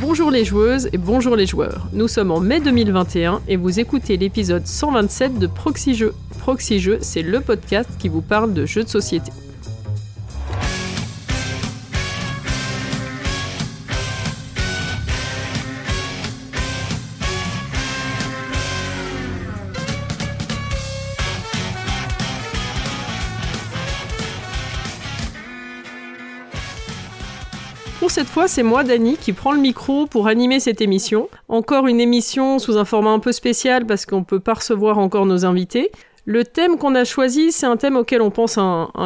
Bonjour les joueuses et bonjour les joueurs. Nous sommes en mai 2021 et vous écoutez l'épisode 127 de Proxy Jeux. Proxy c'est le podcast qui vous parle de jeux de société. C'est moi, Dani, qui prend le micro pour animer cette émission. Encore une émission sous un format un peu spécial parce qu'on ne peut pas recevoir encore nos invités. Le thème qu'on a choisi, c'est un thème auquel on pense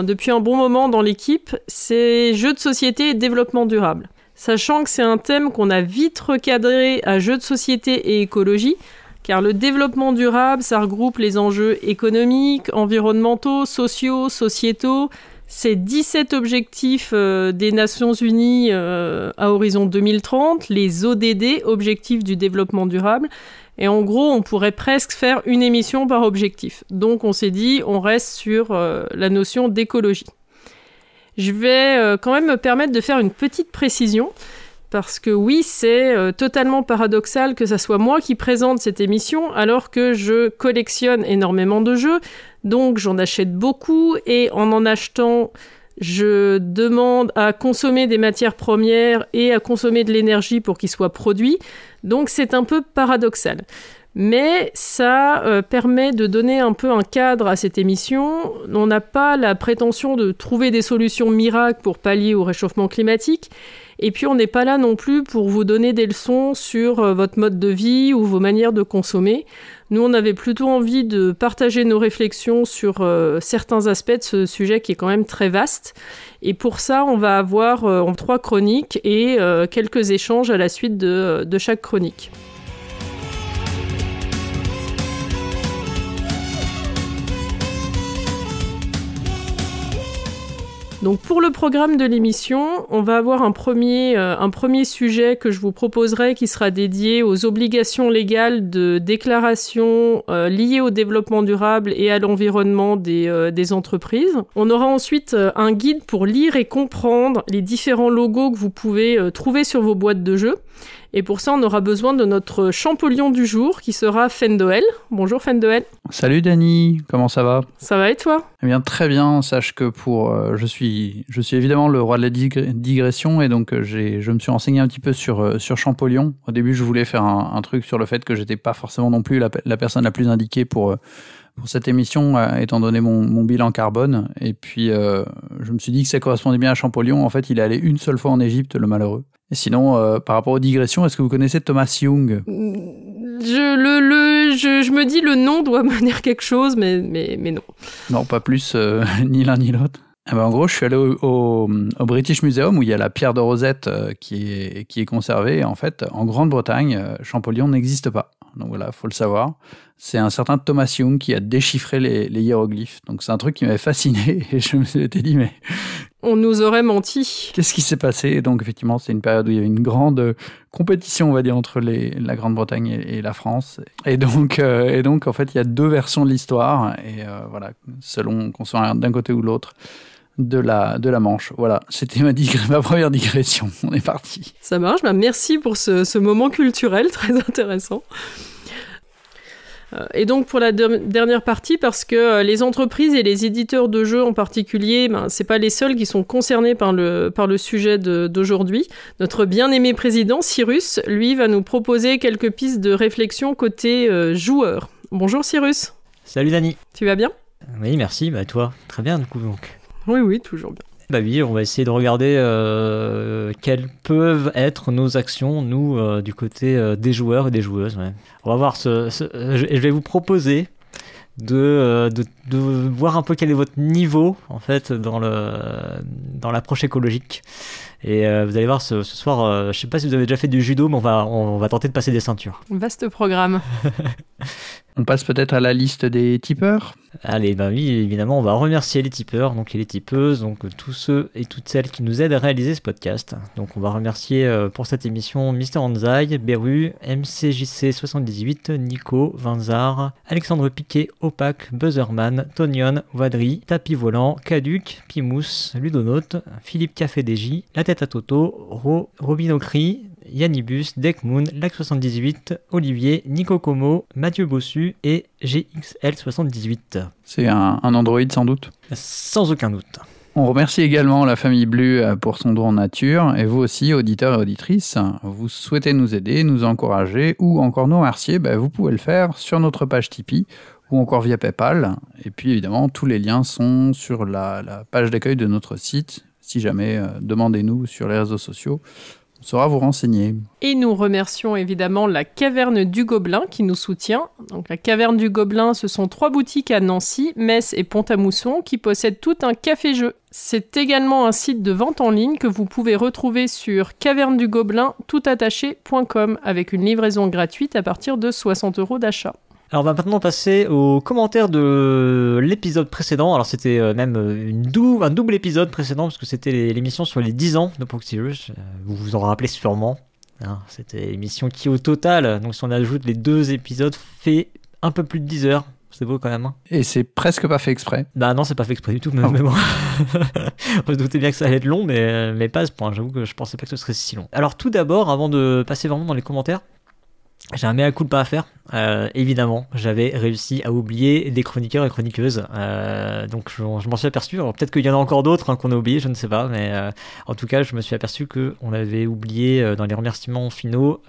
depuis un bon moment dans l'équipe, c'est jeux de société et développement durable. Sachant que c'est un thème qu'on a vite recadré à jeux de société et écologie, car le développement durable, ça regroupe les enjeux économiques, environnementaux, sociaux, sociétaux, c'est 17 objectifs euh, des Nations Unies euh, à horizon 2030, les ODD, Objectifs du développement durable. Et en gros, on pourrait presque faire une émission par objectif. Donc on s'est dit, on reste sur euh, la notion d'écologie. Je vais quand même me permettre de faire une petite précision. Parce que oui, c'est totalement paradoxal que ce soit moi qui présente cette émission alors que je collectionne énormément de jeux, donc j'en achète beaucoup et en en achetant, je demande à consommer des matières premières et à consommer de l'énergie pour qu'ils soient produits. Donc c'est un peu paradoxal. Mais ça euh, permet de donner un peu un cadre à cette émission. On n'a pas la prétention de trouver des solutions miracles pour pallier au réchauffement climatique. Et puis on n'est pas là non plus pour vous donner des leçons sur euh, votre mode de vie ou vos manières de consommer. Nous, on avait plutôt envie de partager nos réflexions sur euh, certains aspects de ce sujet qui est quand même très vaste. Et pour ça, on va avoir euh, trois chroniques et quelques échanges à la suite de chaque chronique. Donc pour le programme de l'émission, on va avoir un premier, euh, un premier sujet que je vous proposerai qui sera dédié aux obligations légales de déclaration euh, liées au développement durable et à l'environnement des, euh, des, entreprises. On aura ensuite un guide pour lire et comprendre les différents logos que vous pouvez trouver sur vos boîtes de jeux. Et pour ça, on aura besoin de notre champollion du jour qui sera Fendoel. Bonjour Fendoel. Salut Dani, comment ça va? Ça va et toi? Eh bien très bien, sache que pour euh, je suis je suis évidemment le roi de la digression et donc euh, j'ai je me suis renseigné un petit peu sur euh, sur Champollion. Au début, je voulais faire un, truc sur le fait que j'étais pas forcément non plus la, la, personne la plus indiquée pour pour cette émission, étant donné mon, mon, bilan carbone. Et puis, je me suis dit que ça correspondait bien à Champollion. En fait, il est allé une seule fois en Égypte, le malheureux. Et sinon, euh, par rapport aux digressions, est-ce que vous connaissez Thomas Young? Je, le, le, je, me dis le nom doit me dire quelque chose, mais, mais, mais non. Non, pas plus, euh, ni l'un ni l'autre. Eh ben, en gros, je suis allé au, au, British Museum où il y a la pierre de Rosette euh, qui, est, qui est conservée. en fait, en Grande-Bretagne, Champollion n'existe pas. Donc voilà, faut le savoir. C'est un certain Thomas Young qui a déchiffré les, les hiéroglyphes. Donc c'est un truc qui m'avait fasciné et je me suis dit, mais. On nous aurait menti. Qu'est-ce qui s'est passé? Donc effectivement, c'est une période où il y avait une grande compétition, on va dire, entre les, la Grande-Bretagne et, la France. Et donc, euh, et donc, en fait, il y a deux versions de l'histoire. Et euh, voilà, selon qu'on soit d'un côté ou de l'autre de la, de la Manche. Voilà, c'était ma, ma, première digression. On est parti. Ça marche, bah merci pour ce, ce, moment culturel très intéressant. Euh, et donc pour la dernière partie, parce que euh, les entreprises et les éditeurs de jeux en particulier, ben, c'est pas les seuls qui sont concernés par le, par le sujet d'aujourd'hui. Notre bien-aimé président, Cyrus, lui, va nous proposer quelques pistes de réflexion côté euh, joueur. Bonjour Cyrus. Salut Dani. Tu vas bien? Oui, merci. Bah toi, très bien du coup donc. Oui, oui, toujours bien. Bah oui, on va essayer de regarder euh, quelles peuvent être nos actions, nous, euh, du côté euh, des joueurs et des joueuses. On va voir ce, je vais vous proposer de, de, de, voir un peu quel est votre niveau, en fait, dans, le, dans l'approche écologique. Et vous allez voir ce, soir, je sais pas si vous avez déjà fait du judo, mais on va, on va tenter de passer des ceintures. Vaste programme. On passe peut-être à la liste des tipeurs Allez, bah oui, évidemment, on va remercier les tipeurs, donc les tipeuses, donc tous ceux et toutes celles qui nous aident à réaliser ce podcast. Donc on va remercier euh, pour cette émission Mister Anzai, Beru, MCJC78, Nico, Vinzar, Alexandre Piquet, Opac, Buzzerman, Tonion, Wadri, Tapis Volant, Caduc, Pimous, Ludonote, Philippe Café DJ, La Tête à Toto, Ro, Robin Yannibus, Deckmoon, Lac78, Olivier, Nico Como, Mathieu Bossu et GXL78. C'est un, un Android sans doute? Sans aucun doute. On remercie également la famille Bleu euh, pour son don en nature et vous aussi, auditeurs et auditrices. Vous souhaitez nous aider, nous encourager ou encore nous remercier, ben, vous pouvez le faire sur notre page Tipeee ou encore via PayPal. Et puis évidemment, tous les liens sont sur la, la page d'accueil de notre site. Si jamais, euh, demandez-nous sur les réseaux sociaux. Saura vous renseigner. Et nous remercions évidemment la Caverne du Gobelin qui nous soutient. Donc la Caverne du Gobelin, ce sont trois boutiques à Nancy, Metz et Pont-à-Mousson qui possèdent tout un café-jeu. C'est également un site de vente en ligne que vous pouvez retrouver sur cavernedugobelin toutattaché.com avec une livraison gratuite à partir de 60 euros d'achat. Alors on va maintenant passer aux commentaires de l'épisode précédent. Alors c'était euh, même euh, une dou- un double épisode précédent parce que c'était l'émission sur les 10 ans de Proxy Rush. Euh, Vous vous en rappelez sûrement. hein. c'était l'émission qui au total, donc si on ajoute les deux épisodes, fait un peu plus de 10 heures. C'est beau quand même. hein. Et c'est presque pas fait exprès. Bah non, c'est pas fait exprès du tout, mais, Ah. mais bon. On se doutait bien que ça allait être long, mais, mais pas à ce point. J'avoue que je pensais pas que ce serait si long. Alors tout d'abord, avant de passer vraiment dans les commentaires, j'ai un mea culpa à faire. Euh, évidemment, j'avais réussi à oublier des chroniqueurs et chroniqueuses. Euh, donc je, m'en suis aperçu. Peut-être qu'il y en a encore d'autres hein, qu'on a oublié, je ne sais pas. Mais euh, en tout cas, je me suis aperçu qu'on avait oublié dans les remerciements finaux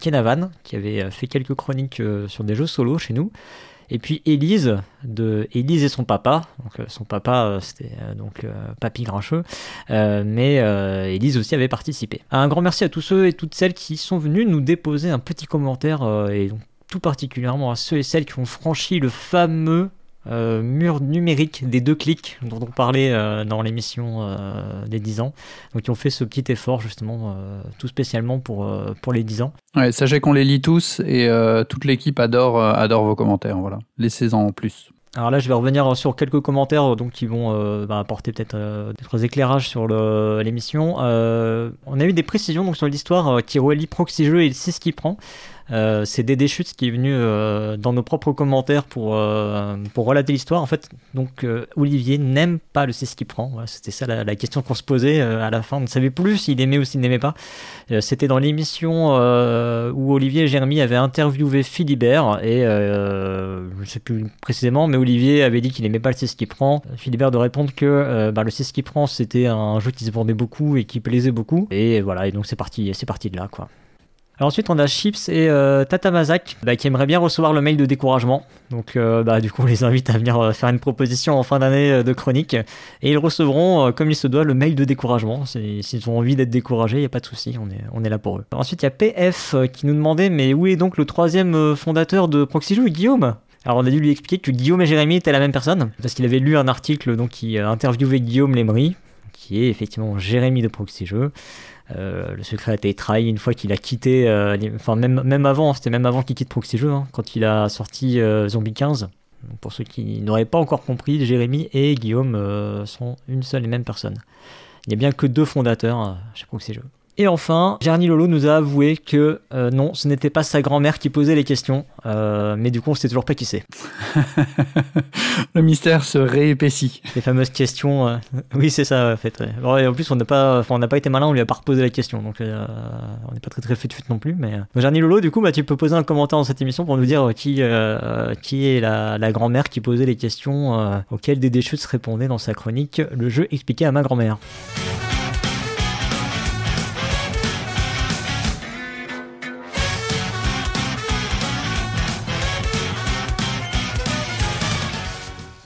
Kenavan, qui avait fait quelques chroniques sur des jeux solo chez nous. Et puis Élise, de Élise et son papa. Euh, son papa, euh, c'était euh, donc Papy Grincheux. Mais Élise aussi avait participé. Un grand merci à tous ceux et toutes celles qui sont venus nous déposer un petit commentaire et donc tout particulièrement à ceux et celles qui ont franchi le fameux euh, mur numérique des deux clics dont on parlait euh, dans l'émission euh, des 10 ans. Donc qui ont fait ce petit effort justement tout spécialement pour, pour les 10 ans. Ouais, sachez qu'on les lit tous et toute l'équipe adore, adore vos commentaires. Voilà. Laissez-en en plus. Alors là, je vais revenir sur quelques commentaires donc, qui vont euh, bah, apporter peut-être euh, d'autres éclairages sur le- l'émission. Euh, on a eu des précisions donc, sur l'histoire qui relie Proxy Jeux et c'est ce qui prend. Euh, c'est Dédé Chutes qui est venu euh, dans nos propres commentaires pour, euh, pour relater l'histoire. En fait, donc Olivier n'aime pas le C'est ce prend. C'était ça la, question qu'on se posait à la fin. On ne savait plus s'il aimait ou s'il n'aimait pas. C'était dans l'émission où Olivier et Jérémy avaient interviewé Philibert et je ne sais plus précisément, mais Olivier avait dit qu'il aimait pas le C'est ce prend. Philibert de répondre que bah, le C'est ce prend c'était un jeu qui se vendait beaucoup et qui plaisait beaucoup. Et voilà, et donc c'est parti, c'est parti de là quoi. Alors ensuite on a Chips et euh, Tata Mazak bah, qui aimeraient bien recevoir le mail de découragement. Donc euh, bah, du coup on les invite à venir euh, faire une proposition en fin d'année euh, de chronique et ils recevront comme il se doit le mail de découragement. S'ils ont envie d'être découragés, il n'y a pas de souci, on est, on est là pour eux. Ensuite il y a PF qui nous demandait mais où est donc le troisième fondateur de Proxy Jeux, Guillaume? Alors on a dû lui expliquer que Guillaume et Jérémy étaient la même personne parce qu'il avait lu un article donc qui interviewait Guillaume Lemery qui est effectivement Jérémy de Proxy Jeux. Euh, le secret a été trahi une fois qu'il a quitté, euh, enfin même, même avant, c'était même avant qu'il quitte Proxy Jeux, hein, quand il a sorti euh, Zombie 15. Donc, pour ceux qui n'auraient pas encore compris, Jérémy et Guillaume sont une seule et même personne. Il n'y a bien que deux fondateurs chez Proxy Jeux. Et enfin, Jerny Lolo nous a avoué que euh, non, ce n'était pas sa grand-mère qui posait les questions, euh, mais du coup on sait toujours pas qui c'est. Le mystère se réépaissit. Les fameuses questions. euh, Oui, c'est ça, en fait. ouais. Bon, et en plus, on n'a pas, enfin, on n'a pas été malin, on lui a pas reposé la question, donc on n'est pas très très fut fut non plus. Mais. Jarny Lolo, du coup, bah, tu peux poser un commentaire dans cette émission pour nous dire qui, qui est la, la grand-mère qui posait les questions auxquelles Dédé Schutz répondait dans sa chronique Le jeu expliqué à ma grand-mère.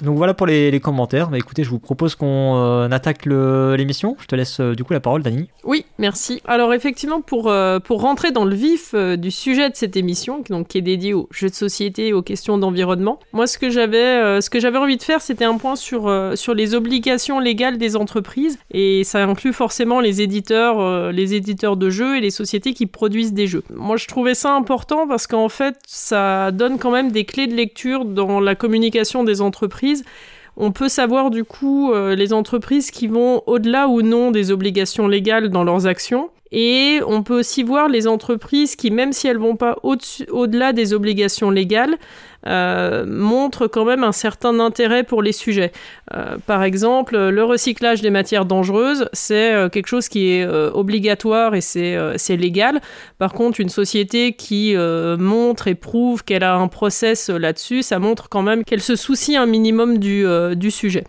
Donc voilà pour les, commentaires. Bah, écoutez, je vous propose qu'on euh, attaque l'émission. Je te laisse euh, du coup la parole, Dani. Oui, merci. Alors effectivement, pour, euh, pour rentrer dans le vif du sujet de cette émission, donc, qui est dédiée aux jeux de société et aux questions d'environnement, moi ce que j'avais envie de faire, c'était un point sur, sur les obligations légales des entreprises, et ça inclut forcément les éditeurs, les éditeurs de jeux et les sociétés qui produisent des jeux. Moi je trouvais ça important parce qu'en fait, ça donne quand même des clés de lecture dans la communication des entreprises on peut savoir du coup euh, les entreprises qui vont au-delà ou non des obligations légales dans leurs actions. Et on peut aussi voir les entreprises qui, même si elles vont pas au-delà des obligations légales, euh, montrent quand même un certain intérêt pour les sujets. Euh, par exemple, le recyclage des matières dangereuses, c'est euh, quelque chose qui est obligatoire et c'est légal. Par contre, une société qui montre et prouve qu'elle a un process là-dessus, ça montre quand même qu'elle se soucie un minimum du, du sujet.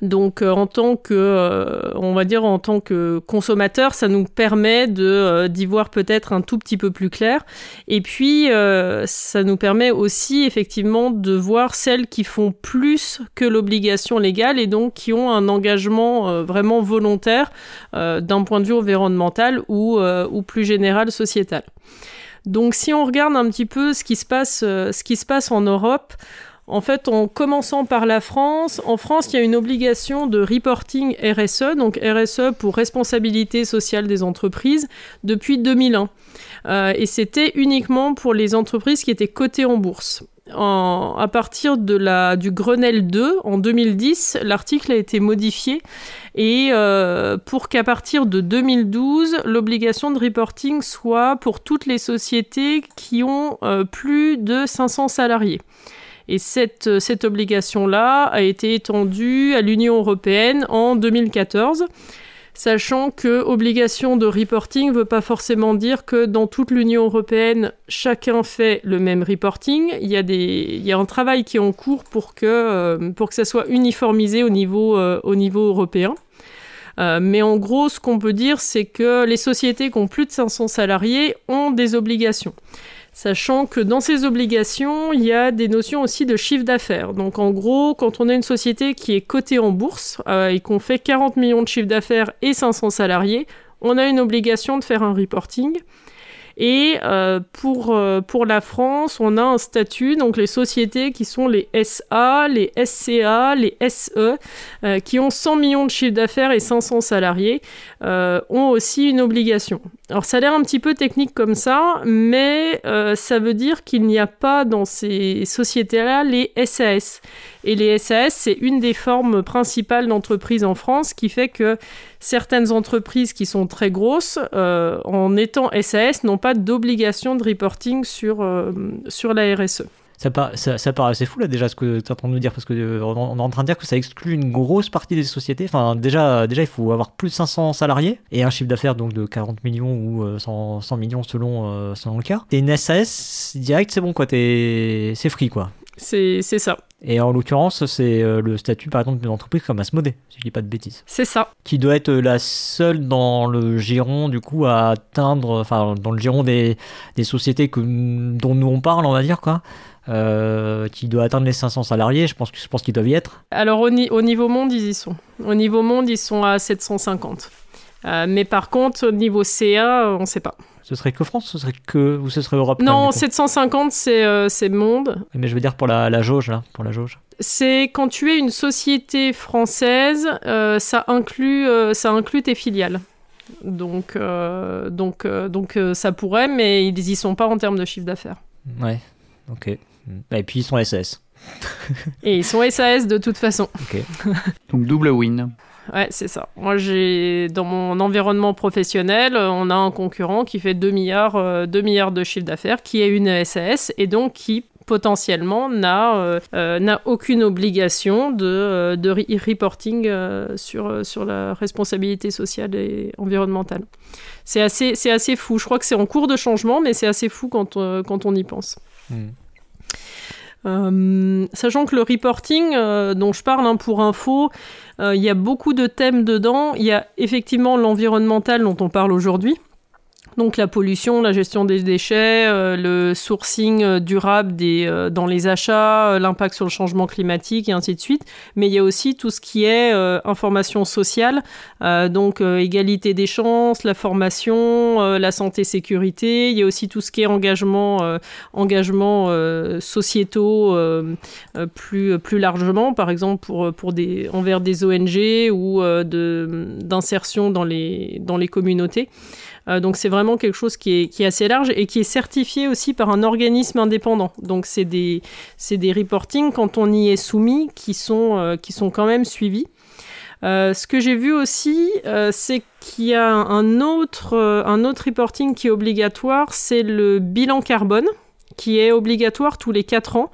Donc euh, en tant que, euh, on va dire en tant que consommateur, ça nous permet de euh, d'y voir peut-être un tout petit peu plus clair. Et puis ça nous permet aussi effectivement de voir celles qui font plus que l'obligation légale et donc qui ont un engagement vraiment volontaire d'un point de vue environnemental ou, ou plus général sociétal. Donc si on regarde un petit peu ce qui se passe, ce qui se passe en Europe, en fait, en commençant par la France, en France, il y a une obligation de reporting RSE, donc RSE pour responsabilité sociale des entreprises, depuis 2001. Euh, et c'était uniquement pour les entreprises qui étaient cotées en bourse. à partir de la, du Grenelle 2, en 2010, l'article a été modifié et euh, pour qu'à partir de 2012, l'obligation de reporting soit pour toutes les sociétés qui ont euh, plus de 500 salariés. Et cette, euh, cette obligation-là a été étendue à l'Union européenne en 2014 sachant que obligation de reporting ne veut pas forcément dire que dans toute l'Union européenne, chacun fait le même reporting. Il y a, un travail qui est en cours pour que, euh, ça soit uniformisé au niveau, euh, au niveau européen. mais en gros, ce qu'on peut dire, c'est que les sociétés qui ont plus de 500 salariés ont des obligations sachant que dans ces obligations, il y a des notions aussi de chiffre d'affaires. Donc en gros, quand on a une société qui est cotée en bourse euh, et qu'on fait 40 millions de chiffre d'affaires et 500 salariés, on a une obligation de faire un reporting. Et euh, pour, euh, pour la France, on a un statut, donc les sociétés qui sont les SA, les SCA, les SE, qui ont 100 millions de chiffre d'affaires et 500 salariés, ont aussi une obligation. Alors ça a l'air un petit peu technique comme ça, mais ça veut dire qu'il n'y a pas dans ces sociétés-là les SAS. Et les SAS, c'est une des formes principales d'entreprise en France qui fait que certaines entreprises qui sont très grosses, euh, en étant SAS, n'ont pas d'obligation de reporting sur, euh, sur la RSE. Ça, ça, paraît assez fou là déjà ce que tu es en train de nous dire parce que euh, on est en train de dire que ça exclut une grosse partie des sociétés. Enfin déjà, déjà il faut avoir plus de 500 salariés et un chiffre d'affaires donc de 40 millions ou 100, 100 millions selon, selon le cas. T'es une SAS direct, c'est bon quoi, c'est free quoi. C'est ça. Et en l'occurrence, c'est euh, le statut par exemple d'une entreprise comme Asmodée, si je dis pas de bêtises. C'est ça. Qui doit être la seule dans le giron du coup à atteindre, enfin dans le giron des, des sociétés que, dont nous on parle, on va dire quoi. Euh, qui doit atteindre les 500 salariés, je pense, je pense qu'ils doivent y être. Alors au, au, niveau monde, ils y sont. Au niveau monde, ils sont à 750. Euh, mais par contre, au niveau CA, on ne sait pas. Ce serait que France ce serait que ou ce serait Europe Non, 750 c'est euh, c'est monde. Mais je veux dire pour la, la jauge là, pour la jauge. C'est quand tu es une société française, euh, ça inclut ça inclut tes filiales. Donc donc donc ça pourrait, mais ils y sont pas en termes de chiffre d'affaires. Ouais, ok. Et puis ils sont SAS. Et ils sont SAS de toute façon. Ok. donc double win. Ouais, c'est ça. Moi, j'ai dans mon environnement professionnel, on a un concurrent qui fait 2 milliards, euh, milliards de chiffre d'affaires, qui est une SAS et donc qui potentiellement n'a euh, euh, n'a aucune obligation de, de reporting sur, sur la responsabilité sociale et environnementale. C'est assez, assez fou. Je crois que c'est en cours de changement, mais c'est assez fou quand, quand on y pense. Hmm. Euh, sachant que le reporting euh, dont je parle hein, pour info, euh, il y a beaucoup de thèmes dedans. Il y a effectivement l'environnemental dont on parle aujourd'hui. Donc la pollution, la gestion des déchets, euh, le sourcing euh, durable des, euh, dans les achats, l'impact sur le changement climatique et ainsi de suite. Mais il y a aussi tout ce qui est information sociale, donc égalité des chances, la formation, la santé, sécurité. Il y a aussi tout ce qui est engagement, engagement sociétaux plus, plus largement, par exemple pour, pour des, envers des ONG ou d'insertion dans les, dans les communautés. Euh, donc c'est vraiment quelque chose qui est, assez large et qui est certifié aussi par un organisme indépendant. Donc c'est des, des reportings quand on y est soumis qui sont, euh, qui sont quand même suivis. Euh, ce que j'ai vu aussi, c'est qu'il y a un autre, un autre reporting qui est obligatoire, c'est le bilan carbone qui est obligatoire tous les 4 ans.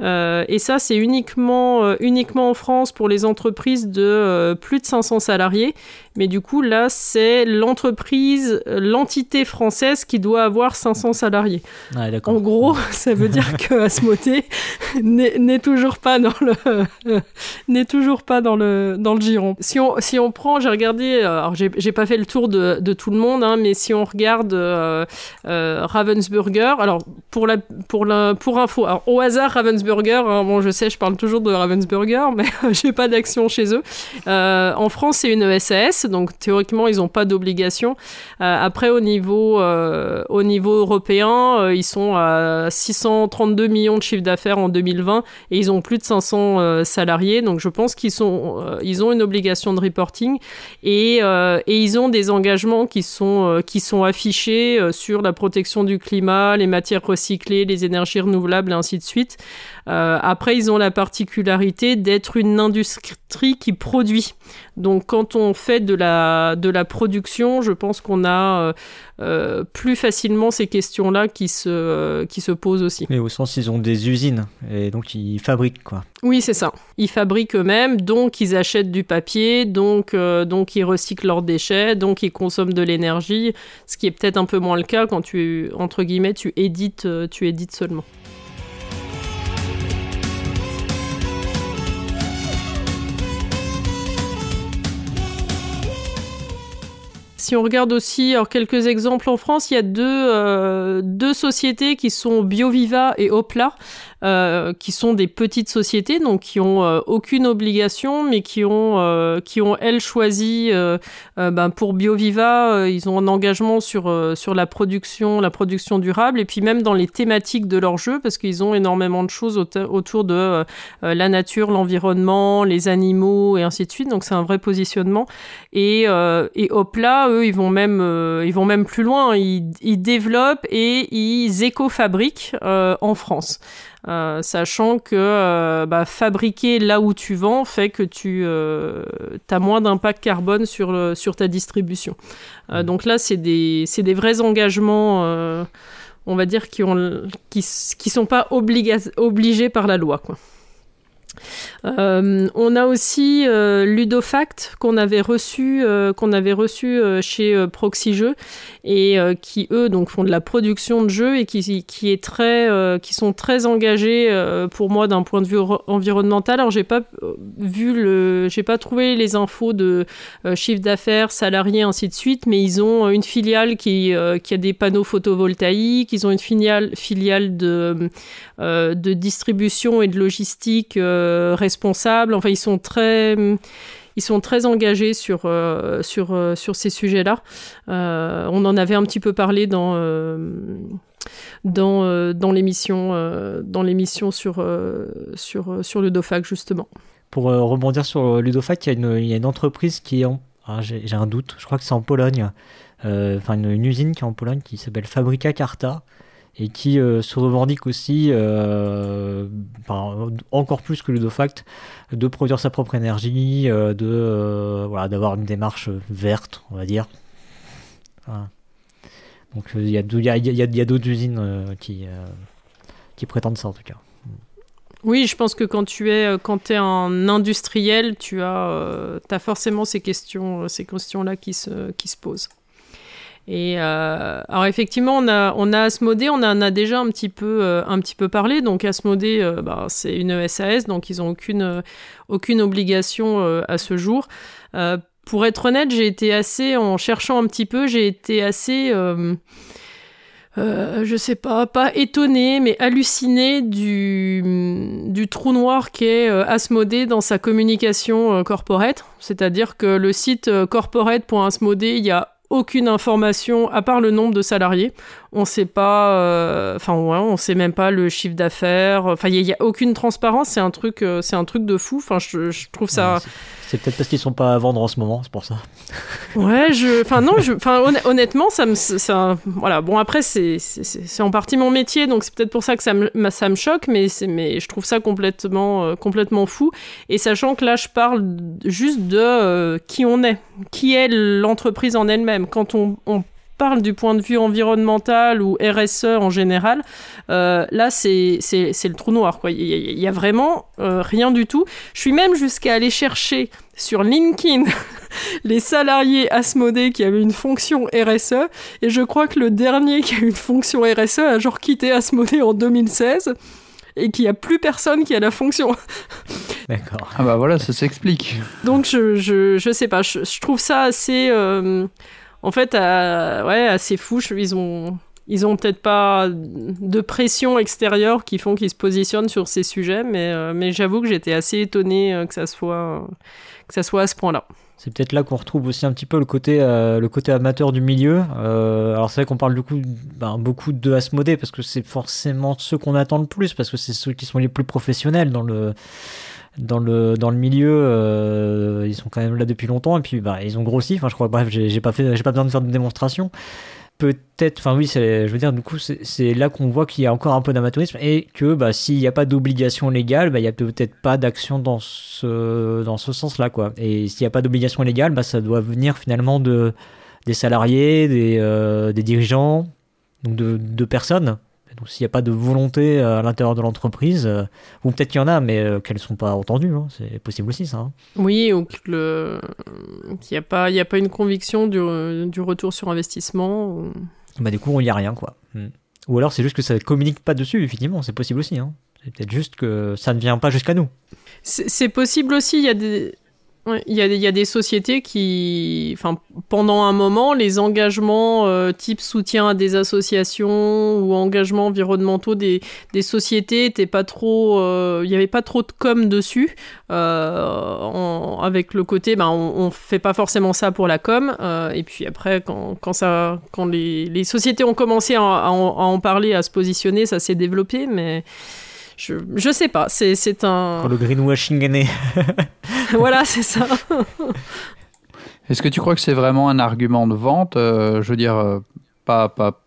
Euh, et ça, c'est uniquement, euh, uniquement en France pour les entreprises de euh, plus de 500 salariés. Mais du coup, là, c'est l'entreprise, l'entité française qui doit avoir 500 salariés. D'accord. En gros, ça veut dire que Asmodée n'est toujours pas dans le n'est toujours pas dans le dans le giron. Si on si on prend, j'ai regardé, alors j'ai j'ai pas fait le tour de, de tout le monde, hein, mais si on regarde euh, euh, Ravensburger, alors pour la pour la pour info, alors au hasard Ravensburger, hein, bon je sais, je parle toujours de Ravensburger, mais j'ai pas d'action chez eux. Euh, en France, c'est une SAS, donc théoriquement ils ont pas d'obligation. Euh, après au niveau euh, au niveau européen, ils sont à 632 millions de chiffre d'affaires en 2020 et ils ont plus de 500 euh, salariés. Donc je pense qu'ils sont ils ont une obligation de reporting et, et ils ont des engagements qui sont qui sont affichés sur la protection du climat, les matières recyclées, les énergies renouvelables et ainsi de suite. Euh, après, ils ont la particularité d'être une industrie qui produit. Donc, quand on fait de la, de la production, je pense qu'on a euh, euh, plus facilement ces questions-là qui se, qui se posent aussi. Mais au sens, ils ont des usines et donc ils fabriquent quoi. Oui, c'est ça. Ils fabriquent eux-mêmes, donc ils achètent du papier, donc, euh, donc ils recyclent leurs déchets, donc ils consomment de l'énergie, ce qui est peut-être un peu moins le cas quand tu, entre guillemets, tu édites, tu édites seulement. Si on regarde aussi quelques exemples en France, il y a deux, euh, deux sociétés qui sont BioViva et Opla, euh, qui sont des petites sociétés, donc qui ont euh, aucune obligation, mais qui ont, euh, qui ont elles choisi, euh, euh, ben, pour BioViva, euh, ils ont un engagement sur, sur la production, la production durable, et puis même dans les thématiques de leur jeu, parce qu'ils ont énormément de choses auto- autour de la nature, l'environnement, les animaux et ainsi de suite. Donc c'est un vrai positionnement. Et, et Hopla, eux, ils vont même, ils vont même plus loin. Ils, ils développent et ils éco-fabriquent en France. Euh, sachant que euh, bah, fabriquer là où tu vends fait que tu as moins d'impact carbone sur, le- sur ta distribution. Euh, donc là, c'est des, des vrais engagements, euh, on va dire, qui qui sont pas obliga- obligés par la loi. Quoi. Euh, on a aussi euh, Ludofact qu'on avait reçu, euh, qu'on avait reçu chez Proxy Jeux et qui eux donc font de la production de jeux et qui, qui est très, qui sont très engagés pour moi d'un point de vue ro- environnemental. Alors j'ai pas vu le, j'ai pas trouvé les infos de chiffre d'affaires, salariés ainsi de suite, mais ils ont une filiale qui, a des panneaux photovoltaïques, ils ont une filiale, filiale de de distribution et de logistique euh, Enfin, ils sont très, ils sont très engagés sur, euh, sur, euh, sur ces sujets-là. Euh, on en avait un petit peu parlé dans, dans, dans l'émission dans l'émission sur, sur, sur le DOFAC, justement. Pour rebondir sur Ludofact, il y, a une- y a une entreprise qui est en. ah, J'ai un doute, je crois que c'est en Pologne. Enfin, une, une usine qui est en Pologne qui s'appelle Fabrica Carta et qui euh, se revendique aussi, euh, encore plus que Ludofact, de produire sa propre énergie, euh, de voilà, d'avoir une démarche verte, on va dire. Donc il y a, d'autres usines qui, prétendent ça en tout cas. Oui, je pense que quand tu es, quand es un industriel, tu as, as forcément ces questions, ces questions-là qui se, qui se posent. Et euh, alors effectivement, on a, on a Asmodée, on en a déjà un petit peu, euh, un petit peu parlé. Donc Asmodée, euh, bah, c'est une SAS, donc ils ont aucune, euh, aucune obligation euh, à ce jour. Pour être honnête, j'ai été assez, en cherchant un petit peu, j'ai été assez euh, je sais pas, pas étonné, mais halluciné du, du trou noir qu'est euh, Asmodée dans sa communication euh, corporate. C'est-à-dire que le site corporate.asmodée, il y a aucune information à part le nombre de salariés. On sait pas, euh, enfin ouais, on sait même pas le chiffre d'affaires. Enfin, il y, a- aucune transparence. C'est un truc, euh, c'est un truc de fou. Enfin, je, je trouve ça. Ouais, c'est- peut-être parce qu'ils sont pas à vendre en ce moment, c'est pour ça. Ouais, je, enfin non, je, enfin honn- honnêtement, ça me, ça, voilà. Bon après, c'est, c'est, en partie mon métier, donc c'est peut-être pour ça que ça me, ça me choque, mais c'est, mais je trouve ça complètement, euh, complètement fou. Et sachant que là, je parle juste de qui on est, qui est l'entreprise en elle-même. Quand on, on parle du point de vue environnemental ou RSE en général, euh, là, c'est le trou noir. Quoi. Il y, a vraiment euh, rien du tout. Je suis même jusqu'à aller chercher sur LinkedIn les salariés Asmodée qui avaient une fonction RSE. Et je crois que le dernier qui a eu une fonction RSE a genre quitté Asmodée en 2016 et qu'il n'y a plus personne qui a la fonction. D'accord. Ah bah voilà, ça s'explique. Donc je, je, je, sais pas, je, trouve ça assez... Euh, en fait, ouais, assez fou. Ils ont, ils ont peut-être pas de pression extérieure qui font qu'ils se positionnent sur ces sujets, mais, euh, mais j'avoue que j'étais assez étonné euh, que ça soit, que ça soit à ce point-là. C'est peut-être là qu'on retrouve aussi un petit peu le côté, euh, le côté amateur du milieu. alors c'est vrai qu'on parle du ben, beaucoup de Asmodée parce que c'est forcément ceux qu'on attend le plus parce que c'est ceux qui sont les plus professionnels dans le dans le dans le milieu euh, ils sont quand même là depuis longtemps et puis bah ils ont grossi enfin je crois bref j'ai pas besoin de faire de démonstration. Peut-être enfin oui je veux dire du coup c'est là qu'on voit qu'il y a encore un peu d'amateurisme et que bah s'il n'y a pas d'obligation légale bah il y a peut-être pas d'action dans ce dans ce sens là quoi. Et s'il n'y a pas d'obligation légale bah ça doit venir finalement de des salariés des, euh, dirigeants donc de personnes donc s'il n'y a pas de volonté euh, à l'intérieur de l'entreprise, euh, ou peut-être qu'il y en a, mais euh, qu'elles ne sont pas entendues, hein, c'est possible aussi ça. Hein. Oui, ou qu'il n'y a, pas, a pas une conviction du, du retour sur investissement. Bah, du coup, il n'y a rien. quoi. Hmm. Ou alors c'est juste que ça ne communique pas dessus, effectivement, c'est possible aussi. Hein. C'est peut-être juste que ça ne vient pas jusqu'à nous. C'est possible aussi, il y a des il y, a, y, a des sociétés qui, enfin, pendant un moment, les engagements euh, type soutien à des associations ou engagements environnementaux des, des sociétés étaient pas trop, euh, il n'y avait pas trop de com dessus, euh, avec le côté, ben, on, on, fait pas forcément ça pour la com, et puis après, quand, quand ça, quand les, les sociétés ont commencé à, à, en, parler, à se positionner, ça s'est développé, mais je, je sais pas, c'est un. Quand le greenwashing est né. voilà, c'est ça. Est-ce que tu crois que c'est vraiment un argument de vente euh, Je veux dire, euh, pas, pas,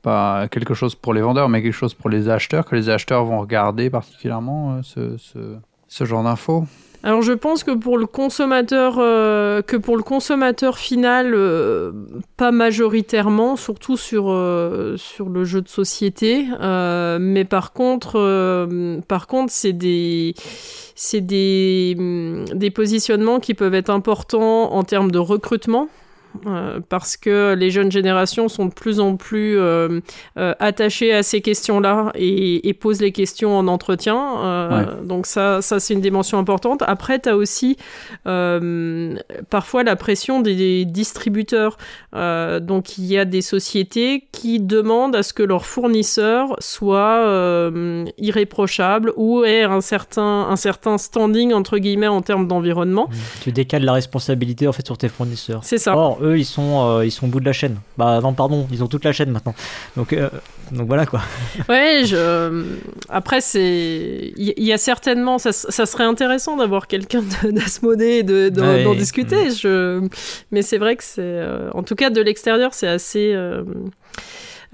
pas quelque chose pour les vendeurs, mais quelque chose pour les acheteurs, que les acheteurs vont regarder particulièrement euh, ce, ce, ce genre d'infos? Alors je pense que pour le consommateur, euh, que pour le consommateur final, euh, pas majoritairement, surtout sur euh, sur le jeu de société, mais par contre, par contre, c'est des c'est des, des positionnements qui peuvent être importants en termes de recrutement. Euh, parce que les jeunes générations sont de plus en plus euh, euh, attachées à ces questions-là et, et, posent les questions en entretien. Donc ça, ça c'est une dimension importante. Après, tu as aussi parfois la pression des distributeurs. donc il y a des sociétés qui demandent à ce que leurs fournisseurs soient irréprochables ou aient un certain, un certain standing entre guillemets en termes d'environnement. Tu décales la responsabilité en fait sur tes fournisseurs. C'est ça eux, ils sont, euh, ils sont au bout de la chaîne. Bah non, pardon, ils ont toute la chaîne maintenant. Donc, euh, donc voilà quoi. Ouais, je... après, c'est. Il y, a certainement. Ça, ça serait intéressant d'avoir quelqu'un d'Asmodée et d'en de, d'en discuter. Mm. Je... Mais c'est vrai que c'est. Euh, en tout cas, de l'extérieur, c'est assez.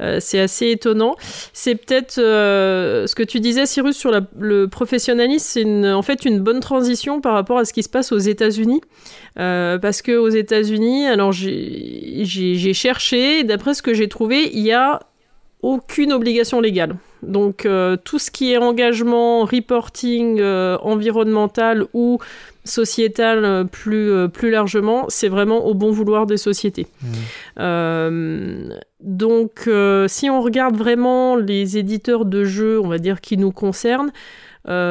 Euh, c'est assez étonnant. C'est peut-être euh, ce que tu disais, Cyrus, sur le professionnalisme, c'est en fait une bonne transition par rapport à ce qui se passe aux États-Unis. Euh, parce que aux États-Unis, alors j'ai cherché, d'après ce que j'ai trouvé, il y a aucune obligation légale. Donc tout ce qui est engagement, reporting environnemental ou sociétal euh, plus, euh, plus largement, c'est vraiment au bon vouloir des sociétés. Mmh. Euh, donc, si on regarde vraiment les éditeurs de jeux, on va dire, qui nous concernent,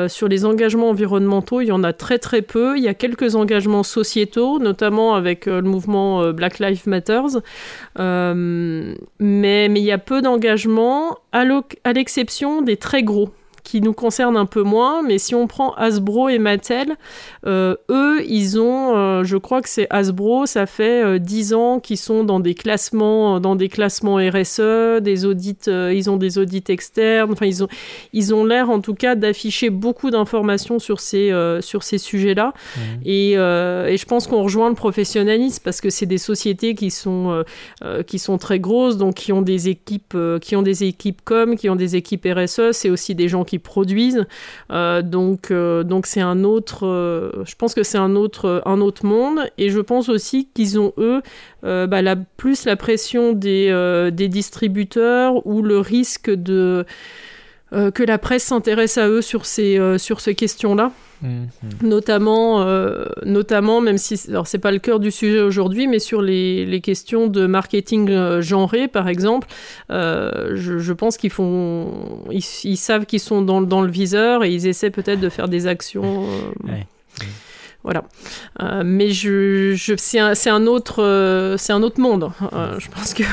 sur les engagements environnementaux, il y en a très très peu. Il y a quelques engagements sociétaux, notamment avec le mouvement Black Lives Matter. mais, mais il y a peu d'engagements, à l'exception des très gros qui nous concerne un peu moins, mais si on prend Hasbro et Mattel, euh, eux, ils ont, euh, je crois que c'est Hasbro, ça fait euh, 10 ans qu'ils sont dans des classements, dans des classements RSE, des audits, euh, ils ont des audits externes, enfin ils ont, ils ont l'air en tout cas d'afficher beaucoup d'informations sur ces, sur ces sujets-là. Mmh. Et, et, je pense qu'on rejoint le professionnalisme parce que c'est des sociétés qui sont, qui sont très grosses, donc qui ont des équipes, qui ont des équipes com, qui ont des équipes RSE, c'est aussi des gens qui produisent. donc, donc c'est un autre. je pense que c'est un autre, un autre monde. Et je pense aussi qu'ils ont eux bah, plus la pression des, des distributeurs ou le risque de que la presse s'intéresse à eux sur ces, sur ces questions-là. Mhm. Notamment, euh, notamment, même si alors c'est pas le cœur du sujet aujourd'hui, mais sur les, les, questions de marketing euh, genré, par exemple, euh, je, je, pense qu'ils font, ils, ils savent qu'ils sont dans, dans, le viseur et ils essaient peut-être de faire des actions. Ouais. Voilà. Euh, mais euh, c'est un autre monde. Euh, je pense que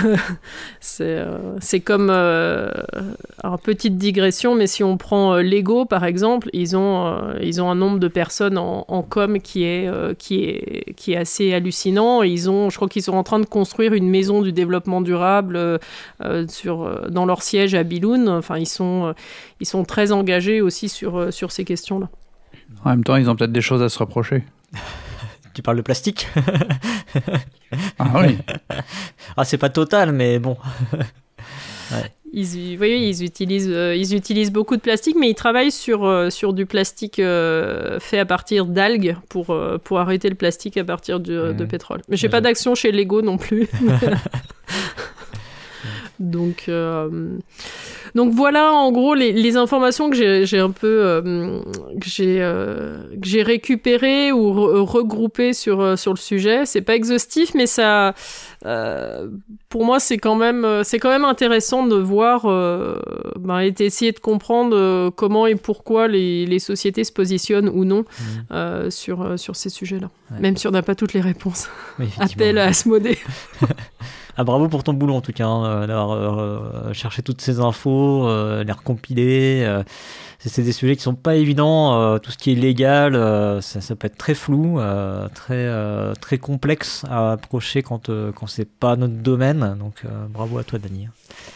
c'est, comme une petite digression, mais si on prend Lego par exemple, ils ont, un nombre de personnes en, com qui est, assez hallucinant. Ils ont, je crois qu'ils sont en train de construire une maison du développement durable dans leur siège à Biloun. Enfin, ils sont, très engagés aussi sur ces questions-là. En même temps, ils ont peut-être des choses à se reprocher. tu parles de plastique? Ah oui. ah, c'est pas total, mais bon. Ils, voyez, ils, utilisent, euh, ils utilisent beaucoup de plastique, mais ils travaillent sur, euh, sur du plastique euh, fait à partir d'algues pour, pour arrêter le plastique à partir de, de pétrole. Mais j'ai pas d'action chez Lego non plus. Donc, donc voilà en gros les, les informations que j'ai un peu euh, que j'ai euh, que j'ai récupérées ou regroupées sur euh, sur le sujet. C'est pas exhaustif, mais ça pour moi c'est quand même c'est quand même intéressant de voir ben, et d'essayer de comprendre comment et pourquoi les, les sociétés se positionnent ou non mmh. sur sur ces sujets-là. Même si on n'a pas toutes les réponses. Appel à Asmodée. Ah, bravo pour ton boulot en tout cas, hein, euh, d'avoir euh, euh, cherché toutes ces infos, les recompiler. c'est des sujets qui sont pas évidents. tout ce qui est légal, ça, ça, peut être très flou, très très complexe à approcher quand quand c'est pas notre domaine. Donc bravo à toi, Dani.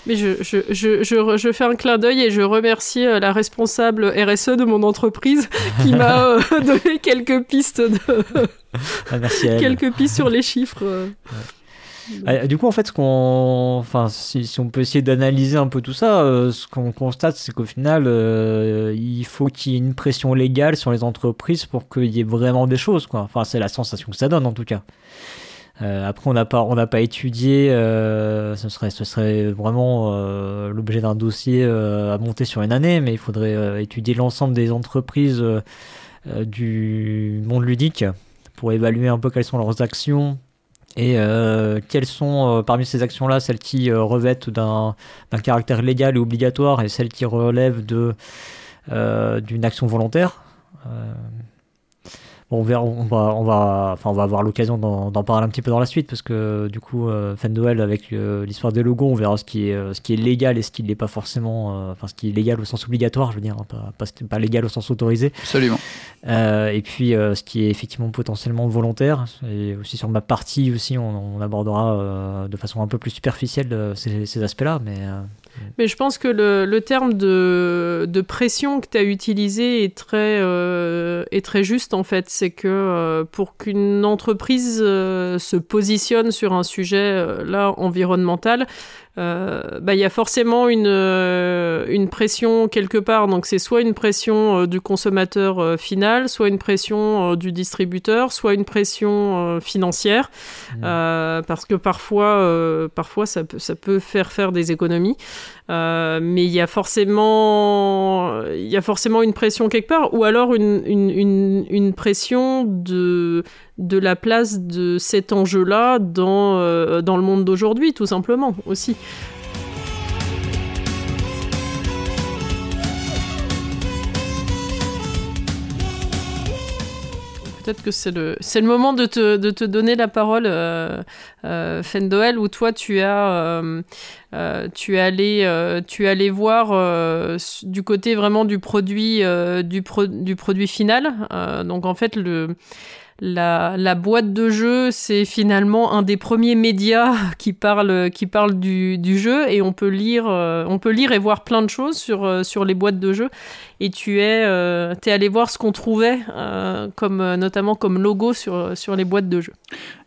Mais je, je, je, je, fais un clin d'œil et je remercie la responsable RSE de mon entreprise qui m'a donné quelques pistes de... Ah, merci quelques pistes sur les chiffres. Ah, du coup, en fait, ce enfin, si, on peut essayer d'analyser un peu tout ça, euh, ce qu'on constate, c'est qu'au final, euh, il faut qu'il y ait une pression légale sur les entreprises pour qu'il y ait vraiment des choses, quoi. Enfin, c'est la sensation que ça donne, en tout cas. Euh, après, on n'a pas, pas étudié. ce serait, ce serait vraiment l'objet d'un dossier à monter sur une année, mais il faudrait étudier l'ensemble des entreprises du monde ludique pour évaluer un peu quelles sont leurs actions et euh, quelles sont euh, parmi ces actions-là celles qui euh, revêtent d'un caractère légal et obligatoire et celles qui relèvent d'une action volontaire on, verra, on va, on va, enfin, on va avoir l'occasion d'en parler un petit peu dans la suite parce que du coup, euh, Noël avec euh, l'histoire des logos, on verra ce qui est, euh, ce qui est légal et ce qui n'est pas forcément, euh, enfin, ce qui est légal au sens obligatoire, je veux dire, hein, pas, pas, légal au sens autorisé. Absolument. et puis, ce qui est effectivement potentiellement volontaire. Et aussi sur ma partie aussi, on, abordera de façon un peu plus superficielle ces, ces aspects-là, mais mais je pense que le, terme de, pression que tu as utilisé est très, euh, est très juste en fait. C'est que euh, pour qu'une entreprise euh, se positionne sur un sujet là environnemental, euh, bah, il y a forcément une, euh, une pression quelque part. Donc c'est soit une pression euh, du consommateur final, soit une pression du distributeur, soit une pression financière, mmh. parce que parfois, parfois ça, peut, ça peut faire faire des économies. Mais il y a forcément, il y a forcément une pression quelque part, ou alors une, une, une, une pression de de la place de cet enjeu-là dans, euh, dans le monde d'aujourd'hui, tout simplement, aussi. Peut-être que c'est le, c'est le moment de te, de te donner la parole, euh, euh où toi tu as, euh, tu es allé, tu es voir du côté vraiment du produit, du, du produit final. donc en fait le la, boîte de jeu, c'est finalement un des premiers médias qui parle, qui parle du, jeu et on peut, lire, euh, on peut lire et voir plein de choses sur, euh, sur les boîtes de jeu. Et tu es, euh, allé voir ce qu'on trouvait, comme, notamment comme logo sur, sur les boîtes de jeu.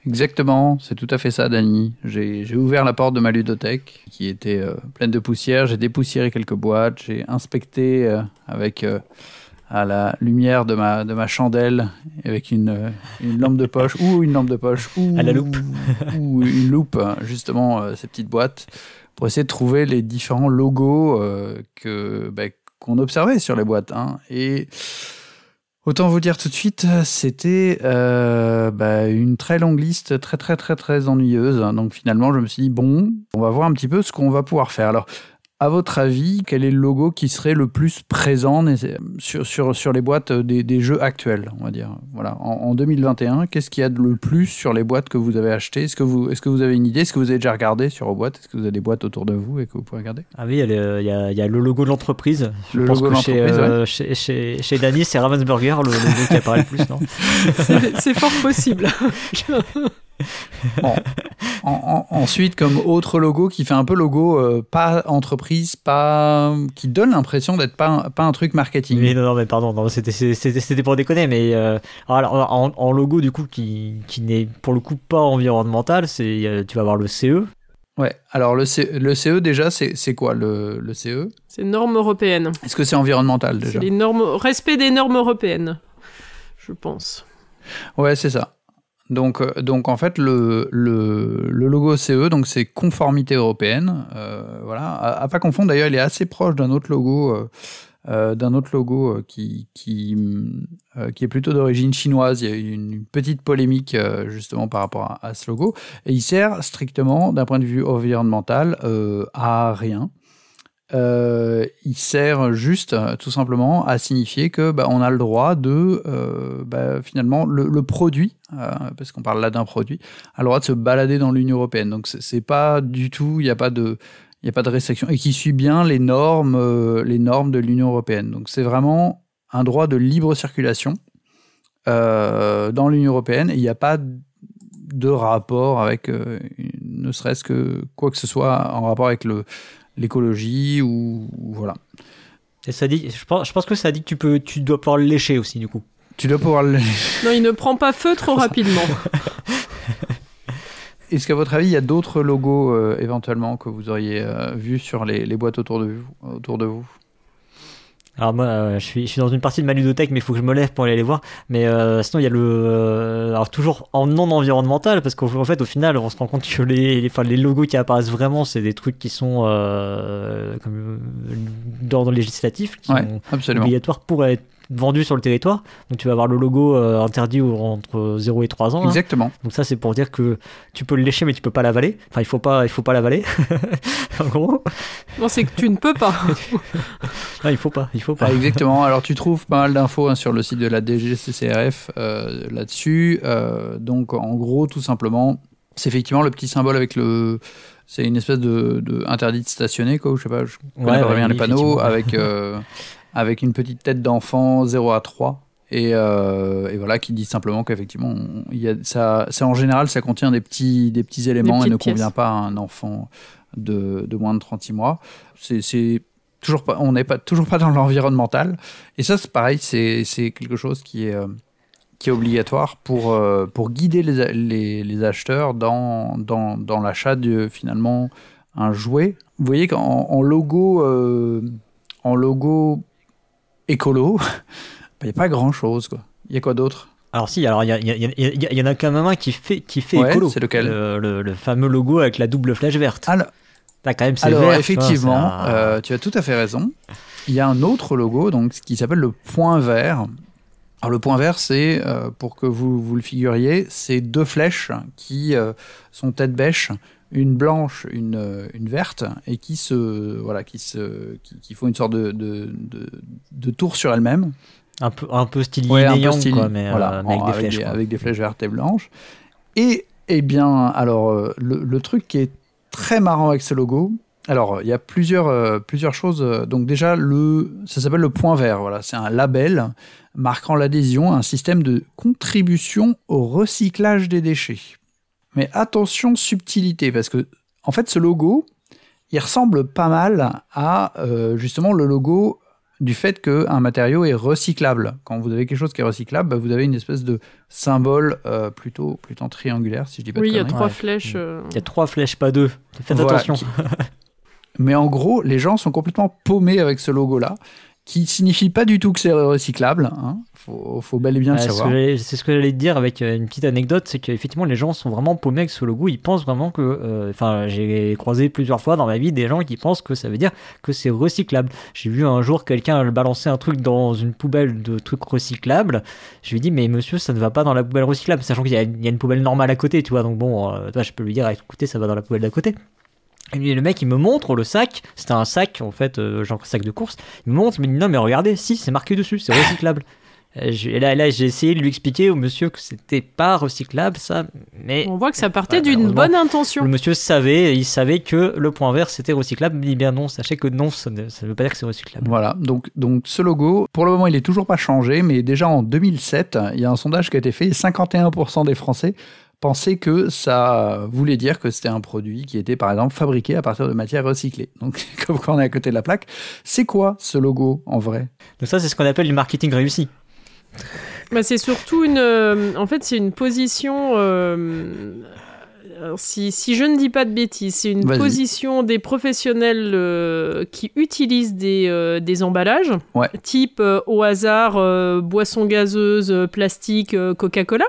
Exactement, c'est tout à fait ça, Dani. J'ai ouvert la porte de ma ludothèque qui était pleine de poussière. J'ai dépoussiéré quelques boîtes, j'ai inspecté avec à la lumière de ma, de ma chandelle avec une, une lampe de poche ou une lampe de poche ou, à la loupe. ou une loupe, justement, euh, ces petites boîtes, pour essayer de trouver les différents logos euh, que bah, qu'on observait sur les boîtes. Hein. Et autant vous dire tout de suite, c'était euh, bah, une très longue liste, très très très très ennuyeuse. Donc finalement, je me suis dit, bon, on va voir un petit peu ce qu'on va pouvoir faire. Alors, à votre avis, quel est le logo qui serait le plus présent sur, sur, sur les boîtes des, des, jeux actuels, on va dire? Voilà. En, 2021, qu'est-ce qu'il y a de le plus sur les boîtes que vous avez achetées? Est-ce que, vous, est que vous avez une idée? Est-ce que vous avez déjà regardé sur vos boîtes? Est-ce que vous avez des boîtes autour de vous et que vous pouvez regarder? Ah oui, il y, a, y, a le logo de l'entreprise. Le logo de l'entreprise, chez, chez, chez, chez Danny, c'est Ravensburger, le logo qui apparaît le plus, non? C'est fort possible. ensuite, comme autre logo qui fait un peu logo euh, pas entreprise, pas qui donne l'impression d'être pas, pas un truc marketing. Mais non, non, mais pardon, c'était pour déconner, mais euh, alors, en, logo du coup qui, qui n'est pour le coup pas environnemental, c'est tu vas avoir le CE. Ouais, alors le, CE, le CE déjà, c'est quoi le, le CE C'est normes européennes. Est-ce que c'est environnemental déjà? Les normes, Respect des normes européennes, je pense. Ouais, c'est ça. Donc, euh, donc en fait, le, logo CE, donc c'est conformité européenne. Euh, voilà. À, pas confondre, d'ailleurs, il est assez proche d'un autre logo, euh, d'un autre logo qui est plutôt d'origine chinoise. Il y a eu une petite polémique justement par rapport à, à, ce logo. Et il sert strictement, d'un point de vue environnemental, à rien. Euh, il sert juste, tout simplement, à signifier que bah, on a le droit de, euh, bah, finalement, le, produit, euh, parce qu'on parle là d'un produit, a le droit de se balader dans l'Union européenne. Donc c'est pas du tout, il n'y a pas de, il a pas de restriction et qui suit bien les normes, les normes de l'Union européenne. Donc c'est vraiment un droit de libre circulation dans l'Union européenne il n'y a pas de rapport avec, ne serait-ce que quoi que ce soit en rapport avec le l'écologie ou, voilà. Et ça dit, je pense, je pense que ça dit que tu peux, tu dois pouvoir le lécher aussi du coup. Tu dois pouvoir le lécher. Non, il ne prend pas feu trop rapidement. Est-ce qu'à votre avis, il y a d'autres logos euh, éventuellement que vous auriez euh, vus sur les, les, boîtes autour de vous, autour de vous? Alors moi, euh, je, suis, je suis dans une partie de ma ludothèque, mais il faut que je me lève pour aller les voir. Mais euh, sinon, il y a le... Euh, alors toujours en non environnemental, parce qu'en fait, au final, on se rend compte que les, les, les logos qui apparaissent vraiment, c'est des trucs qui sont comme, d'ordre législatif, qui sont obligatoires pour être vendu sur le territoire. Donc tu vas avoir le logo euh, interdit entre 0 et 3 ans. Hein. Exactement. Donc ça c'est pour dire que tu peux le lécher mais tu peux pas l'avaler. Enfin il faut pas il faut pas l'avaler. en gros. Non c'est que tu ne peux pas. non, il faut pas il faut pas. Ah, exactement. Alors tu trouves pas mal d'infos hein, sur le site de la DGCCRF euh, là-dessus. Euh, donc en gros tout simplement c'est effectivement le petit symbole avec le c'est une espèce de, interdit de stationner quoi je sais pas je connais pas bien les panneaux avec avec une petite tête d'enfant 0 à 3. Euh, et, voilà, qui dit simplement qu'effectivement, ça, ça, en général, ça contient des petits, des petits éléments et ne convient pas à un enfant de, de moins de 36 mois. C'est toujours pas, on n'est pas, toujours pas dans l'environnemental. Et ça, c'est pareil, c'est quelque chose qui est, euh, qui est obligatoire pour, euh, pour guider les, les, les acheteurs dans, dans, dans l'achat de finalement un jouet. Vous voyez qu'en logo, en logo écolo, il n'y a pas grand chose. Il y a quoi d'autre? Alors si, alors il y, y, en a quand même un qui fait, qui fait écolo. C'est lequel? Le, fameux logo avec la double flèche verte. Alors, As quand même alors effectivement, euh, tu as tout à fait raison. Il y a un autre logo donc, qui s'appelle le point vert. Alors le point vert, c'est, euh, pour que vous, vous le figuriez, c'est deux flèches qui euh, sont tête bêche une blanche, une, euh, une, verte, et qui se voilà, qui se qui, font une sorte de, de, de, tour sur elle-même. Un peu un peu style ouais, quoi, mais, voilà, euh, avec, des flèches, avec, des flèches, vertes et blanches. Et eh bien, alors euh, le, le, truc qui est très marrant avec ce logo, alors, il y a plusieurs, euh, plusieurs choses. Donc déjà, le, ça s'appelle le point vert. Voilà, c'est un label marquant l'adhésion à un système de contribution au recyclage des déchets. Mais attention, subtilité, parce que en fait, ce logo, il ressemble pas mal à euh, justement le logo du fait qu'un matériau est recyclable. Quand vous avez quelque chose qui est recyclable, bah, vous avez une espèce de symbole euh, plutôt, plutôt triangulaire, si je dis pas Oui, il y a trois flèches. Euh. Il y a trois flèches, pas deux. Faites attention. Mais en gros, les gens sont complètement paumés avec ce logo-là qui signifie pas du tout que c'est recyclable. Hein. Faut, faut bel et bien le savoir. C'est ce que j'allais te dire avec euh, une petite anecdote, c'est qu'effectivement les gens sont vraiment paumés avec ce logo. Ils pensent vraiment que, euh, enfin, j'ai croisé plusieurs fois dans ma vie des gens qui pensent que ça veut dire que c'est recyclable. J'ai vu un jour quelqu'un balancer un truc dans une poubelle de trucs recyclables. Je lui ai dit mais monsieur ça ne va pas dans la poubelle recyclable, sachant qu'il y, a une poubelle normale à côté, tu vois. Donc bon, euh, je peux lui dire écoutez ça va dans la poubelle d'à côté. Et le mec, il me montre le sac. C'était un sac, en fait, euh, genre sac de course. Il me montre, il me dit non, mais regardez, si, c'est marqué dessus, c'est recyclable. Et là, là j'ai essayé de lui expliquer au monsieur que c'était pas recyclable, ça. Mais on voit que ça partait d'une bonne intention. Le monsieur savait, il savait que le point vert c'était recyclable. Mais bien non, sachez que non, ça ne, veut pas dire que c'est recyclable. Voilà. Donc, donc ce logo, pour le moment, il est toujours pas changé, mais déjà en 2007, il y a un sondage qui a été fait. 51% des Français pensaient que ça voulait dire que c'était un produit qui était par exemple fabriqué à partir de matières recyclées. Donc comme quand on est à côté de la plaque, c'est quoi ce logo en vrai? Donc ça c'est ce qu'on appelle du marketing réussi. Bah, c'est surtout une, euh, en fait c'est une position. Euh, si, si, je ne dis pas de bêtises, c'est une position des professionnels euh, qui utilisent des, des emballages, type au hasard boisson gazeuse, plastique, Coca-Cola.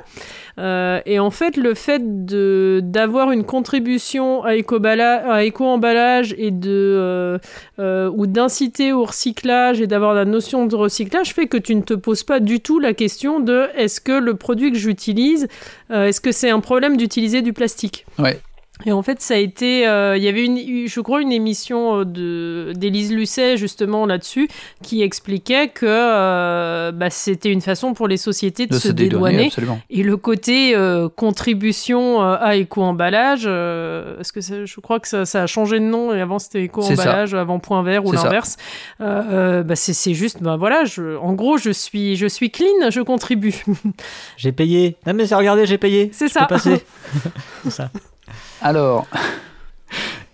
Euh, et en fait, le fait d'avoir une contribution à éco-emballage et de euh, euh, ou d'inciter au recyclage et d'avoir la notion de recyclage fait que tu ne te poses pas du tout la question de est-ce que le produit que j'utilise, est-ce que c'est un problème d'utiliser du plastique? Et en fait, ça a été. Euh, il y avait, une, je crois, une émission euh, de, d'Élise Lucet, justement, là-dessus, qui expliquait que euh, bah, c'était une façon pour les sociétés de, se, dédouaner. et le côté contribution à éco-emballage, parce que je crois que ça, ça, a changé de nom, et avant c'était éco-emballage, avant point vert ou l'inverse. bah, c'est, juste, bah, voilà, je, en gros, je suis, je suis clean, je contribue. j'ai payé. Non, mais c'est regardez, j'ai payé. C'est ça. c'est ça. Alors,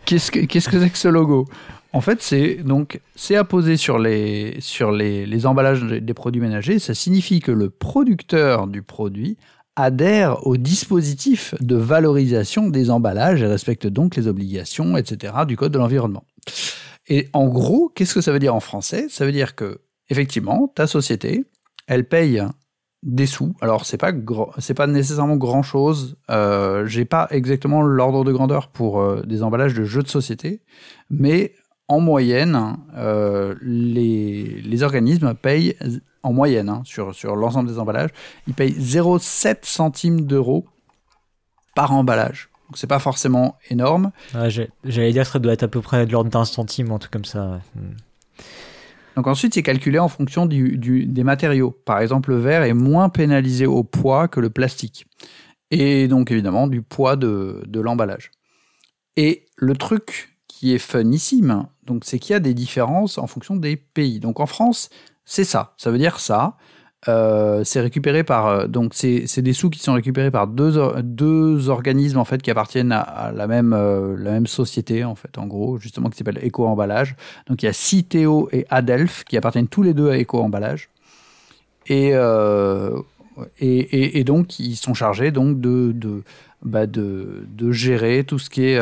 qu'est-ce que c'est -ce que, ce logo? En fait, c'est donc apposé sur les sur les, emballages des produits ménagers. Ça signifie que le producteur du produit adhère au dispositif de valorisation des emballages et respecte donc les obligations, etc., du code de l'environnement. Et en gros, qu'est-ce que ça veut dire en français? Ça veut dire que effectivement, ta société, elle paye des sous. Alors c'est pas pas nécessairement grand chose. Euh, J'ai pas exactement l'ordre de grandeur pour euh, des emballages de jeux de société, mais en moyenne, euh, les, les, organismes payent en moyenne hein, sur, sur l'ensemble des emballages, ils payent 0,7 centimes d'euros par emballage. Donc c'est pas forcément énorme. J'allais dire ça doit être à peu près de l'ordre d'un centime, un truc comme ça. Hmm. Donc ensuite, c'est calculé en fonction des matériaux. Par exemple, le verre est moins pénalisé au poids que le plastique. Et donc évidemment du poids de, l'emballage. Et le truc qui est funissime, donc c'est qu'il y a des différences en fonction des pays. Donc en France, c'est ça. Ça veut dire ça. Euh, c'est récupéré par euh, donc c'est des sous qui sont récupérés par deux, deux organismes en fait qui appartiennent à, la même euh, la même société en fait en gros justement qui s'appelle Eco Emballage. Donc il y a Citeo et Adelph qui appartiennent tous les deux à Eco Emballage. Et, et, et, donc ils sont chargés donc de de, bah, de, de gérer tout ce qui est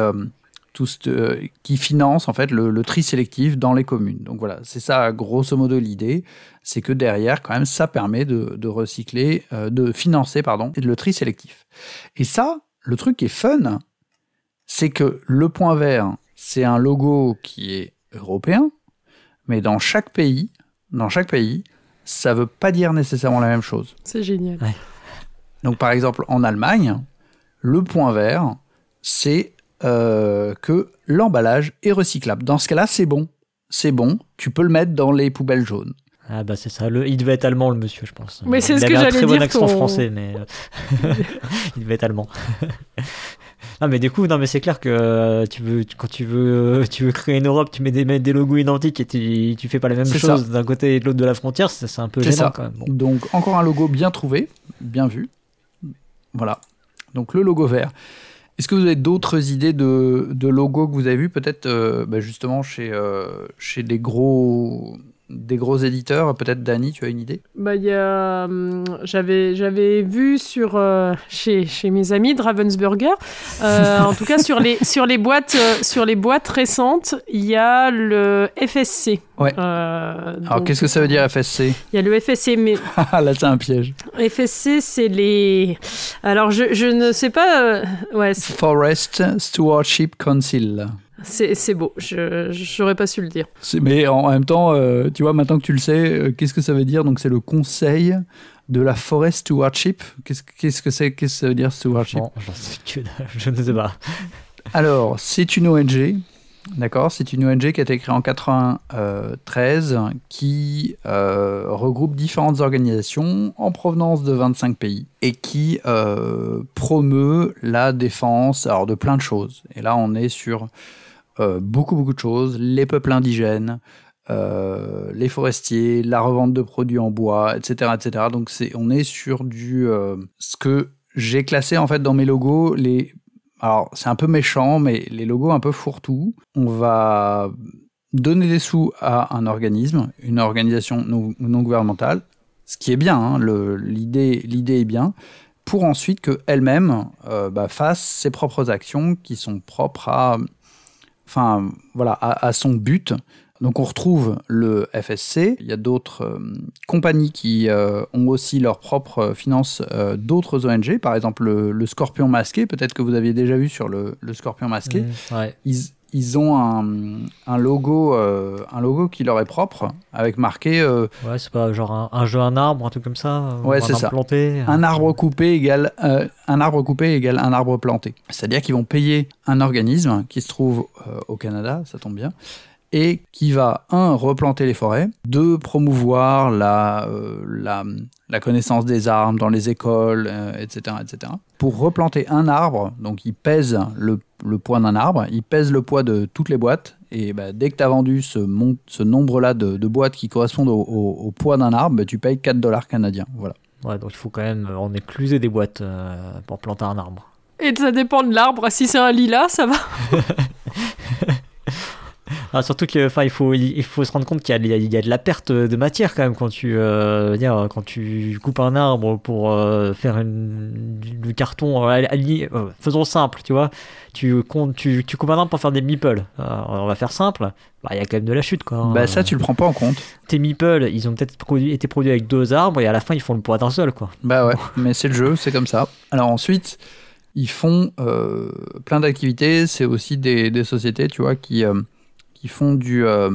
euh, qui finance en fait le, tri sélectif dans les communes. Donc voilà, c'est ça grosso modo l'idée, c'est que derrière quand même ça permet de, recycler, euh, de financer pardon, le tri sélectif. Et ça, le truc qui est fun, c'est que le point vert, c'est un logo qui est européen, mais dans chaque pays, dans chaque pays, ça veut pas dire nécessairement la même chose. C'est génial. Donc par exemple en Allemagne, le point vert, c'est euh, que l'emballage est recyclable. Dans ce cas-là, c'est bon. C'est bon, tu peux le mettre dans les poubelles jaunes. Ah bah c'est ça, le... il devait être allemand le monsieur, je pense. Mais c'est ce que j'allais dire. Il avait un très bon accent français, mais euh, il devait être allemand. Non, mais du coup, non, mais c'est clair que euh, tu veux, quand tu veux, tu veux créer une Europe, tu mets des, des logos identiques et tu, tu fais pas la même chose d'un côté et de l'autre de la frontière, c'est un peu gênant ça. quand même. Donc, encore un logo bien trouvé, bien vu. Voilà. Donc, le logo vert. Est-ce que vous avez d'autres idées de, de logos que vous avez vus, peut-être euh, bah, justement chez, euh, chez des gros des gros éditeurs Peut-être Dani, tu as une idée? Bah, hum, j'avais, j'avais vu sur, euh, chez, chez mes amis de Ravensburger, euh, en tout cas sur les, sur, les boîtes, euh, sur les boîtes récentes, il y a le FSC. Ouais. Alors qu'est-ce que ça veut dire FSC Il y a le FSC, mais... Ah, là c'est un piège. FSC, c'est les... Alors je, je ne sais pas... ouais, Forest Stewardship Council. C'est beau, je n'aurais pas su le dire. Mais en même temps, euh, tu vois, maintenant que tu le sais, euh, qu'est-ce que ça veut dire? Donc c'est le conseil de la forest stewardship. Qu'est-ce -ce que c'est? Qu'est-ce que ça veut dire stewardship? Sais je ne sais pas. Alors, c'est une ONG, d'accord? C'est une ONG qui a été créée en 93, qui euh, regroupe différentes organisations en provenance de 25 pays et qui promeut la défense alors de plein de choses. Et là, on est sur euh, beaucoup, beaucoup de choses, les peuples indigènes, euh, les forestiers, la revente de produits en bois, etc. etc. Donc c'est, on est sur du... Euh, ce que j'ai classé en fait dans mes logos, les... Alors c'est un peu méchant, mais les logos un peu fourre-tout. On va donner des sous à un organisme, une organisation non, gouvernementale, ce qui est bien, hein, l'idée, l'idée est bien, pour ensuite qu'elle-même bah, fasse ses propres actions qui sont propres à enfin voilà, à, son but. Donc on retrouve le FSC, il y a d'autres euh, compagnies qui euh, ont aussi leur propre finance euh, d'autres ONG, par exemple le, Scorpion masqué, peut-être que vous aviez déjà vu sur le, Scorpion masqué. Mmh, ouais ils ont un, logo, euh, un logo qui leur est propre, avec marqué. Euh, ouais, c'est pas genre un, jeu, un arbre, un truc comme ça. Euh, ouais, c'est ça. Planté, un arbre coupé égale un arbre coupé égale un arbre planté. C'est-à-dire qu'ils vont payer un organisme qui se trouve au Canada, ça tombe bien, et qui va, un, replanter les forêts, deux, promouvoir la, la, la connaissance des arbres dans les écoles, etc., etc. Pour replanter un arbre, donc il pèse le le poids d'un arbre, il pèse le poids de toutes les boîtes, et bah, dès que tu as vendu ce, ce nombre-là de, boîtes qui correspondent au, poids d'un arbre, bah, tu payes 4 dollars canadiens. Voilà. Ouais, donc il faut quand même en écluser des boîtes euh, pour planter un arbre. Et ça dépend de l'arbre. Si c'est un lilas, ça va. Ah, surtout qu'il il faut, il faut se rendre compte qu'il y, y, a de la perte de matière quand même quand tu, euh, dire, quand tu coupes un arbre pour euh, faire du, carton. Euh, faisons simple, tu vois. Tu, tu, tu, coupes un arbre pour faire des meeples. on va faire simple. Bah, il y a quand même de la chute. Quoi, Bah, ça, tu le prends pas en compte. Tes meeples, ils ont peut-être produit, été produits avec deux arbres et à la fin, ils font le poids d'un seul. Quoi. Bah ouais, mais c'est le jeu, c'est comme ça. Alors ensuite ils font plein d'activités. C'est aussi des, des, sociétés, tu vois, qui, qui font du euh,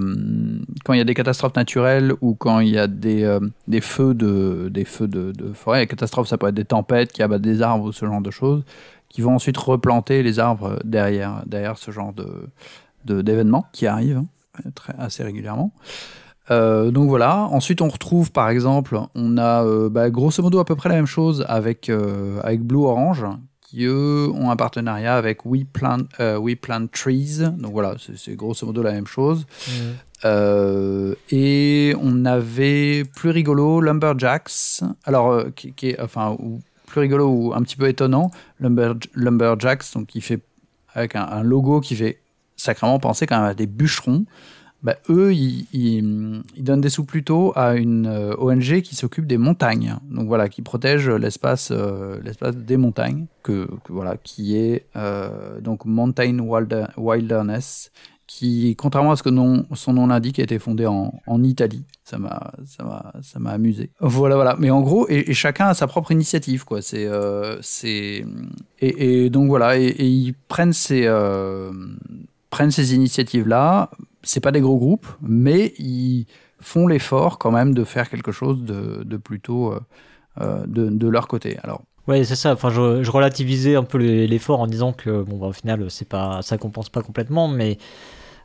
quand il y a des catastrophes naturelles ou quand il y a des, euh, des feux de des feux de, forêt. Les catastrophes, ça peut être des tempêtes qui abattent des arbres ou ce genre de choses, qui vont ensuite replanter les arbres derrière derrière ce genre de d'événements qui arrivent hein, très, assez régulièrement. Euh, donc voilà. Ensuite, on retrouve par exemple, on a bah, grosso modo à peu près la même chose avec avec Blue Orange, qui eux ont un partenariat avec We Plant, euh, We Plant Trees. Donc voilà, c'est grosso modo la même chose. Mmh. Euh, et on avait plus rigolo Lumberjacks. Alors, euh, qui, est enfin ou, plus rigolo ou un petit peu étonnant, Lumber, Lumberjacks, donc qui fait avec un, un, logo qui fait sacrément penser quand même à des bûcherons. Bah, eux, ils, donnent des sous plutôt à une euh, ONG qui s'occupe des montagnes. Donc voilà, qui protège l'espace, euh, l'espace des montagnes, que, voilà, qui est euh, donc Mountain Wilderness, qui, contrairement à ce que son nom l'indique, a été fondé en, Italie. Ça m'a, ça m'a, ça m'a amusé. Voilà, voilà. Mais en gros, et, chacun a sa propre initiative, quoi. C'est, c'est, et, donc voilà, et, ils prennent ces, prennent ces initiatives-là c'est pas des gros groupes, mais ils font l'effort quand même de faire quelque chose de, plutôt euh, euh, de, leur côté. Alors. Ouais, c'est ça. Enfin, je, relativisais un peu l'effort en disant que bon, bah, au final, c'est pas, ça compense pas complètement, mais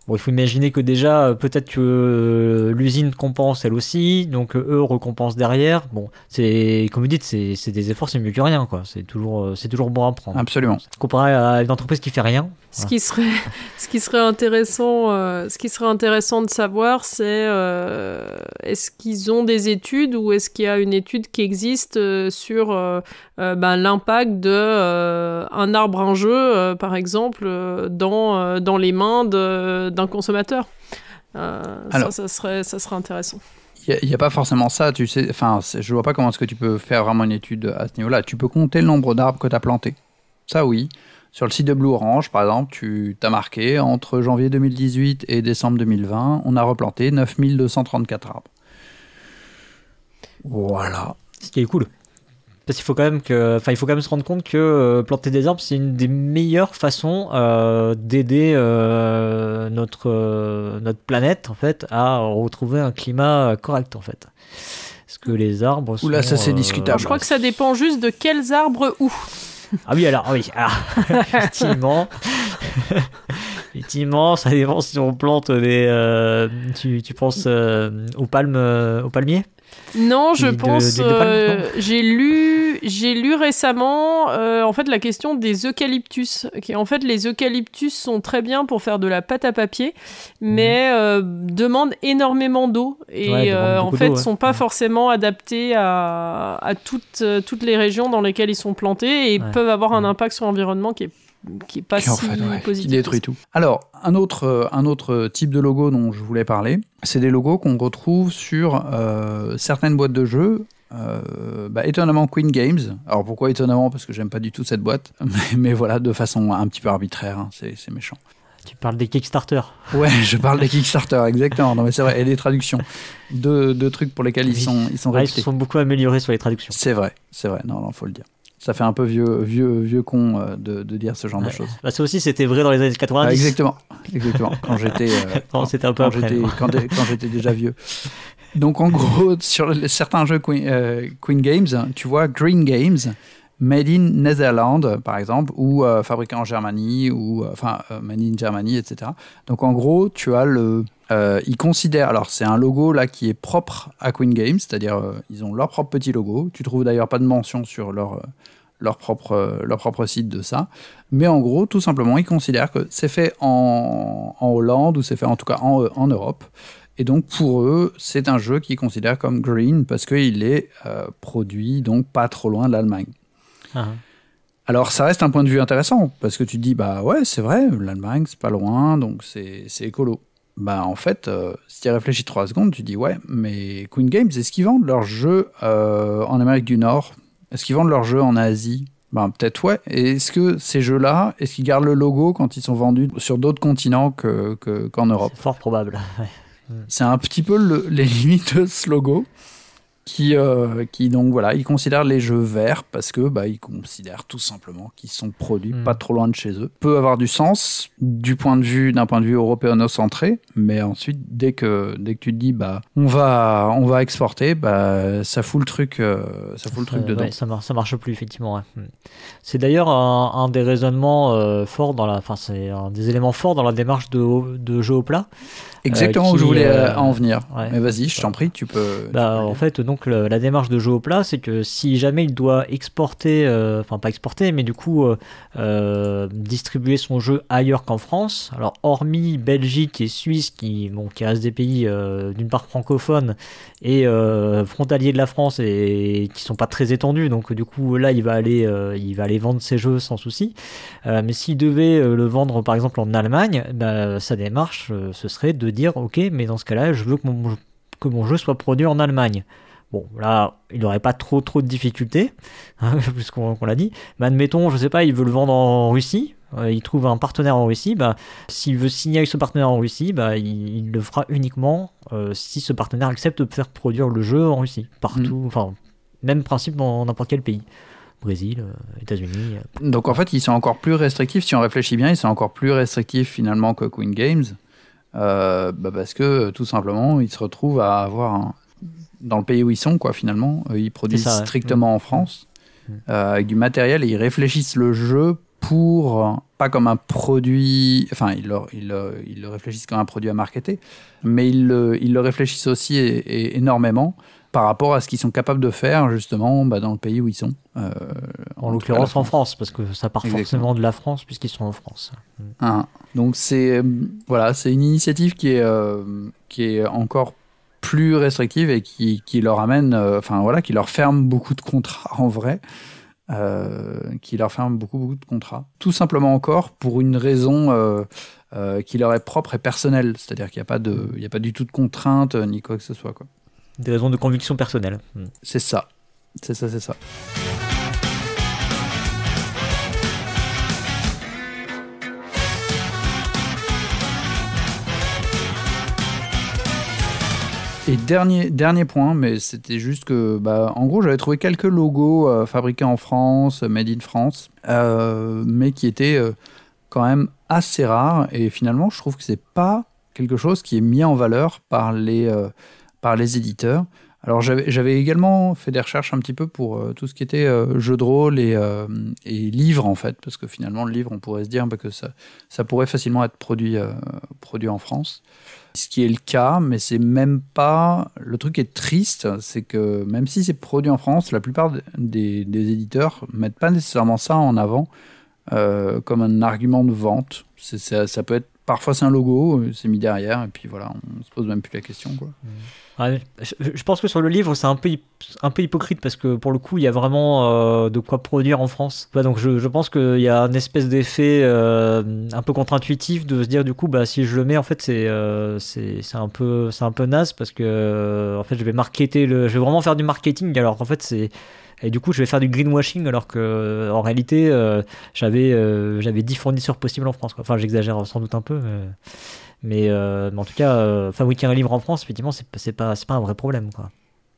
Bon, il faut imaginer que déjà, euh, peut-être que euh, l'usine compense elle aussi, donc euh, eux recompensent derrière. Bon, c'est comme vous dites, c'est c'est des efforts, c'est mieux que rien, quoi. C'est toujours, c'est toujours bon à prendre. Absolument. Comparé à une entreprise qui fait rien. Ce qui serait, ce qui serait intéressant, euh, ce qui serait intéressant de savoir, c'est euh, est-ce qu'ils ont des études ou est-ce qu'il y a une étude qui existe sur euh, euh, ben, l'impact de euh, un arbre un jeu, euh, par exemple, dans euh, dans les mains de- d'un consommateur. Euh, Alors. ça, ça serait, ça serait intéressant. Il n'y a, pas forcément ça, tu sais. Enfin, je vois pas comment est-ce que tu peux faire vraiment une étude à ce niveau-là. Tu peux compter le nombre d'arbres que tu as plantés. Ça, oui. Sur le site de Blue Orange, par exemple, tu t'as marqué entre janvier 2018 et décembre 2020, on a replanté 9234 arbres. Voilà. Ce qui est cool. Parce qu'il faut quand même que, enfin, il faut quand même se rendre compte que euh, planter des arbres, c'est une des meilleures façons euh, d'aider euh, notre euh, notre planète en fait à retrouver un climat correct en fait. Parce que les arbres. Oula, sont, ça, c'est euh, discutable. Je crois que ça dépend juste de quels arbres où. Ah oui, alors, oui, alors, effectivement. effectivement, ça dépend si on plante des. euh, tu, tu penses euh, aux palmes, aux palmiers? Non, je pense. euh, j'ai lu, j'ai lu récemment, euh, en fait, la question des eucalyptus. Qui, en fait, les eucalyptus sont très bien pour faire de la pâte à papier, mais euh, demandent énormément d'eau et Mhm. Ouais, en fait, ouais. sont pas Mhm. forcément adaptés à, à toutes, toutes les régions dans lesquelles ils sont plantés et peuvent avoir un Mhm. impact sur l'environnement qui est qui est pas Qui, en si fait, ouais, qui positif. détruit tout. Alors, un autre, euh, un autre type de logo dont je voulais parler, c'est des logos qu'on retrouve sur euh, certaines boîtes de jeux. euh, bah, étonnamment Queen Games. Alors pourquoi étonnamment? Parce que j'aime pas du tout cette boîte. Mais, mais voilà, de façon un petit peu arbitraire, hein, c'est c'est méchant. Tu parles des Kickstarter. Ouais, je parle des Kickstarter, exactement. Non mais c'est vrai, et des traductions. Deux, deux trucs pour lesquels ils sont, ils sont Ah, ils se sont beaucoup améliorés sur les traductions. C'est vrai, c'est vrai. Non, non, faut le dire. Ça fait un peu vieux, vieux, vieux con euh, de, de dire ce genre de choses. Bah, ça aussi, c'était vrai dans les années 90. Ah, exactement, exactement. Quand j'étais, euh, quand j'étais, non. quand, quand j'étais déjà vieux. Donc en gros, sur les- certains jeux Queen, euh, Queen Games, tu vois Green Games, Made in Netherlands par exemple, ou euh, fabriqué en Germanie, ou enfin Made in Germany, etc. Donc en gros, tu as le, euh, ils considèrent, alors c'est un logo là qui est propre à Queen Games, c'est-à-dire euh, ils ont leur propre petit logo. Tu trouves d'ailleurs pas de mention sur leur euh, leur propre, euh, leur propre site de ça. Mais en gros, tout simplement, ils considèrent que c'est fait en, en Hollande ou c'est fait en tout cas en, euh, en Europe. Et donc pour eux, c'est un jeu qu'ils considèrent comme green parce qu'il est euh, produit donc pas trop loin de l'Allemagne. Ah, Alors ça reste un point de vue intéressant parce que tu te dis bah ouais c'est vrai l'Allemagne c'est pas loin donc c'est c'est écolo. Bah en fait euh, si tu réfléchis trois secondes tu dis ouais mais Queen Games est-ce qu'ils vendent leurs jeux euh, en Amérique du Nord? Est-ce qu'ils vendent leurs jeux en Asie? Ben, peut-être ouais. Et est-ce que ces jeux-là, est-ce qu'ils gardent le logo quand ils sont vendus sur d'autres continents que, que- qu'en Europe? Fort probable. ouais. c'est un petit peu le- les limites de ce logo qui, euh, qui donc voilà, ils considèrent les jeux verts parce que bah, ils considèrent tout simplement qu'ils sont produits Mm. pas trop loin de chez eux. Peut avoir du sens du point de vue d'un point de vue européano-centré, mais ensuite dès que dès que tu te dis bah on va on va exporter, bah ça fout le truc euh, ça fout le truc Euh, dedans. ouais, ça, mar- ça marche plus, effectivement. ouais. Hmm. C'est d'ailleurs un, un des raisonnements euh, forts dans la. Enfin, c'est un des éléments forts dans la démarche de, de jeu au plat. Exactement euh, où je qui, voulais euh, euh, en venir. ouais. Mais vas-y, je t'en prie, tu peux. tu Bah, peux en fait, donc le- la démarche de jeu au plat, c'est que si jamais il doit exporter, euh, enfin pas exporter, mais du coup euh, euh, distribuer son jeu ailleurs qu'en France, alors hormis Belgique et Suisse, qui, bon, qui restent des pays euh, d'une part francophones et euh, frontaliers de la France et qui sont pas très étendus, donc du coup là il va aller, euh, il va aller vendre ses jeux sans souci. Euh, mais s'il devait euh, le vendre par exemple en Allemagne, bah, sa démarche euh, ce serait de dire ok, mais dans ce cas-là, je veux que mon, que mon jeu soit produit en Allemagne. Bon, là, il n'aurait pas trop trop de difficultés, hein, puisqu'on qu'on l'a dit. Mais admettons, je sais pas, il veut le vendre en Russie, euh, il trouve un partenaire en Russie, bah, s'il veut signer avec ce partenaire en Russie, bah, il, il le fera uniquement euh, si ce partenaire accepte de faire produire le jeu en Russie, partout, enfin, même principe dans n'importe quel pays. Brésil, euh, États-Unis. Donc en fait, ils sont encore plus restrictifs. Si on réfléchit bien, ils sont encore plus restrictifs finalement que Queen Games. Euh, bah, parce que tout simplement, ils se retrouvent à avoir un- dans le pays où ils sont, quoi, finalement, euh, ils produisent ça, ouais. strictement en France Mm. euh, avec du matériel et ils réfléchissent le jeu pour, pas comme un produit, enfin, ils le, ils, le, ils le réfléchissent comme un produit à marketer, mais ils le, ils le réfléchissent aussi énormément par rapport à ce qu'ils sont capables de faire justement bah, dans le pays où ils sont. Euh, en l'occurrence en France, parce que ça part forcément de la France puisqu'ils sont en France. Ah, donc c'est voilà, c'est une initiative qui est euh, qui est encore plus restrictive et qui, qui leur amène, euh, enfin voilà, qui leur ferme beaucoup de contrats en vrai. qui leur ferme beaucoup, beaucoup de contrats. Tout simplement encore pour une raison qui leur est propre et personnelle. C'est-à-dire qu'il n'y a, pas de, il y a pas du tout de contraintes ni quoi que ce soit. Quoi. Des raisons de conviction personnelle. Hmm. C'est ça. C'est ça, c'est ça. Et dernier, dernier point, mais c'était juste que, bah, en gros, j'avais trouvé quelques logos euh, fabriqués en France, made in France, euh, mais qui étaient euh, quand même assez rares. Et finalement, je trouve que c'est pas quelque chose qui est mis en valeur par les, par les éditeurs. Alors j'avais également fait des recherches un petit peu pour euh, tout ce qui était euh, jeux de rôle et, euh, et, livres en fait, parce que finalement le livre on pourrait se dire bah, que ça, pourrait facilement être produit, produit en France. Ce qui est le cas, mais c'est même pas... Le truc est triste, c'est que même si c'est produit en France, la plupart des, des éditeurs mettent pas nécessairement ça en avant comme un argument de vente. Ça, peut être... Parfois c'est un logo, c'est mis derrière, et puis voilà, on se pose même plus la question. Quoi. Mmh je, pense que sur le livre, c'est un peu, un peu hypocrite parce que pour le coup, il y a vraiment euh, de quoi produire en France. donc je, pense qu'il y a une espèce d'effet euh, un peu contre-intuitif de se dire du coup, bah, si je le mets, en fait, c'est euh, un, peu, un peu naze parce que en fait, je vais marketer le, je vais vraiment faire du marketing alors qu'en fait, c'est. Et du coup, je vais faire du greenwashing alors que en réalité, j'avais j'avais 10 fournisseurs possibles en France. Enfin, j'exagère sans doute un peu. Mais... Euh, mais, en tout cas, euh, fabriquer un livre en France, effectivement, c'est pas, pas un vrai problème. Quoi.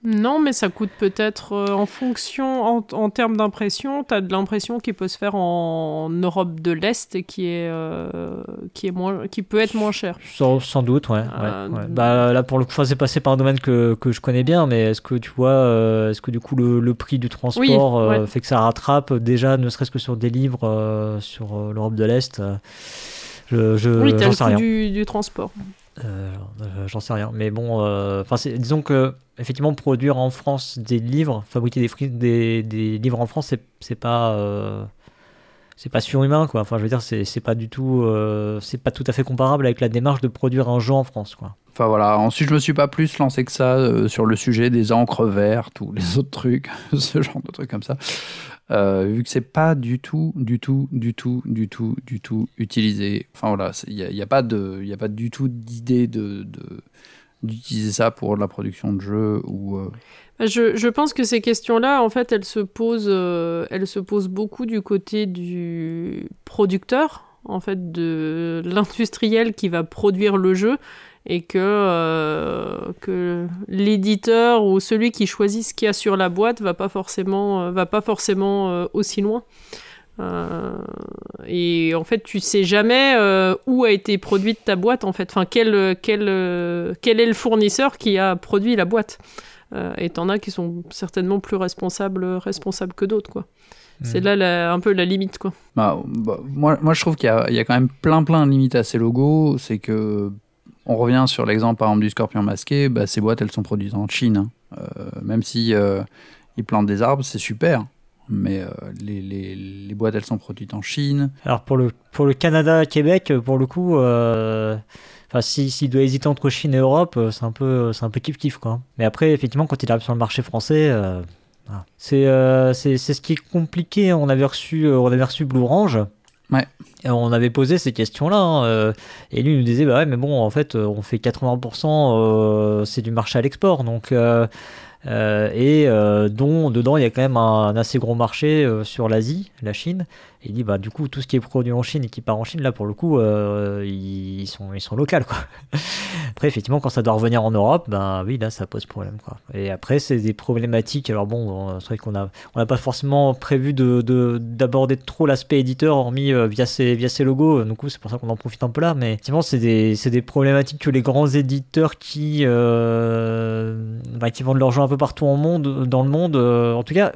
Non, mais ça coûte peut-être euh, en fonction, en, termes d'impression, tu as de l'impression qui peut se faire en, Europe de l'Est et qui, est, qui, est moins, qui peut être moins cher. Sans, sans doute, ouais. Bah, là, pour le coup, c'est passé par un domaine que, que, je connais bien, mais est-ce que tu vois, est-ce que du coup le, le prix du transport fait que ça rattrape déjà, ne serait-ce que sur des livres sur l'Europe de l'Est je, je, oui, t'as le coût du, du, transport. Euh, euh, j'en sais rien. Mais bon, euh, disons que effectivement, produire en France des livres, fabriquer des, des, des livres en France, c'est pas c'est pas surhumain quoi. Enfin, je veux dire, c'est pas du tout, c'est pas tout à fait comparable avec la démarche de produire un jeu en France quoi. Enfin voilà. Ensuite, je me suis pas plus lancé que ça sur le sujet des encres vertes ou les autres trucs, ce genre de trucs comme ça. Euh, vu que c'est pas du tout, du tout, du tout, du tout, du tout utilisé. Enfin voilà, il n'y a, a, pas de, il a pas du tout d'idée de, d'utiliser ça pour la production de jeux ou. Je, pense que ces questions-là, en fait, elles se posent, euh, elles se posent beaucoup du côté du producteur, en fait, de l'industriel qui va produire le jeu et que, euh, que l'éditeur ou celui qui choisit ce qu'il y a sur la boîte va pas forcément, euh, va pas forcément aussi loin. et en fait, tu sais jamais où a été produite ta boîte, en fait. Enfin, quel est le fournisseur qui a produit la boîte. Et t'en as qui sont certainement plus responsables, responsables que d'autres, quoi. C'est hmm. là un peu la limite, quoi. Bah, bah, moi, moi, je trouve qu'il y, y, a quand même plein, plein de limites à ces logos. C'est que on revient sur l'exemple par exemple du scorpion masqué, bah, ces boîtes elles sont produites en Chine. Hein. Euh, même si euh, ils plantent des arbres, c'est super. Mais euh, les, les, les, boîtes elles sont produites en Chine. Alors pour le, pour le Canada, Québec, pour le coup, enfin s'il si, doit hésiter entre Chine et Europe, c'est un peu c'est un peu kiff kiff quoi. Mais après effectivement quand il arrive sur le marché français, c'est c'est ce qui est compliqué. On avait reçu on avait reçu Blue Orange. Ouais. Et on avait posé ces questions-là, hein, euh, et lui nous disait bah ouais, mais bon, en fait, on fait 80%, euh, c'est du marché à l'export, donc euh, et dont dedans il y a quand même un assez gros marché sur l'Asie, la Chine, il dit bah du coup tout ce qui est produit en Chine et qui part en Chine là pour le coup euh, ils sont ils sont locaux quoi. après effectivement quand ça doit revenir en Europe ben oui là ça pose problème quoi. Et après c'est des problématiques alors bon c'est vrai qu'on a on n'a pas forcément prévu de d'aborder trop l'aspect éditeur hormis euh, via ces via ces logos du coup c'est pour ça qu'on en profite un peu là mais effectivement c'est des des problématiques que les grands éditeurs qui euh, bah, qui vendent leur jeu un peu partout en monde dans le monde en tout cas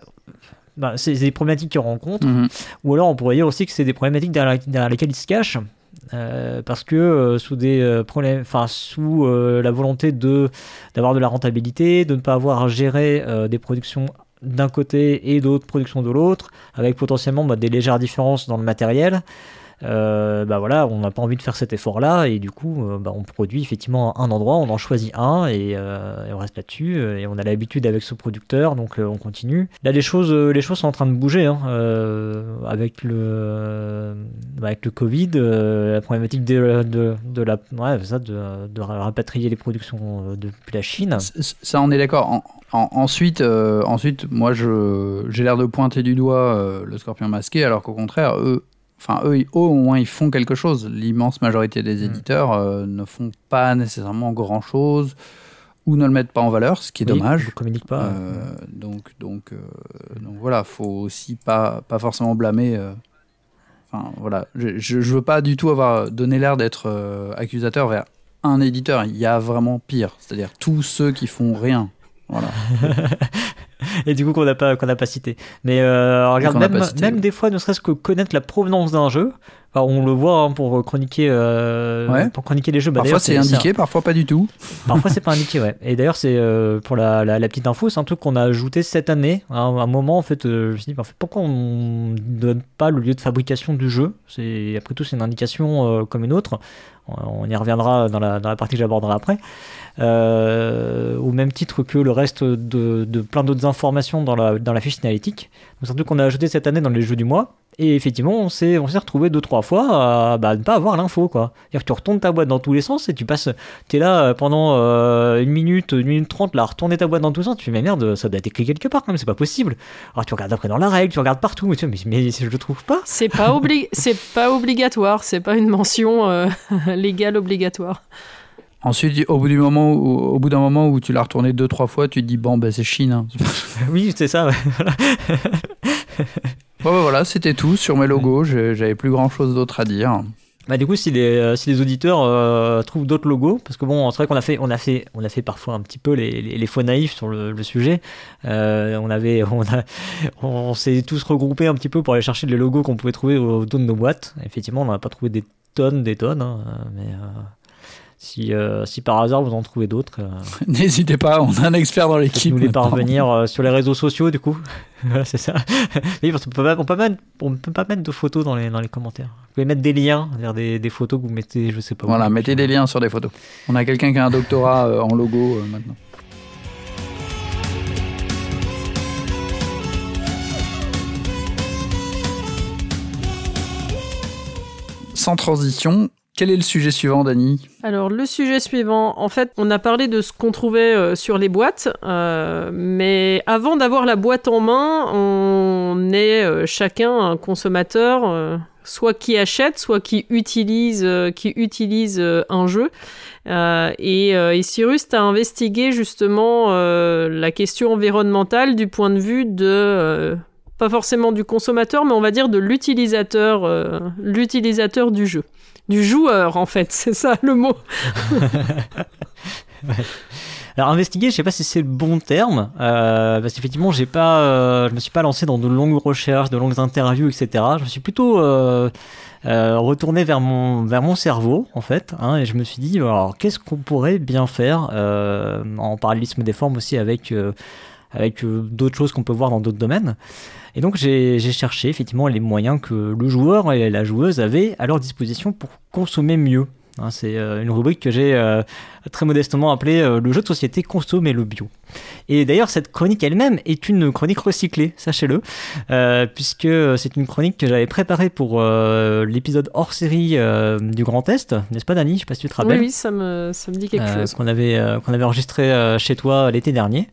bah, c'est des problématiques qu'ils rencontrent, Mhm. ou alors on pourrait dire aussi que c'est des problématiques derrière, derrière lesquelles ils se cachent. euh, parce que euh, sous des euh, problèmes, enfin sous la volonté de d'avoir de la rentabilité, de ne pas avoir à gérer des productions d'un côté et d'autres productions de l'autre, avec potentiellement bah, des légères différences dans le matériel. Euh, bah voilà, on n'a pas envie de faire cet effort-là et du coup, euh, bah, on produit effectivement un endroit, on en choisit un et, euh, on reste là-dessus et on a l'habitude avec ce producteur, donc on continue. Là, les choses, les choses sont en train de bouger hein, avec le, bah, avec le Covid, la problématique de, de, la, ouais, de, de rapatrier les productions depuis la Chine. Ça, on est d'accord. En- en- ensuite, ensuite, moi, j'ai l'air de pointer du doigt le scorpion masqué, alors qu'au contraire, eux, enfin, eux, ils- au moins, ils font quelque chose. L'immense majorité des Mm. éditeurs euh, ne font pas nécessairement grand-chose ou ne le mettent pas en valeur, ce qui est Oui, dommage. On communique pas. Euh, donc, donc, euh, donc voilà, faut aussi pas, pas forcément blâmer. euh, Enfin voilà, je, je, je veux pas du tout avoir donné l'air d'être accusateur vers un éditeur. Il y a vraiment pire, c'est-à-dire tous ceux qui font rien. Voilà. et du coup qu'on n'a pas qu'on n'a pas cité. Mais euh, regarde même, cité, même des fois ne serait-ce que connaître la provenance d'un jeu. Alors, on le voit hein, pour chroniquer euh, Ouais. pour chroniquer les jeux. Bah, parfois c'est indiqué, parfois pas du tout. Parfois c'est pas indiqué, ouais. Et d'ailleurs c'est euh, pour la, la, la petite info, c'est un truc qu'on a ajouté cette année. À un, un moment en fait, euh, je me suis dit en fait, pourquoi on ne donne pas le lieu de fabrication du jeu? C'est après tout c'est une indication comme une autre. On, on y reviendra dans la, dans la partie que j'aborderai après. Euh, au même titre que le reste de, plein d'autres informations dans la, dans la fiche analytique. Donc c'est un truc qu'on a ajouté cette année dans les jeux du mois. Et effectivement, on s'est, on s'est retrouvé deux trois fois à, bah, ne pas avoir l'info. C'est-à-dire que tu retournes ta boîte dans tous les sens et tu passes, t'es là euh, pendant euh, une minute, une minute trente, là, retourner ta boîte dans tous les sens. Tu fais mais merde, ça doit être écrit quelque part quand même, c'est pas possible. Alors tu regardes après dans la règle, tu regardes partout, mais tu mais, mais je le trouve pas. C'est pas, obli- pas obligatoire, c'est pas une mention légale obligatoire. Ensuite, au bout du moment, où, au bout d'un moment où tu l'as retourné deux trois fois, tu te dis bon ben c'est Chine. hein. oui, c'est ça. Bon, ben, voilà, c'était tout sur mes logos. J'avais plus grand chose d'autre à dire. Bah du coup si les, euh, si les auditeurs euh, trouvent d'autres logos parce que bon c'est vrai qu'on a fait on a fait on a fait parfois un petit peu les, les, les faux naïfs sur le, le sujet Euh, on avait on a on s'est tous regroupés un petit peu pour aller chercher les logos qu'on pouvait trouver au dos de nos boîtes effectivement on n'a pas trouvé des tonnes des tonnes hein, mais euh, si euh, si par hasard vous en trouvez d'autres euh, N'hésitez pas, on a un expert dans l'équipe. les maintenant. parvenir euh, sur les réseaux sociaux du coup Voilà, c'est ça oui parce qu'on peut pas on peut pas mettre, on peut pas mettre de photos dans les dans les commentaires vous pouvez mettre des liens vers des, des photos que vous mettez je sais pas où. Voilà, mettez des liens sur des photos. On a quelqu'un qui a un doctorat en logo maintenant. Sans transition, quel est le sujet suivant, Dani? Alors le sujet suivant, en fait, on a parlé de ce qu'on trouvait euh, sur les boîtes, euh, mais avant d'avoir la boîte en main, on est euh, chacun un consommateur, euh, soit qui achète, soit qui utilise, qui utilise un jeu. Et, et Cyrus a investigué justement la question environnementale du point de vue de pas forcément du consommateur, mais on va dire de l'utilisateur, euh, l'utilisateur du jeu du joueur en fait, c'est ça le mot. Alors investiguer, je sais pas si c'est le bon terme, euh, parce qu'effectivement, j'ai pas, euh, je me suis pas lancé dans de longues recherches, de longues interviews, etc. Je me suis plutôt euh, retourné vers mon, vers mon cerveau, en fait, hein, et je me suis dit, alors qu'est-ce qu'on pourrait bien faire en parallélisme des formes aussi avec avec d'autres choses qu'on peut voir dans d'autres domaines. Et donc j'ai cherché effectivement les moyens que le joueur et la joueuse avaient à leur disposition pour consommer mieux. Hein, c'est euh, une rubrique que j'ai euh, très modestement appelée euh, le jeu de société consommer le bio. Et d'ailleurs cette chronique elle-même est une chronique recyclée, sachez-le, euh, puisque c'est une chronique que j'avais préparée pour l'épisode hors série du Grand Est, n'est-ce pas Dani? Je sais pas si tu te Oui, rappelles. oui, ça me, ça me dit quelque chose. qu'on avait, qu'on avait enregistré chez toi l'été dernier.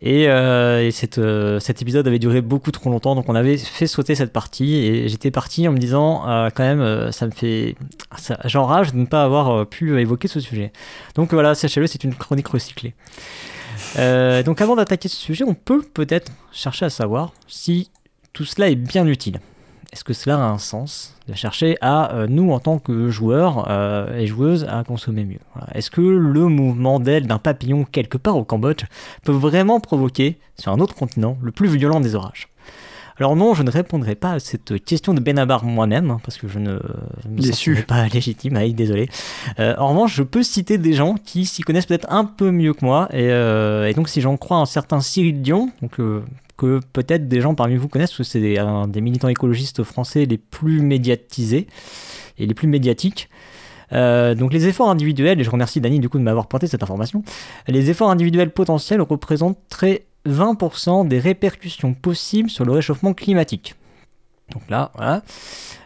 Et, euh, euh, cet épisode avait duré beaucoup trop longtemps, donc on avait fait sauter cette partie. Et j'étais parti en me disant, euh, quand même, ça me fait. J'enrage de ne pas avoir pu évoquer ce sujet. Donc voilà, sachez-le, c'est une chronique recyclée. Donc avant d'attaquer ce sujet, on peut peut-être chercher à savoir si tout cela est bien utile. Est-ce que cela a un sens de chercher à, euh, nous en tant que joueurs euh, et joueuses, à consommer mieux? Est-ce que le mouvement d'aile d'un papillon quelque part au Cambodge peut vraiment provoquer, sur un autre continent, le plus violent des orages? Alors non, je ne répondrai pas à cette question de Benabar moi-même, hein, parce que je ne me sens pas légitime, ah, désolé. Euh, en revanche, je peux citer des gens qui s'y connaissent peut-être un peu mieux que moi, et, et donc si j'en crois un certain Cyril Dion, donc que peut-être des gens parmi vous connaissent, parce que c'est un des militants écologistes français les plus médiatisés et les plus médiatiques. Euh, donc les efforts individuels, et je remercie Dany du coup de m'avoir pointé cette information, les efforts individuels potentiels représenteraient 20% des répercussions possibles sur le réchauffement climatique. Donc là, voilà.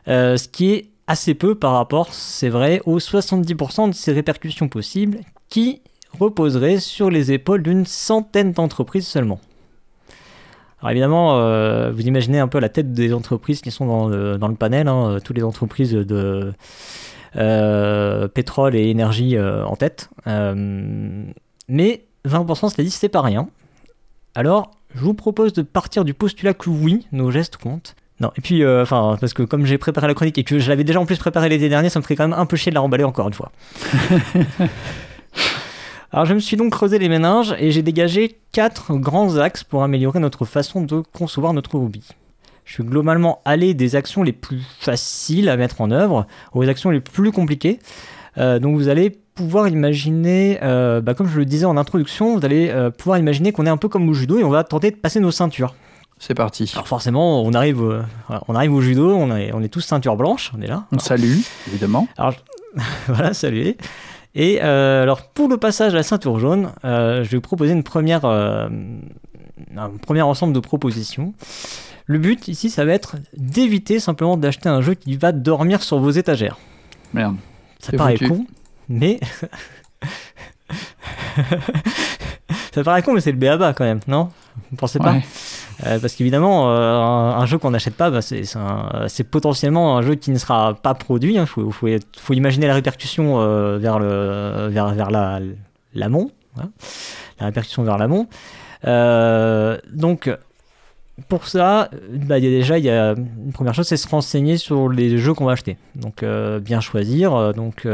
Euh, ce qui est assez peu par rapport, c'est vrai, aux 70% de ces répercussions possibles qui reposeraient sur les épaules d'une centaine d'entreprises seulement. Alors évidemment, euh, vous imaginez un peu la tête des entreprises qui sont dans le, panel, hein, toutes les entreprises de euh, pétrole et énergie euh, en tête. mais 20%, c'est-à-dire c'est pas rien. Alors, je vous propose de partir du postulat que oui, nos gestes comptent. Non, et puis, enfin, parce que comme j'ai préparé la chronique et que je l'avais déjà en plus préparé l'été dernier, ça me ferait quand même un peu chier de la remballer encore une fois. Alors je me suis donc creusé les méninges et j'ai dégagé quatre grands axes pour améliorer notre façon de concevoir notre hobby. Je suis globalement allé des actions les plus faciles à mettre en œuvre aux actions les plus compliquées. Euh, donc vous allez pouvoir imaginer, euh, bah, comme je le disais en introduction, vous allez euh, pouvoir imaginer qu'on est un peu comme au judo et on va tenter de passer nos ceintures. C'est parti. Alors forcément, on arrive, on arrive au judo, on est, on est tous ceinture blanche, on est là. On salue, évidemment. Alors voilà, salut. Et euh, alors pour le passage à la ceinture jaune, je vais vous proposer une première, un premier ensemble de propositions. Le but ici, ça va être d'éviter simplement d'acheter un jeu qui va dormir sur vos étagères. Merde. Ça paraît con, mais ça paraît con, mais c'est le BABA quand même, non? Vous pensez pas? Euh, parce qu'évidemment, euh, un, jeu qu'on n'achète pas, bah, c'est potentiellement un jeu qui ne sera pas produit. Il hein. faut, faut, imaginer la répercussion euh, vers, le, vers, vers l'amont. La, hein. la répercussion vers l'amont. donc, pour ça, bah, y a déjà, il y a une première chose, c'est se renseigner sur les jeux qu'on va acheter. Donc, bien choisir. Donc,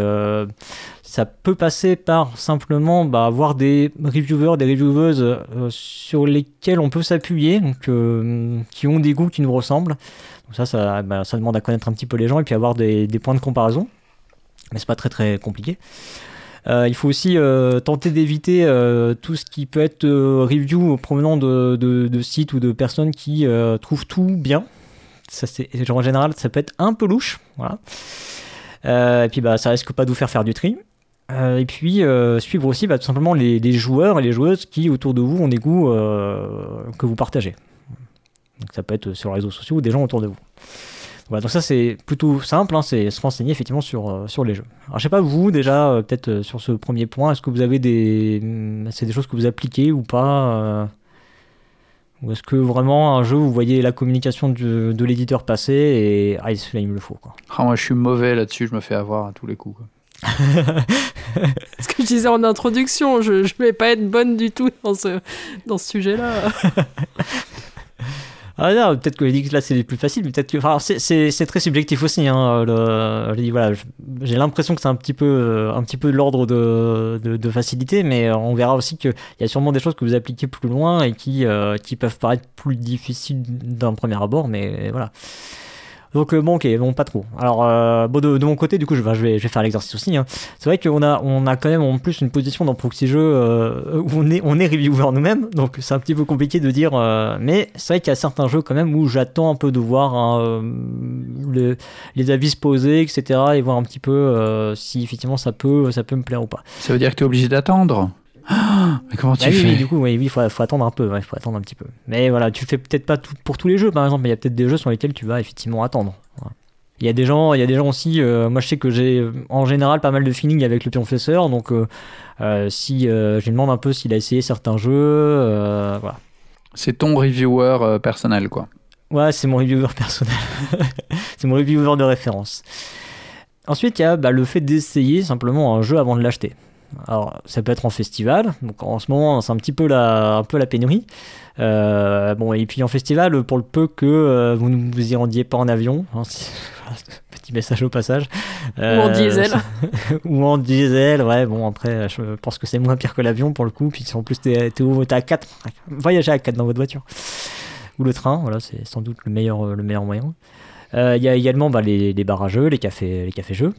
ça peut passer par simplement bah, avoir des reviewers, des revieweuses euh, sur lesquels on peut s'appuyer, euh, qui ont des goûts qui nous ressemblent. Donc ça, ça, bah, ça, demande à connaître un petit peu les gens et puis avoir des, des points de comparaison. Mais c'est pas très très compliqué. Euh, il faut aussi tenter d'éviter tout ce qui peut être review provenant de, sites ou de personnes qui trouvent tout bien. En général, ça peut être un peu louche. Et puis bah, ça risque pas de vous faire faire du tri. Euh, et puis euh, suivre aussi bah, tout simplement les, joueurs et les joueuses qui autour de vous ont des goûts euh, que vous partagez. Donc ça peut être sur les réseaux sociaux ou des gens autour de vous. Voilà, donc ça c'est plutôt simple, hein, c'est se renseigner effectivement sur, sur les jeux. Alors je sais pas vous déjà, peut-être sur ce premier point, est-ce que vous avez des... Hmm, c'est des choses que vous appliquez ou pas Ou est-ce que vraiment un jeu, vous voyez la communication de, de l'éditeur passer et ah, celui-là il me le faut quoi. Ah, moi je suis mauvais là-dessus, je me fais avoir à tous les coups. Quoi. ce que je disais en introduction, je ne vais pas être bonne du tout dans ce, dans ce sujet-là. Ah non, peut-être que je là c'est plus facile, peut-être que. C'est très subjectif aussi. Hein, voilà, j'ai l'impression que c'est un petit peu, un petit peu de l'ordre de, de, facilité, mais on verra aussi qu'il y a sûrement des choses que vous appliquez plus loin et qui, euh, qui peuvent paraître plus difficiles d'un premier abord, mais voilà. Donc euh, bon, ok, bon, pas trop. Alors, euh, bon, de, mon côté, du coup, je, vais, je vais faire l'exercice aussi. Hein. C'est vrai qu'on a, on a quand même en plus une position dans Proxy Jeux euh, où on est, on est reviewer nous-mêmes, donc c'est un petit peu compliqué de dire. mais c'est vrai qu'il y a certains jeux quand même où j'attends un peu de voir hein, les avis se poser, etc., et voir un petit peu si effectivement ça peut, ça peut me plaire ou pas. Ça veut dire que tu es obligé d'attendre? Mais comment tu bah fais oui, Du coup, oui, il faut, attendre un peu. Il faut attendre un petit peu. Mais voilà, tu fais peut-être pas tout, pour tous les jeux, par exemple. Mais il y a peut-être des jeux sur lesquels tu vas effectivement attendre. Il y a des gens, il y a des gens aussi. Euh, moi, je sais que j'ai en général pas mal de feeling avec le pionfesseur. Donc, euh, euh, si je lui demande un peu s'il a essayé certains jeux, voilà. C'est ton reviewer personnel, quoi. Ouais, c'est mon reviewer personnel. c'est mon reviewer de référence. Ensuite, il y a bah, le fait d'essayer simplement un jeu avant de l'acheter. Alors, ça peut être en festival. Donc, en ce moment, c'est un petit peu la, un peu la pénurie. Euh, bon, et puis en festival, pour le peu que euh, vous ne vous y rendiez pas en avion, hein, si- petit message au passage. Ou en diesel. ou en diesel, ouais, bon, après, je pense que c'est moins pire que l'avion pour le coup. Puis en plus, t'es à 4, voyager à 4 dans votre voiture. Ou le train, voilà, c'est sans doute le meilleur, le meilleur moyen. Euh, Il y a également bah, les, les les cafés, les cafés jeux.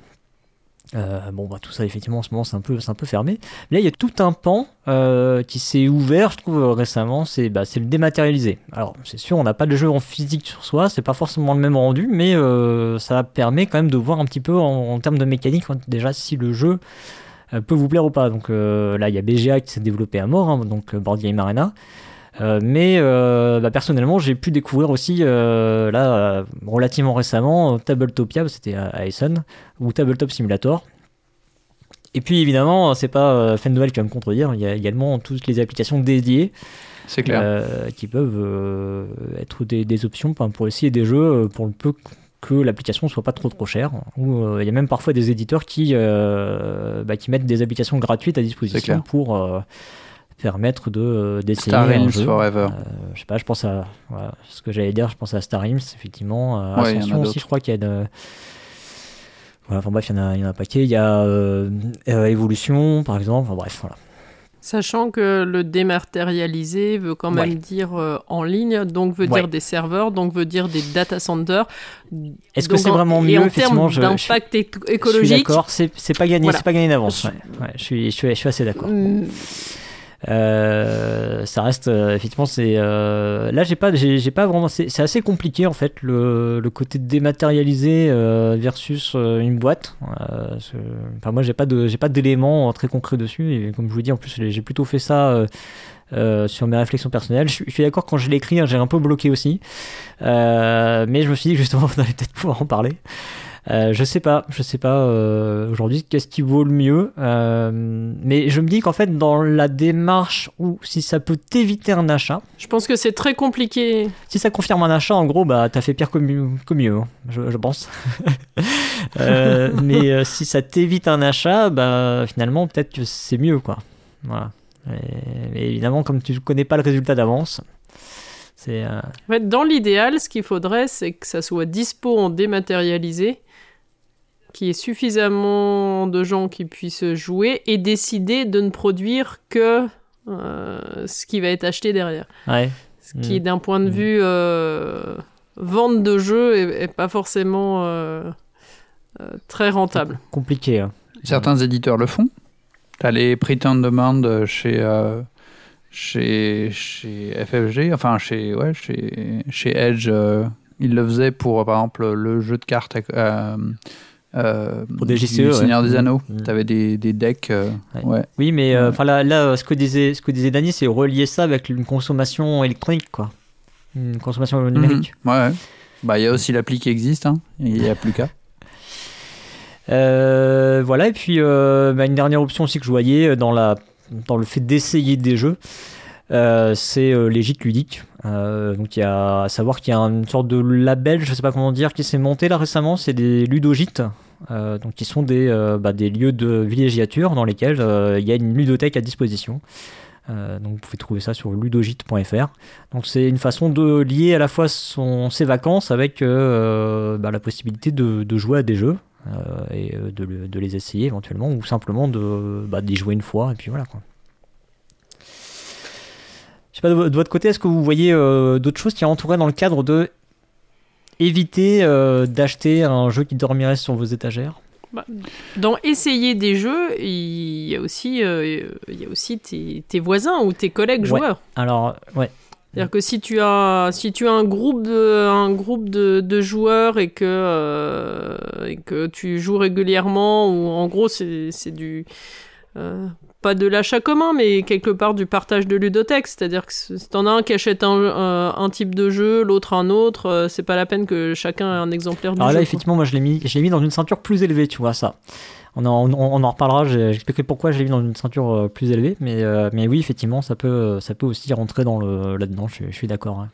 Euh, bon, bah, tout ça, effectivement, en ce moment, c'est un peu, un peu fermé. Mais là, il y a tout un pan euh, qui s'est ouvert, je trouve, récemment. C'est bah, le dématérialisé. Alors, c'est sûr, on n'a pas de jeu en physique sur soi, c'est pas forcément le même rendu, mais euh, ça permet quand même de voir un petit peu en, termes de mécanique, hein, déjà, si le jeu peut vous plaire ou pas. Donc là, il y a BGA qui s'est développé à mort, hein, donc Board Game Arena. Euh, mais euh, bah, personnellement, j'ai pu découvrir aussi, euh, là, relativement récemment, Tabletopia, c'était à, Essen, ou Tabletop Simulator. Et puis évidemment, c'est pas Fendwell qui va me contredire, il y a également toutes les applications dédiées C'est clair. qui peuvent être des, des options pour essayer des jeux pour le peu que l'application soit pas trop trop chère. Ou il y a même parfois des éditeurs qui, bah, qui mettent des applications gratuites à disposition pour permettre de euh, d'essayer Star un Realms jeu. Forever. Euh, je sais pas, je pense à voilà, ce que j'allais dire, je pense à Star Realms, effectivement, euh, Ouais, Ascension aussi, je crois qu'il y a de... Voilà, enfin bref, il y, en a, il y en a un paquet. Il y a Evolution, par exemple. Enfin, bref, voilà. Sachant que le dématérialisé veut quand même Ouais. dire euh, en ligne, donc veut Ouais. dire des serveurs, donc veut dire des data centers. Est-ce que c'est en- vraiment mieux, en effectivement, termes d'impact éco- Je suis écologique, d'accord, c'est pas gagné, Voilà. c'est pas gagné d'avance. Je- Ouais, ouais, je, suis, je, suis, je suis assez d'accord. mm, Euh, ça reste euh, effectivement c'est euh, là j'ai pas j'ai pas vraiment c'est assez compliqué en fait le, côté dématérialisé euh, versus euh, une boîte Euh, enfin moi j'ai pas de j'ai pas d'éléments euh, très concrets dessus et comme je vous dis en plus j'ai plutôt fait ça euh, euh, sur mes réflexions personnelles. Je, suis- d'accord quand je l'ai écrit, hein, j'ai un peu bloqué aussi, Euh, mais je me suis dit que justement on allait peut-être pouvoir en parler. Euh, je sais pas, je sais pas euh, aujourd'hui qu'est-ce qui vaut le mieux, Euh, mais je me dis qu'en fait dans la démarche où si ça peut t'éviter un achat, je pense que c'est très compliqué. si ça confirme un achat, en gros bah t'as fait pire que mieux, que mieux hein, je, je pense. Mais si ça t'évite un achat, bah finalement peut-être que c'est mieux quoi. Voilà. Mais évidemment comme tu connais pas le résultat d'avance, c'est euh, En fait, dans l'idéal, ce qu'il faudrait, c'est que ça soit dispo en dématérialisé, qu'il y ait suffisamment de gens qui puissent jouer et décider de ne produire que euh, ce qui va être acheté derrière. ouais. Ce qui, Mm. d'un point de Mm. vue euh, vente de jeux, est, est pas forcément euh, euh, très rentable. compliqué. hein. Certains éditeurs le font. T'as les print on demand chez, euh, chez, chez FFG, enfin chez, ouais, chez, chez Edge. euh, ils le faisaient pour, par exemple, le jeu de cartes euh, euh, Pour des du JCE, ouais. Seigneur des Anneaux. Mhm. T'avais des, des decks. euh, Ouais. ouais. Oui, mais euh, Ouais. enfin là, là, ce que disait, ce que disait Dany, c'est relier ça avec une consommation électronique, quoi. Une consommation numérique. Mhm. Ouais, ouais. Bah, il y a aussi l'appli qui existe, hein. il n'y a plus qu'à. Euh, voilà, et puis euh, bah, une dernière option aussi que je voyais dans, la, dans le fait d'essayer des jeux, euh, c'est euh, les gîtes ludiques. Euh, donc il y a à savoir qu'il y a une sorte de label, je sais pas comment dire, qui s'est monté là récemment, c'est des ludogîtes. Euh, donc qui sont des, bah, des lieux de villégiature dans lesquels il y a une ludothèque à disposition. Donc vous pouvez trouver ça sur ludogite.fr. Donc c'est une façon de lier à la fois ses vacances avec bah, la possibilité de, jouer à des jeux et de les essayer éventuellement ou simplement de bah, d'y jouer une fois et puis voilà quoi. Sais pas de, vo- de votre côté, est-ce que vous voyez euh, d'autres choses qui entouraient dans le cadre de éviter euh, d'acheter un jeu qui dormirait sur vos étagères? Dans essayer des jeux, il y a aussi, euh, il y a aussi tes, tes voisins ou tes collègues Ouais. joueurs. Alors ouais, C'est-à-dire que si tu as, si tu as un groupe de, un groupe de, de joueurs et que, euh, et que tu joues régulièrement, ou en gros c'est c'est du... euh, pas de l'achat commun, mais quelque part du partage de ludothèque. C'est-à-dire que si t'en as un qui achète un, euh, un type de jeu, l'autre un autre, euh, c'est pas la peine que chacun ait un exemplaire du Alors jeu. là, quoi. effectivement, moi, je l'ai mis, je l'ai mis dans une ceinture plus élevée, tu vois, ça. On en, on, on en reparlera, j'expliquerai pourquoi je l'ai mis dans une ceinture euh, plus élevée, mais, euh, mais oui, effectivement, ça peut, ça peut aussi rentrer dans le, là-dedans, je, suis- je suis d'accord. hein.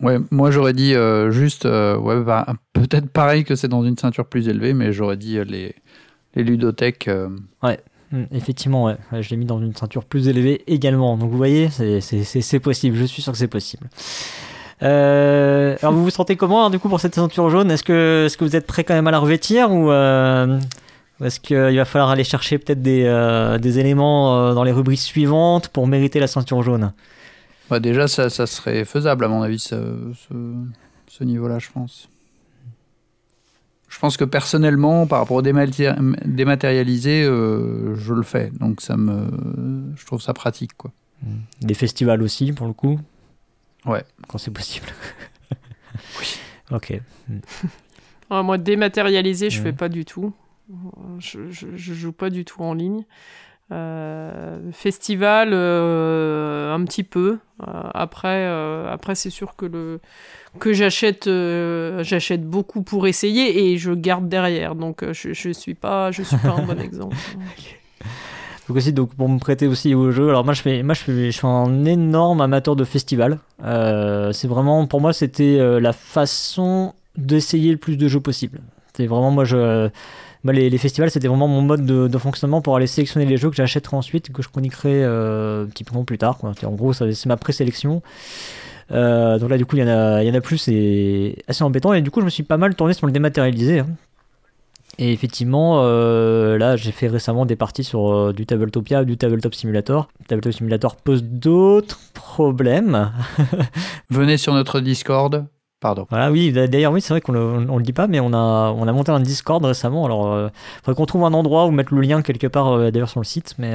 Ouais, moi j'aurais dit euh, juste, euh, ouais, bah, peut-être pareil que c'est dans une ceinture plus élevée, mais j'aurais dit euh, les, les ludothèques. euh, Hmm, effectivement, ouais. je l'ai mis dans une ceinture plus élevée également. Donc vous voyez, c'est possible. Je suis sûr que c'est possible. Euh, alors vous vous sentez comment du coup pour cette ceinture jaune? Est-ce que, est que vous êtes prêt quand même à la revêtir ou euh, est-ce qu'il va falloir aller chercher peut-être des, euh, des, éléments dans les rubriques suivantes pour mériter la ceinture jaune? Bah Déjà, ça, serait faisable à mon avis, ce, ce, niveau-là, je pense. Je pense que personnellement, par rapport au dématérialisé, je le fais. Donc ça me, je trouve ça pratique. Quoi. Des festivals aussi, pour le coup? Ouais. Quand c'est possible. oui. Ok. moi, dématérialisé, je fais pas du tout. Je, je, joue pas du tout en ligne. Euh, festival, euh, un petit peu. Euh, après, après c'est sûr que le que j'achète, j'achète beaucoup pour essayer et je garde derrière. Donc, je, je suis pas, je suis pas un bon exemple. Donc aussi, donc pour me prêter aussi au jeu. Alors moi, je fais, moi, je, fais, je suis un énorme amateur de festival. Euh, c'est vraiment, pour moi, c'était euh, la façon d'essayer le plus de jeux possible. C'est vraiment, moi, je, les, festivals, c'était vraiment mon mode de, fonctionnement pour aller sélectionner les jeux que j'achèterai ensuite, que je chroniquerai euh, un petit peu plus tard. Quoi. En gros, c'est ma présélection. Euh, donc là, du coup, il y, en a, il y en a plus, c'est assez embêtant. Et du coup, je me suis pas mal tourné sur le dématérialisé. Hein. Et effectivement, euh, là, j'ai fait récemment des parties sur euh, du Tabletopia ou du Tabletop Simulator. Tabletop Simulator pose d'autres problèmes. Venez sur notre Discord. Pardon. Voilà, oui, d'ailleurs, oui, c'est vrai qu'on le, le dit pas, mais on a, on a monté un Discord récemment. Alors, il euh, faudrait qu'on trouve un endroit où mettre le lien quelque part, d'ailleurs, sur le site. Mais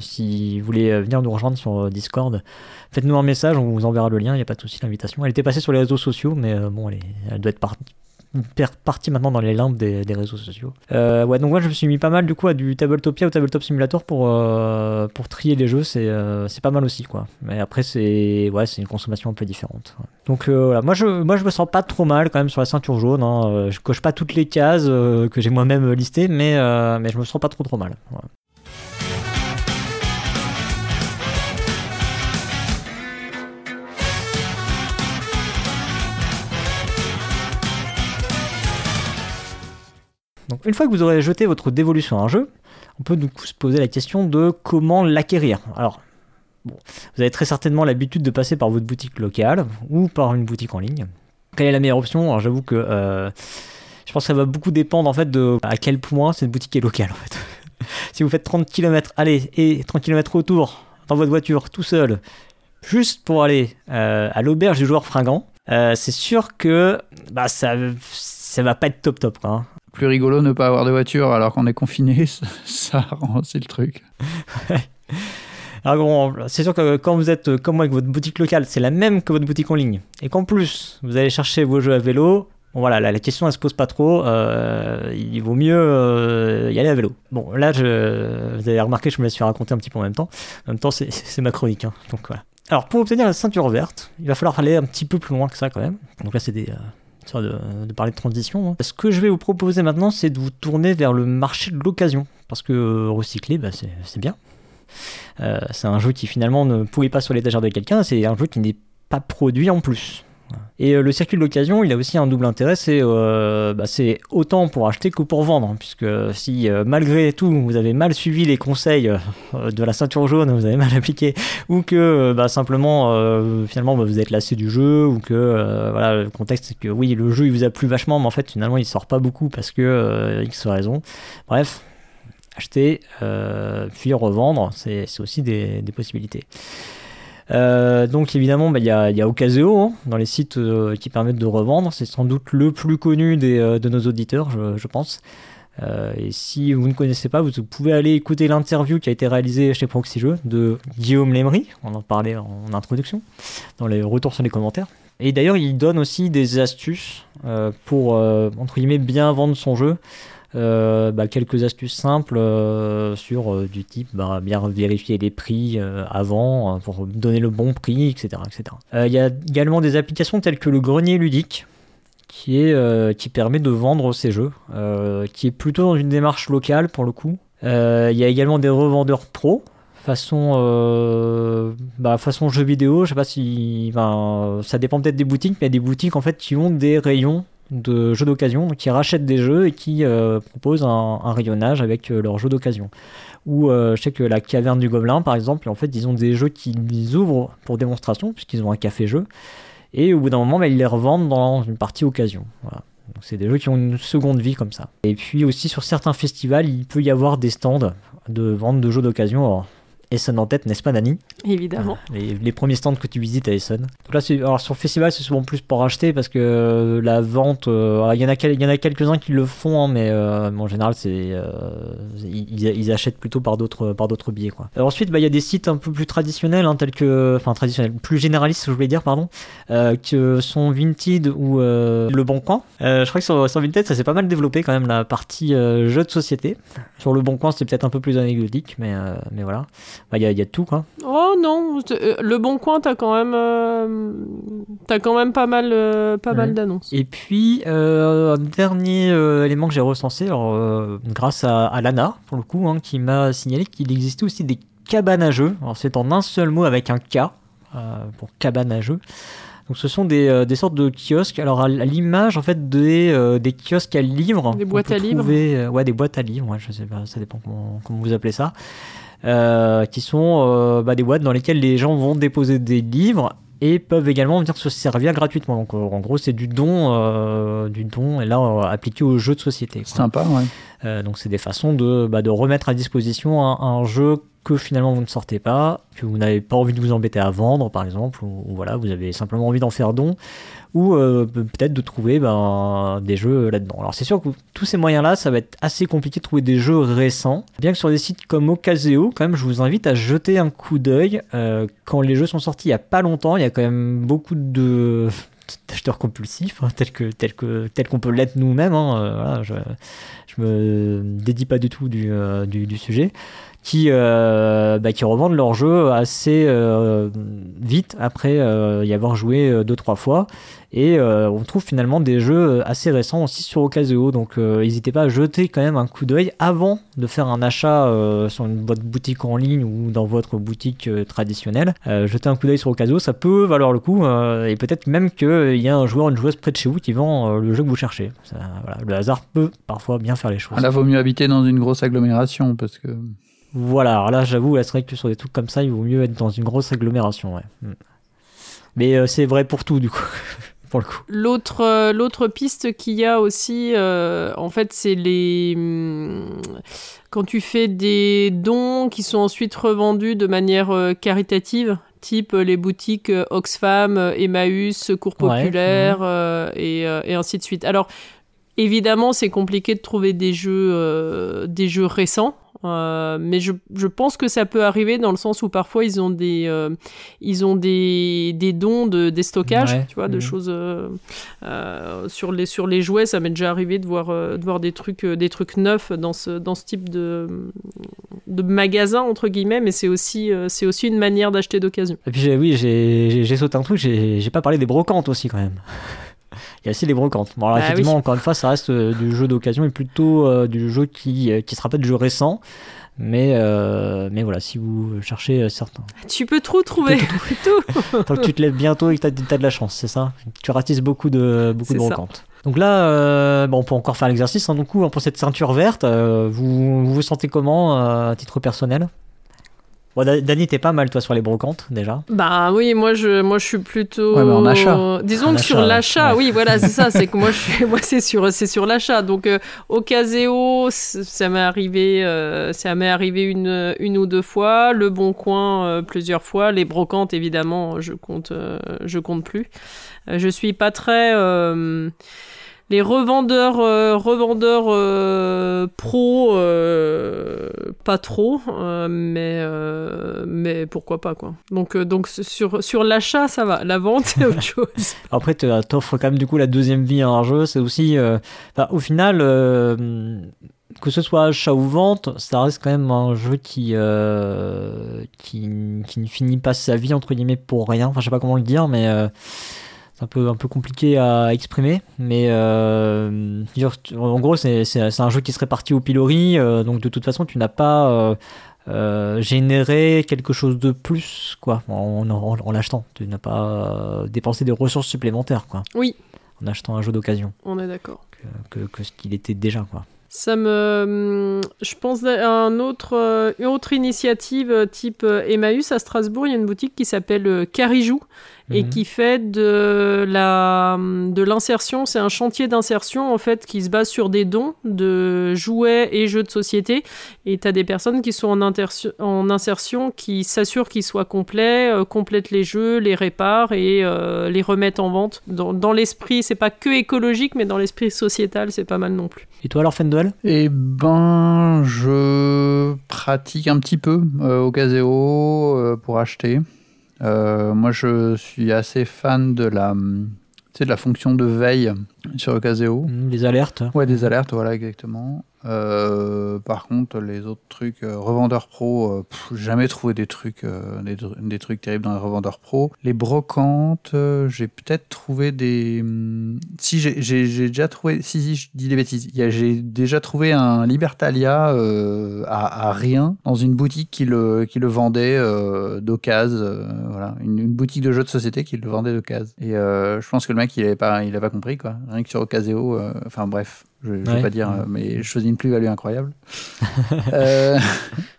si vous voulez venir nous rejoindre sur Discord, faites-nous un message, on vous enverra le lien, il n'y a pas de souci, l'invitation. Elle était passée sur les réseaux sociaux, mais bon, elle, doit être partie maintenant dans les limbes des, réseaux sociaux. Euh, ouais, donc moi je me suis mis pas mal du coup à du Tabletopia ou Tabletop Simulator pour, euh, pour trier les jeux, c'est euh, pas mal aussi quoi. Mais après c'est une consommation un peu différente. Donc voilà, moi je, me sens pas trop mal quand même sur la ceinture jaune. Hein. Je coche pas toutes les cases que j'ai moi-même listées, mais je me sens pas trop trop mal. Donc une fois que vous aurez jeté votre dévolution à un jeu, on peut se poser la question de comment l'acquérir. Alors, bon, vous avez très certainement l'habitude de passer par votre boutique locale ou par une boutique en ligne. Quelle est la meilleure option? Alors j'avoue que euh, je pense que ça va beaucoup dépendre en fait de à quel point cette boutique est locale en fait. si vous faites 30 km aller et 30 km retour dans votre voiture tout seul, juste pour aller euh, à l'auberge du joueur fringant, euh, c'est sûr que bah, ça, ça va pas être top top. Hein plus rigolo ne pas avoir de voiture alors qu'on est confiné, ça, c'est le truc. Alors bon, c'est sûr que quand vous êtes comme moi avec votre boutique locale, c'est la même que votre boutique en ligne, et qu'en plus vous allez chercher vos jeux à vélo, voilà, la, question elle se pose pas trop, euh, il vaut mieux euh, y aller à vélo. Bon, là, je, vous avez remarqué, je me laisse faire raconter un petit peu en même temps. En même temps, c'est ma chronique, hein, donc voilà. Alors pour obtenir la ceinture verte, il va falloir aller un petit peu plus loin que ça quand même. Donc là, c'est des, euh, de, parler de transition. Hein. Ce que je vais vous proposer maintenant, c'est de vous tourner vers le marché de l'occasion. Parce que euh, recycler, bah, c'est bien. Euh, c'est un jeu qui finalement ne pouvait pas sur l'étagère de quelqu'un, c'est un jeu qui n'est pas produit en plus. Et euh, le circuit de l'occasion, il a aussi un double intérêt, c'est euh, bah, autant pour acheter que pour vendre, hein, puisque si euh, malgré tout vous avez mal suivi les conseils de la ceinture jaune, vous avez mal appliqué, ou que bah, simplement finalement bah, vous êtes lassé du jeu, ou que voilà le contexte c'est que oui le jeu il vous a plu vachement, mais en fait finalement il sort pas beaucoup parce que X raison. Bref, acheter puis revendre, c'est aussi des possibilités. Euh, donc évidemment, bah, il y, a, y, Ocaseo hein, dans les sites euh, qui permettent de revendre. C'est sans doute le plus connu des, euh, de nos auditeurs, je, pense. et si vous ne connaissez pas, vous pouvez aller écouter l'interview qui a été réalisée chez Proxy Jeux de Guillaume Lemery. On en parlait en introduction, dans les retours sur les commentaires. Et d'ailleurs, il donne aussi des astuces pour, entre guillemets, bien vendre son jeu. Euh, bah, quelques astuces simples euh, sur euh, du type bah, bien vérifier les prix avant pour donner le bon prix, etc. etc. Il y a également des applications telles que le grenier ludique qui, est, qui permet de vendre ces jeux, qui est plutôt dans une démarche locale pour le coup. Il y a également des revendeurs pro façon bah, façon jeu vidéo je sais pas si ça dépend peut-être des boutiques mais il y a des boutiques en fait qui ont des rayons de jeux d'occasion qui rachètent des jeux et qui euh, proposent un, rayonnage avec euh, leurs jeux d'occasion. Ou euh, je sais que la caverne du Gobelin, par exemple, en fait, ils ont des jeux qu'ils ouvrent pour démonstration, puisqu'ils ont un café-jeu. Et au bout d'un moment, bah, ils les revendent dans une partie occasion. C'est des jeux qui ont une seconde vie comme ça. Et puis aussi sur certains festivals, il peut y avoir des stands de vente de jeux d'occasion. Essen en tête, n'est-ce pas, Dani Évidemment. les, les premiers stands que tu visites à Essen. Donc là, alors sur le festival, c'est souvent plus pour acheter parce que euh, la vente, euh, il y en a, quelques-uns qui le font, hein, mais, euh, mais en général, c'est ils, ils achètent plutôt par d'autres par d'autres biais. Quoi. Alors ensuite, bah, il y a des sites un peu plus traditionnels, hein, tels que, enfin traditionnels, plus généralistes, je voulais dire, pardon, que sont Vinted ou Le Bon Coin. Je crois que sur, sur Vinted, ça s'est pas mal développé quand même la partie jeux de société. Sur Le Bon Coin, c'est peut-être un peu plus anecdotique, mais mais voilà. Bah, Il y, a, y tout, quoi. Oh non, euh, le bon coin, t'as quand même, euh, t'as quand même pas mal, euh, pas mal d'annonces. Et puis, euh, un dernier élément que j'ai recensé, alors, grâce à, à Lana, pour le coup, hein, qui m'a signalé qu'il existait aussi des cabanes à jeux. Alors, c'est en un seul mot avec un K, pour cabane à jeux. Donc, ce sont des, des sortes de kiosques. Alors, à, l'image, en fait, des, euh, des kiosques à livres. Des boîtes à livres. trouver, euh, Ouais, des boîtes à livres, ouais, je sais pas, ça dépend comment, comment vous appelez ça. Euh, qui sont euh, bah, des boîtes dans lesquelles les gens vont déposer des livres et peuvent également venir se servir gratuitement. Donc euh, en gros c'est du don, du don et là appliqué aux jeux de société. Sympa, ouais. Euh, donc c'est des façons de, bah, de remettre à disposition un, jeu que finalement vous ne sortez pas, que vous n'avez pas envie de vous embêter à vendre par exemple, ou, voilà vous avez simplement envie d'en faire don, ou euh, pe- peut-être de trouver ben, des jeux là-dedans. Alors c'est sûr que tous ces moyens-là, ça va être assez compliqué de trouver des jeux récents. Bien que sur des sites comme Ocaseo, quand même, je vous invite à jeter un coup d'œil. Euh, quand les jeux sont sortis il y a pas longtemps, il y a quand même beaucoup de d'acheteurs compulsifs, hein, tels que tel que tel qu'on peut l'être nous-mêmes. hein, euh, je, je me dédie pas du tout du, euh, du sujet, qui, euh, bah, qui revendent leurs jeux assez euh, vite après euh, y avoir joué deux trois fois. Et on trouve finalement des jeux assez récents aussi sur Ocaseo. Donc n'hésitez pas à jeter quand même un coup d'œil avant de faire un achat sur votre boutique en ligne ou dans votre boutique traditionnelle. Jeter un coup d'œil sur Ocaseo, ça peut valoir le coup. et peut-être même qu'il y a un joueur, une joueuse près de chez vous qui vend le jeu que vous cherchez. Le hasard peut parfois bien faire les choses. Là, vaut mieux habiter dans une grosse agglomération parce que. Voilà, alors là j'avoue, c'est vrai que sur des trucs comme ça, il vaut mieux être dans une grosse agglomération. Ouais. Mm. Mais euh, c'est vrai pour tout du coup, pour le coup. L'autre, euh, l'autre piste qu'il y a aussi, euh, en fait, c'est les hum, quand tu fais des dons qui sont ensuite revendus de manière caritative, type les boutiques Oxfam, Emmaüs, Secours Ouais, Populaire euh, et, et ainsi de suite. Alors évidemment, c'est compliqué de trouver des jeux, des jeux récents. Euh, mais je, je pense que ça peut arriver dans le sens où parfois ils ont des, euh, ils ont des, des dons de des stockages, Ouais. tu vois, de Mhm. choses euh, sur les sur les jouets. Ça m'est déjà arrivé de voir de voir des trucs des trucs neufs dans ce dans ce type de de magasin entre guillemets, mais c'est aussi c'est aussi une manière d'acheter d'occasion. Et puis oui, j'ai sauté un truc, j'ai pas parlé des brocantes aussi quand même. Il y a aussi les brocantes. Bon, alors Bah effectivement, oui. encore une fois, ça reste euh, du jeu d'occasion et plutôt euh, du jeu qui, euh, qui se rappelle du jeu récent. Mais, euh, mais voilà, si vous cherchez certains. Tu peux tout trouver, tout. Tant que tu te lèves bientôt et que tu as, de la chance, c'est ça? Tu ratisses beaucoup de, beaucoup de brocantes. Donc là, euh, bon, on peut encore faire l'exercice. Hein, du coup, hein, pour cette ceinture verte, euh, vous, vous vous sentez comment à titre personnel? Bon, Da- Dani, t'es pas mal toi sur les brocantes déjà. Bah oui, moi je, moi je suis plutôt. Ouais, mais en achat. Disons En que sur achat, l'achat, Ouais. oui, voilà, c'est ça. C'est que moi, je suis, moi c'est sur, c'est sur l'achat. Donc euh, Ocaseo, c- ça m'est arrivé, euh, ça m'est arrivé une, une ou deux fois. Le Bon Coin euh, plusieurs fois. Les brocantes, évidemment, je compte, euh, je compte plus. Euh, je suis pas très. Les revendeurs, euh, revendeurs euh, pro, euh, pas trop, mais, mais pourquoi pas quoi. Donc, donc sur, sur l'achat, ça va. La vente, c'est autre chose. Après, t'offres quand même du coup la deuxième vie à un jeu. C'est aussi, au final, que ce soit achat ou vente, ça reste quand même un jeu qui, qui, qui ne finit pas sa vie entre guillemets pour rien. Enfin, je sais pas comment le dire, mais c'est un peu, un peu compliqué à exprimer. Mais euh, en gros, c'est un jeu qui se répartit au pilori. euh, donc de toute façon, tu n'as pas euh, généré quelque chose de plus quoi en, en- en l'achetant. Tu n'as pas dépensé des ressources supplémentaires quoi. Oui. en achetant un jeu d'occasion On est d'accord. que, que ce qu'il était déjà. Quoi. Ça me. Je pense à un autre, une autre initiative type Emmaüs à Strasbourg. Il y a une boutique qui s'appelle Carijou et Mhm. qui fait de la de l'insertion. C'est un chantier d'insertion en fait qui se base sur des dons de jouets et jeux de société. Et tu as des personnes qui sont en, en insertion qui s'assurent qu'ils soient complets, euh, complètent les jeux, les réparent et euh, les remettent en vente. Dans, dans l'esprit, c'est pas que écologique, mais dans l'esprit sociétal, c'est pas mal non plus. Et toi alors, Fendel Eh ben, je pratique un petit peu euh, au Caseo euh, pour acheter. Euh, moi, je suis assez fan de la, hum, tu sais, de la fonction de veille sur le Caseo. Hmm, Les alertes Ouais, des alertes, voilà, exactement. Euh, par contre, les autres trucs, euh, revendeurs pro, euh, jamais trouvé des trucs, euh, des, des trucs terribles dans les revendeurs pro. Les brocantes, j'ai peut-être trouvé des. hum, Si, j'ai- déjà trouvé. Si, si, je dis des bêtises. J'ai déjà trouvé un Libertalia à, rien dans une boutique qui le, vendait d'occasion. voilà, une, boutique de jeux de société qui le vendait d'occasion. Et je pense que le mec, il avait pas, il avait pas compris, quoi. Rien que sur Ocaseo, enfin bref. Je ne vais Ouais. pas dire, mais je faisais une plus-value incroyable. Euh,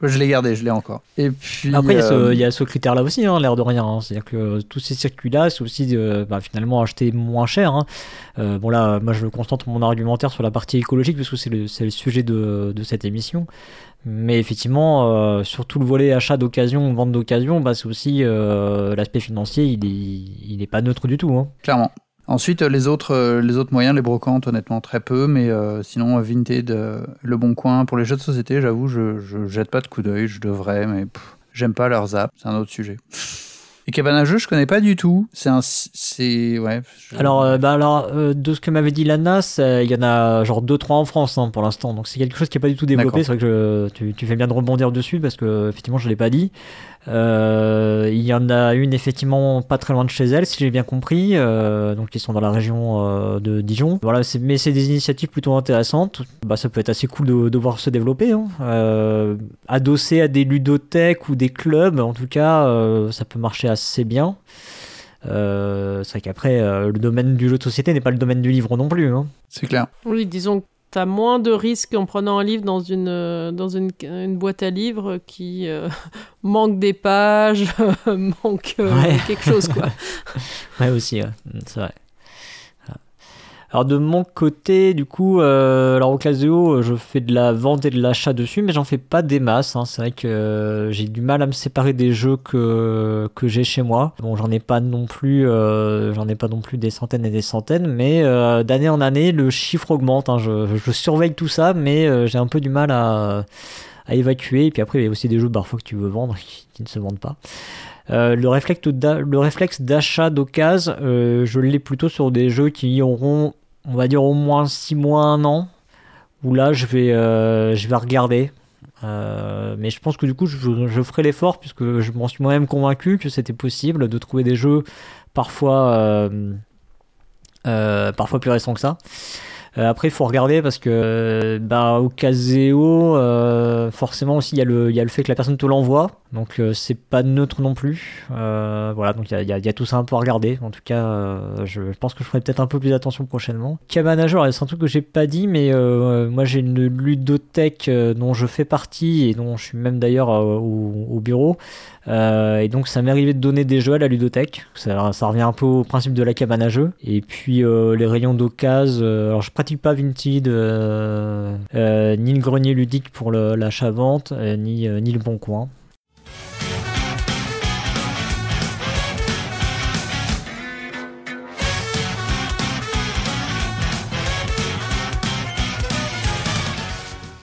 je l'ai gardé, je l'ai encore. Et puis. Après, il y a ce- euh, il y, a ce critère-là aussi, hein, l'air de rien. hein. C'est-à-dire que euh, tous ces circuits-là, c'est aussi bah, finalement acheter moins cher. hein. Bon, là, moi, je concentre mon argumentaire sur la partie écologique, parce que c'est le, sujet de, de cette émission. Mais effectivement, euh, sur tout le volet achat d'occasion, vente d'occasion, bah, c'est aussi l'aspect financier, il est, il est pas neutre du tout. Clairement. Ensuite, euh, les autres, moyens, les brocantes, honnêtement, très peu. Mais euh, sinon, euh, Vinted, Le Bon Coin, pour les jeux de société, j'avoue, je, je jette pas de coup d'œil, je devrais, mais j'aime pas leurs apps, c'est un autre sujet. Et cabane à jeu, je connais pas du tout. C'est un. C'est. Ouais. je- Alors, euh, bah, alors euh, de ce que m'avait dit Lana, il y en a genre 2-3 en France hein, pour l'instant. Donc c'est quelque chose qui n'est pas du tout développé. C'est vrai que je- tu, tu fais bien de rebondir dessus parce que effectivement je ne l'ai pas dit. Euh, il y en a une effectivement pas très loin de chez elle, si j'ai bien compris. euh, donc ils sont dans la région euh, de Dijon. Voilà, mais c'est des initiatives plutôt intéressantes. Bah, ça peut être assez cool de, de voir se développer. Hein. Euh, adossé à des ludothèques ou des clubs, en tout cas, euh, ça peut marcher assez bien. Euh, c'est vrai qu'après, euh, le domaine du jeu de société n'est pas le domaine du livre non plus. hein. C'est clair. Oui, disons que tu as moins de risques en prenant un livre dans une, euh, dans une, une boîte à livres qui euh, manque des pages, manque euh, Ouais. quelque chose, quoi. Ouais, aussi, ouais. Mm, c'est vrai. Alors de mon côté, du coup, euh, alors au Caseo, euh, je fais de la vente et de l'achat dessus, mais j'en fais pas des masses. hein. C'est vrai que euh, j'ai du mal à me séparer des jeux que, que j'ai chez moi. Bon, j'en ai pas non plus, euh, j'en ai pas non plus des centaines et des centaines, mais euh, d'année en année, le chiffre augmente. hein. Je, je surveille tout ça, mais euh, j'ai un peu du mal à, à évacuer. Et puis après, il y a aussi des jeux parfois que tu veux vendre qui ne se vendent pas. Euh, le réflexe d'a- le réflexe d'achat d'occasion, euh, je l'ai plutôt sur des jeux qui auront, on va dire, au moins 6 mois, 1 an, où là, je vais, euh, je vais regarder. Mais je pense que du coup, je, ferai l'effort, puisque je m'en suis moi-même convaincu que c'était possible de trouver des jeux parfois, parfois plus récents que ça. Après, il faut regarder parce que bah, forcément aussi, il y, il y a le fait que la personne te l'envoie. Donc, euh, c'est pas neutre non plus. Euh, voilà, donc il y a, tout ça un peu à regarder. En tout cas, euh, je, pense que je ferai peut-être un peu plus attention prochainement. Alors, c'est un truc que j'ai pas dit, mais moi j'ai une ludothèque dont je fais partie et dont je suis même d'ailleurs au, au bureau. Et donc ça m'est arrivé de donner des jeux à la ludothèque. Ça, revient un peu au principe de la cabane. Et puis les rayons d'occasion. alors je pratique pas Vinted, ni le grenier ludique pour l'achat-vente, ni, ni le bon coin.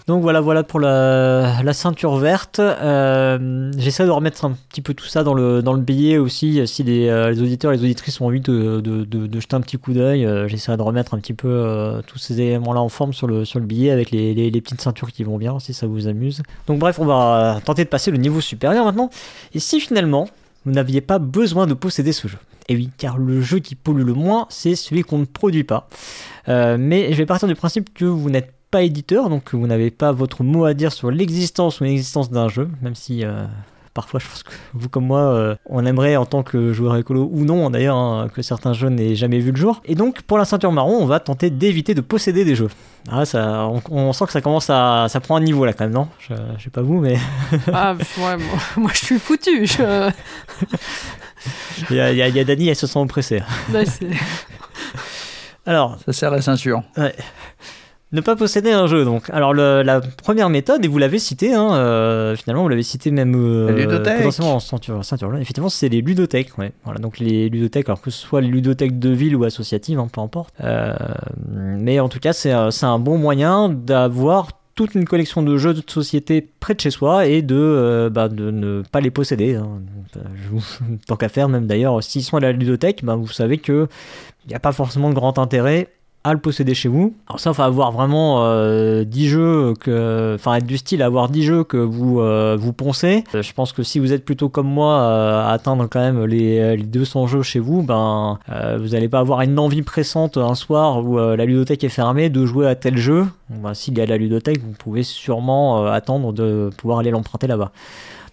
Donc voilà, voilà pour la, la ceinture verte. Euh, J'essaie de remettre un petit peu tout ça dans le, dans le billet aussi. Si les, euh, auditeurs et les auditrices ont envie de, de, de- jeter un petit coup d'œil, euh, j'essaierai de remettre un petit peu tous ces éléments-là en forme sur le, sur le billet avec les, les- petites ceintures qui vont bien, si ça vous amuse. Donc bref, on va tenter de passer le niveau supérieur maintenant. Et si finalement, vous n'aviez pas besoin de posséder ce jeu? Et oui, car le jeu qui pollue le moins, c'est celui qu'on ne produit pas. Mais je vais partir du principe que vous n'êtes pas éditeur, donc vous n'avez pas votre mot à dire sur l'existence ou l'inexistence d'un jeu, même si euh, parfois, je pense que vous comme moi, euh, on aimerait en tant que joueur écolo ou non d'ailleurs hein, que certains jeux n'aient jamais vu le jour. Et donc pour la ceinture marron, on va tenter d'éviter de posséder des jeux. Ah, ça, on, sent que ça commence à, ça prend un niveau là quand même, non? Je, je sais pas vous, mais. ah ouais, moi, je suis foutu. il, y a, il, y a, Dani, elle se sent oppressée. Alors, ça sert la ceinture. Ouais. Ne pas posséder un jeu, donc. Alors, la première méthode, et vous l'avez cité, hein, euh, finalement, vous l'avez cité même euh, potentiellement en ceinture, Effectivement, c'est les ludothèques. Ouais. Voilà, donc les ludothèques, alors que ce soit les ludothèques de ville ou associatives, hein, peu importe. Euh, mais en tout cas, c'est un bon moyen d'avoir toute une collection de jeux de société près de chez soi et de, bah, de ne pas les posséder. Hein. Tant qu'à faire, même d'ailleurs, s'ils sont à la ludothèque, bah, vous savez que il n'y a pas forcément de grand intérêt à le posséder chez vous. Alors ça, faut avoir vraiment euh, 10 jeux, que, enfin être du style avoir 10 jeux que vous, euh, vous poncez. Euh, je pense que si vous êtes plutôt comme moi euh, à atteindre quand même les, les 200 jeux chez vous, ben vous n'allez pas avoir une envie pressante un soir où la ludothèque est fermée de jouer à tel jeu. Ben, S'il y a la ludothèque, vous pouvez sûrement attendre de pouvoir aller l'emprunter là-bas.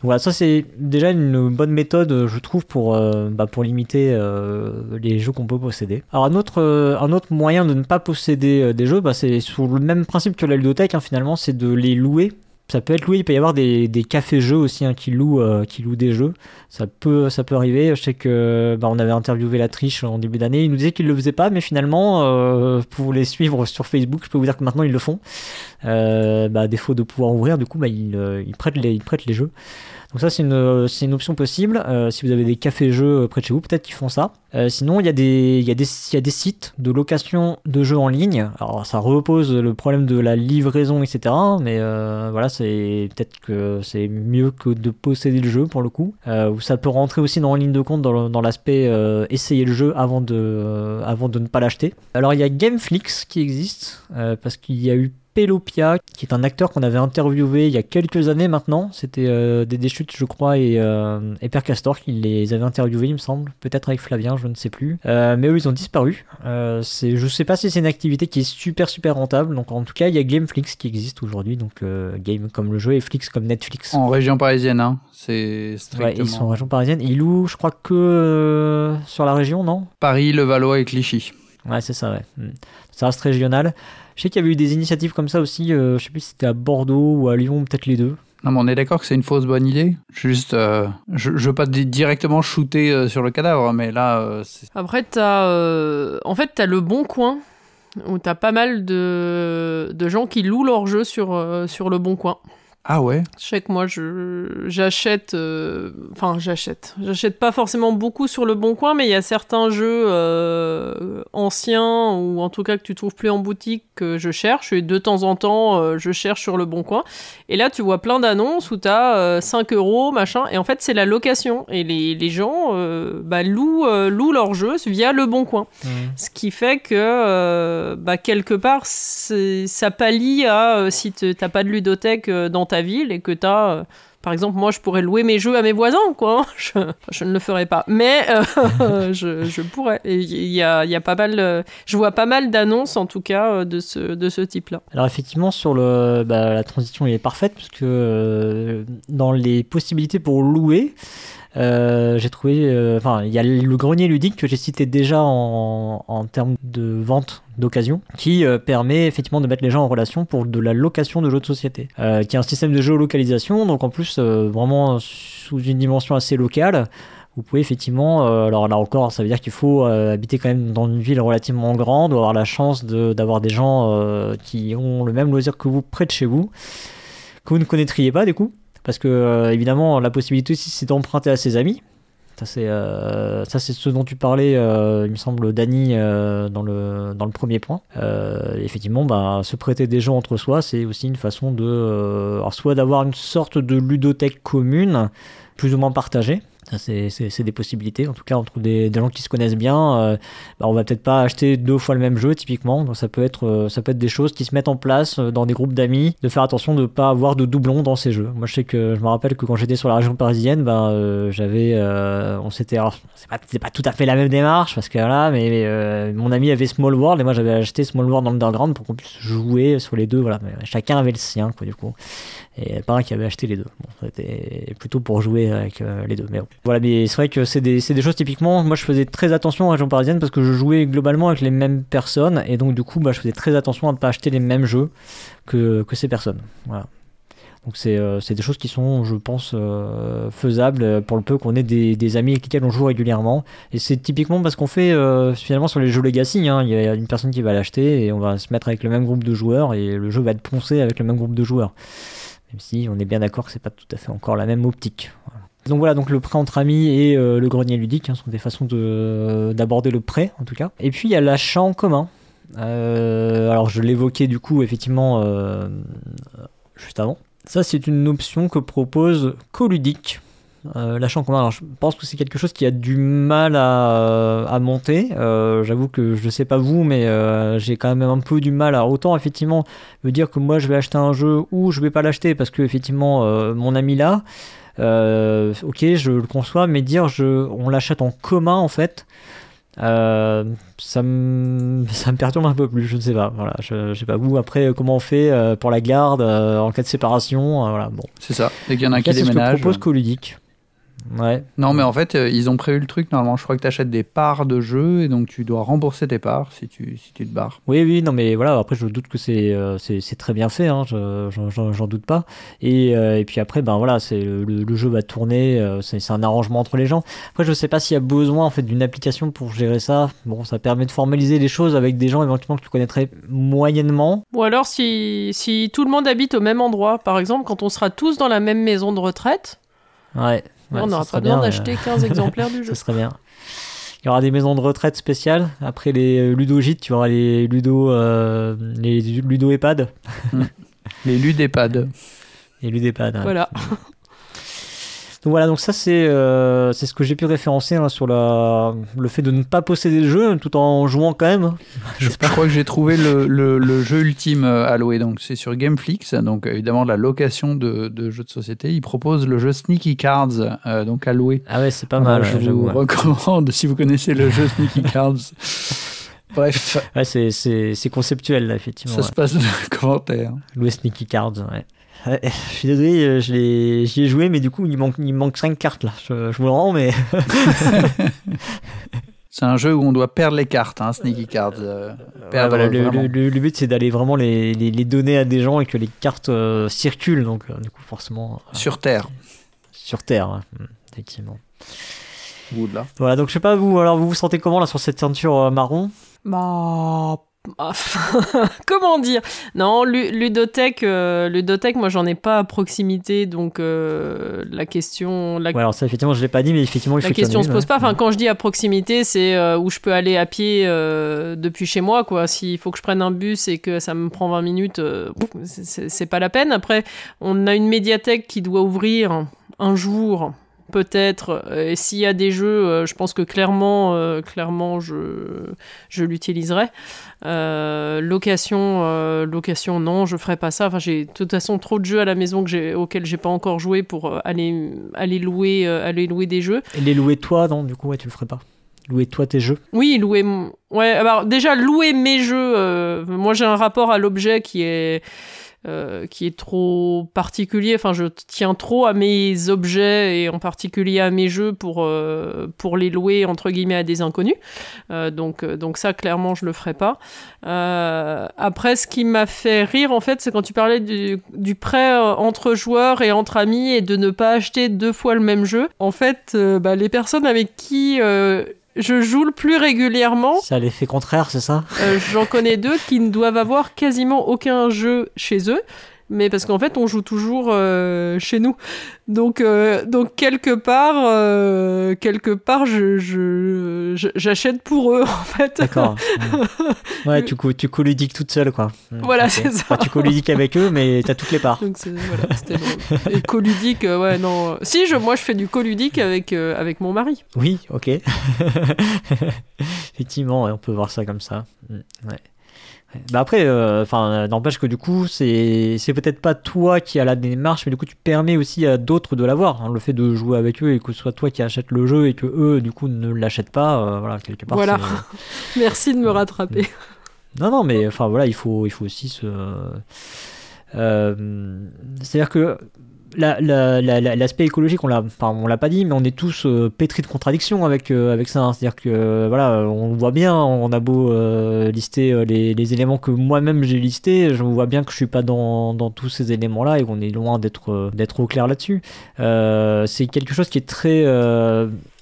Voilà, ça c'est déjà une bonne méthode, je trouve, pour, euh, bah, pour limiter euh, les jeux qu'on peut posséder. Alors un autre, euh, un autre moyen de ne pas posséder des jeux, bah, c'est sur le même principe que la ludothèque, hein, finalement, c'est de les louer ça peut être loué, il peut y avoir des, des cafés-jeux aussi hein, qui, louent, qui louent des jeux. Ça peut, ça peut arriver. Je sais que bah, on avait interviewé la triche en début d'année. Il nous disait qu'il ne le faisait pas, mais finalement, pour les suivre sur Facebook, je peux vous dire que maintenant ils le font. Bah, défaut de pouvoir ouvrir, du coup, bah, ils, ils, prêtent ils prêtent les jeux. Donc ça c'est une, une option possible. Euh, si vous avez des cafés-jeux près de chez vous, peut-être qu'ils font ça. Euh, sinon il y, a des, y a des, sites de location de jeux en ligne. Alors ça repose le problème de la livraison, etc. Mais euh, voilà, c'est peut-être que c'est mieux que de posséder le jeu pour le coup. ou ça peut rentrer aussi dans en ligne de compte dans, l'aspect essayer le jeu avant de ne pas l'acheter. Alors il y a Gameflix qui existe parce qu'il y a eu Pelopia, qui est un acteur qu'on avait interviewé il y a quelques années maintenant. C'était euh, des Chutes, je crois, et, euh, et Père Castor qui les avait interviewés, il me semble. Peut-être avec Flavien, je ne sais plus. Euh, mais eux, ils ont disparu. Euh, c'est, je sais pas si c'est une activité qui est super, super rentable. Donc, en tout cas, il y a Gameflix qui existe aujourd'hui. Donc, Game comme le jeu et Flix comme Netflix. En région parisienne, hein. C'est strictement... Ouais, ils sont en région parisienne. Ils louent, je crois, que sur la région, non? Paris, Levallois et Clichy. Ouais, c'est ça, ouais. Hmm. Ça reste régional. Je sais qu'il y avait eu des initiatives comme ça aussi, euh, je sais plus si c'était à Bordeaux ou à Lyon, peut-être les deux. Non, mais on est d'accord que c'est une fausse bonne idée. Juste, euh, je, je veux pas directement shooter euh, sur le cadavre, mais là. Après, t'as, en fait, t'as le bon coin où t'as pas mal de, de gens qui louent leur jeu sur, sur le bon coin. Ah ouais Je sais que moi, je, j'achète... Euh, enfin, j'achète. J'achète pas forcément beaucoup sur le Bon Coin, mais il y a certains jeux euh, anciens, ou en tout cas que tu trouves plus en boutique, que je cherche. Et de temps en temps, euh, je cherche sur le Bon Coin. Et là, tu vois plein d'annonces où tu as 5 euros, machin. Et en fait, c'est la location. Et les, les gens bah, louent, louent leurs jeux via le Bon Coin. Mmh. Ce qui fait que, bah, quelque part, ça pallie à si tu n'as pas de ludothèque dans ta ville et que tu as euh, par exemple, moi, je pourrais louer mes jeux à mes voisins, quoi. Je, je ne le ferai pas, mais euh, je, pourrais. Il y a, pas mal, euh, je vois pas mal d'annonces, en tout cas, de ce, de ce type-là. Alors effectivement, sur le, bah, la transition est parfaite parce que dans les possibilités pour louer. Euh, j'ai trouvé, euh, enfin, il y a le grenier ludique que j'ai cité déjà en, termes de vente d'occasion, qui euh, permet effectivement de mettre les gens en relation pour de la location de jeux de société, qui est un système de géolocalisation, donc en plus vraiment sous une dimension assez locale. Vous pouvez effectivement, alors là encore, ça veut dire qu'il faut habiter quand même dans une ville relativement grande ou avoir la chance d'avoir des gens qui ont le même loisir que vous près de chez vous, que vous ne connaîtriez pas du coup. Parce que, euh, évidemment, la possibilité aussi, c'est d'emprunter à ses amis. Ça, c'est euh, ce dont tu parlais, euh, il me semble, Dany, dans, le, dans le premier point. effectivement, bah, se prêter des jeux entre soi, c'est aussi une façon de. soit d'avoir une sorte de ludothèque commune, plus ou moins partagée, c'est- des possibilités. En tout cas, entre des, des gens qui se connaissent bien, euh, bah, on va peut-être pas acheter deux fois le même jeu, typiquement. Donc, ça peut être, euh, des choses qui se mettent en place euh, dans des groupes d'amis, de faire attention de pas avoir de doublons dans ces jeux. Moi, je sais que je me rappelle que quand j'étais sur la région parisienne, euh, j'avais, on s'était, c'est pas, pas tout à fait la même démarche parce que là, mais euh, mon ami avait Small World et moi j'avais acheté Small World Underground pour qu'on puisse jouer sur les deux. Voilà, Mais chacun avait le sien, quoi, du coup. Et un qui avait acheté les deux. C'était plutôt pour jouer avec euh, les deux. Mais. Voilà, mais c'est vrai que c'est des, des choses typiquement. Moi, je faisais très attention en région parisienne parce que je jouais globalement avec les mêmes personnes. Et donc, du coup, bah, je faisais très attention à ne pas acheter les mêmes jeux que, que ces personnes. Voilà. Donc, c'est euh, des choses qui sont, je pense, euh, faisables pour le peu qu'on ait des, des amis avec lesquels on joue régulièrement. Et c'est typiquement parce qu'on fait euh, finalement sur les jeux Legacy. hein, Il y a une personne qui va l'acheter et on va se mettre avec le même groupe de joueurs et le jeu va être poncé avec le même groupe de joueurs même si on est bien d'accord que c'est pas tout à fait encore la même optique. Donc voilà, donc le prêt entre amis et euh, le grenier ludique hein, sont des façons de- d'aborder le prêt en tout cas. Et puis il y a l'achat en commun. Euh, alors je l'évoquais du coup effectivement euh, juste avant. Ça c'est une option que propose Coludic. Euh, en commun, alors je pense que c'est quelque chose qui a du mal à, à monter. Euh, J'avoue que je sais pas vous, mais euh, j'ai quand même un peu du mal à autant effectivement me dire que moi je vais acheter un jeu ou je vais pas l'acheter parce que effectivement euh, mon ami là, euh, ok je le conçois, mais dire je, on l'achète en commun en fait, euh, ça me ça me perturbe un peu plus, je ne sais pas. Voilà, je, je sais pas vous après euh, comment on fait euh, pour la garde euh, en cas de séparation, euh, voilà bon. C'est ça. Dès qu'il y en a un qui c'est ce que déménage. propose Coludic. Ouais. Non, mais en fait, euh, ils ont prévu le truc. Normalement, je crois que tu achètes des parts de jeu et donc tu dois rembourser tes parts si tu, si tu te barres. Oui, oui, non, mais voilà, après, je doute que c'est euh, c'est très bien fait, hein, je- j'en- doute pas. Et, euh, et puis après, ben voilà, c'est le, le jeu va tourner, euh, c'est c'est un arrangement entre les gens. Après, je sais pas s'il y a besoin en fait d'une application pour gérer ça. Bon, ça permet de formaliser les choses avec des gens éventuellement que tu connaîtrais moyennement. Ou alors si, si tout le monde habite au même endroit, par exemple, quand on sera tous dans la même maison de retraite, Ouais. Ouais, on serait pas besoin bien, d'acheter 15 exemplaires du euh, jeu. Ça serait bien. Il y aura des maisons de retraite spéciales. Après les euh, ludogîtes, tu auras les ludo, euh, les ludo EHPAD. Les ludépades. Les ludépad. ouais. Voilà. Donc voilà, donc ça c'est euh, c'est ce que j'ai pu référencer hein, sur la, le fait de ne pas posséder le jeu tout en jouant quand même. Je, je crois que j'ai trouvé le, le- le jeu ultime euh, à louer. Donc, c'est sur Gameflix. Donc, évidemment, la location de, de jeux de société. Ils proposent le jeu Sneaky Cards, euh, donc à louer. Ah ouais, c'est pas mal, je vous recommande si vous connaissez le jeu Sneaky Cards. Bref, Ouais, c'est- conceptuel là, effectivement. ça se passe dans les commentaires. ouais. Louer Sneaky Cards, ouais. Je suis désolé, euh, je l'ai- j'y ai joué, mais du coup, il manque, il manque 5 cartes là. Je, je vous le rends, mais. C'est un jeu où on doit perdre les cartes, hein, Sneaky Cards. euh, Ouais, perdre voilà, le, vraiment. le- le- le but c'est d'aller vraiment les, les, les donner à des gens et que les cartes euh, circulent, donc euh, du coup, forcément, euh, Sur Terre. sur Terre, ouais. Mm, effectivement. Au-delà. Voilà, donc je sais pas, vous, alors vous vous sentez comment là sur cette ceinture euh, marron? Bah. Ah, Comment dire? Non, Lu- ludothèque, euh, ludothèque, moi j'en ai pas à proximité, donc euh, la question, la, Ouais, alors ça, effectivement, je l'ai pas dit, mais effectivement, il la question se pose ouais. pas. Enfin, quand je dis à proximité, c'est euh, où je peux aller à pied depuis chez moi, quoi. S'il faut que je prenne un bus et que ça me prend 20 minutes, c'est pas la peine. Après, on a une médiathèque qui doit ouvrir un jour. Peut-être, euh, et s'il y a des jeux, euh, je pense que clairement, euh, clairement, je, je l'utiliserai. Location, location, non, je ferai pas ça. Enfin, j'ai de toute façon trop de jeux à la maison que j'ai, auxquels j'ai pas encore joué pour aller, aller louer, aller louer des jeux. Et les louer toi, non, du coup, ouais, tu le ferais pas. Louer toi tes jeux. Oui, louer. Ouais, alors déjà louer mes jeux. euh, moi, j'ai un rapport à l'objet qui est euh, qui est trop particulier. Enfin, je tiens trop à mes objets et en particulier à mes jeux pour euh, pour les louer entre guillemets à des inconnus. Euh, donc euh, donc ça, clairement, je le ferai pas. Euh, après, ce qui m'a fait rire en fait, c'est quand tu parlais du, du prêt entre joueurs et entre amis et de ne pas acheter deux fois le même jeu. En fait, bah, les personnes avec qui je joue le plus régulièrement. Ça a l'effet contraire, c'est ça? Euh, J'en connais deux qui ne doivent avoir quasiment aucun jeu chez eux, mais parce qu'en fait, on joue toujours euh, chez nous. Donc, euh, donc quelque part, euh, quelque part, je, j'achète pour eux, en fait. D'accord. Ouais, tu, tu colludiques toute seule, quoi. Mm, Voilà, c'est ça. Enfin, tu colludiques avec eux, mais t'as toutes les parts. Donc c'est- voilà, c'était drôle. Et coludique, ouais, non. Si, je, moi, je fais du coludique avec, avec mon mari. Oui, ok. Effectivement, on peut voir ça comme ça. Mm, ouais. Bah après, euh, enfin, n'empêche que du coup, c'est peut-être pas toi qui as la démarche, mais du coup, tu permets aussi à d'autres de l'avoir. hein. Le fait de jouer avec eux et que ce soit toi qui achètes le jeu et que eux, du coup, ne l'achètent pas, euh, voilà, quelque part. Voilà. c'est- Merci de me rattraper. Non, non, mais enfin voilà, il faut, il faut aussi se. Euh, C'est-à-dire que la- la- la- la- l'aspect écologique, on l'a, on l'a pas dit, mais on est tous euh, pétris de contradictions avec, euh, avec ça. C'est-à-dire que euh, voilà, on voit bien, on a beau euh, lister les, éléments que moi-même j'ai listés, je vois bien que je suis pas dans, dans tous ces éléments-là et qu'on est loin d'être, d'être au clair là-dessus. C'est quelque chose qui est très.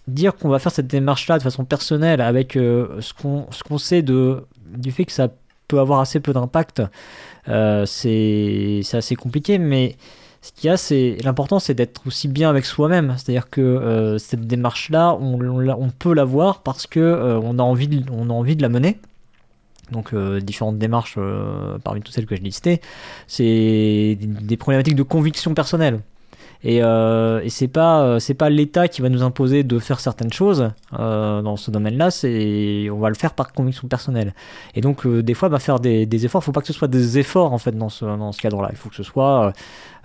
dire qu'on va faire cette démarche-là de façon personnelle avec ce qu'on ce qu'on sait de du fait que ça peut avoir assez peu d'impact, c'est c'est assez compliqué, mais ce qu'il y a, c'est l'important, c'est d'être aussi bien avec soi-même. C'est-à-dire que euh, cette démarche-là, on, peut l'avoir parce que euh, on a envie, de, la mener. Donc euh, différentes démarches parmi toutes celles que je listais, c'est des problématiques de conviction personnelle. Et, euh, et c'est pas euh, c'est pas l'État qui va nous imposer de faire certaines choses euh, dans ce domaine-là, c'est on va le faire par conviction personnelle. Et donc euh, des fois, bah, faire des, des efforts, faut pas que ce soit des efforts en fait dans ce dans ce cadre-là. Il faut que ce soit euh,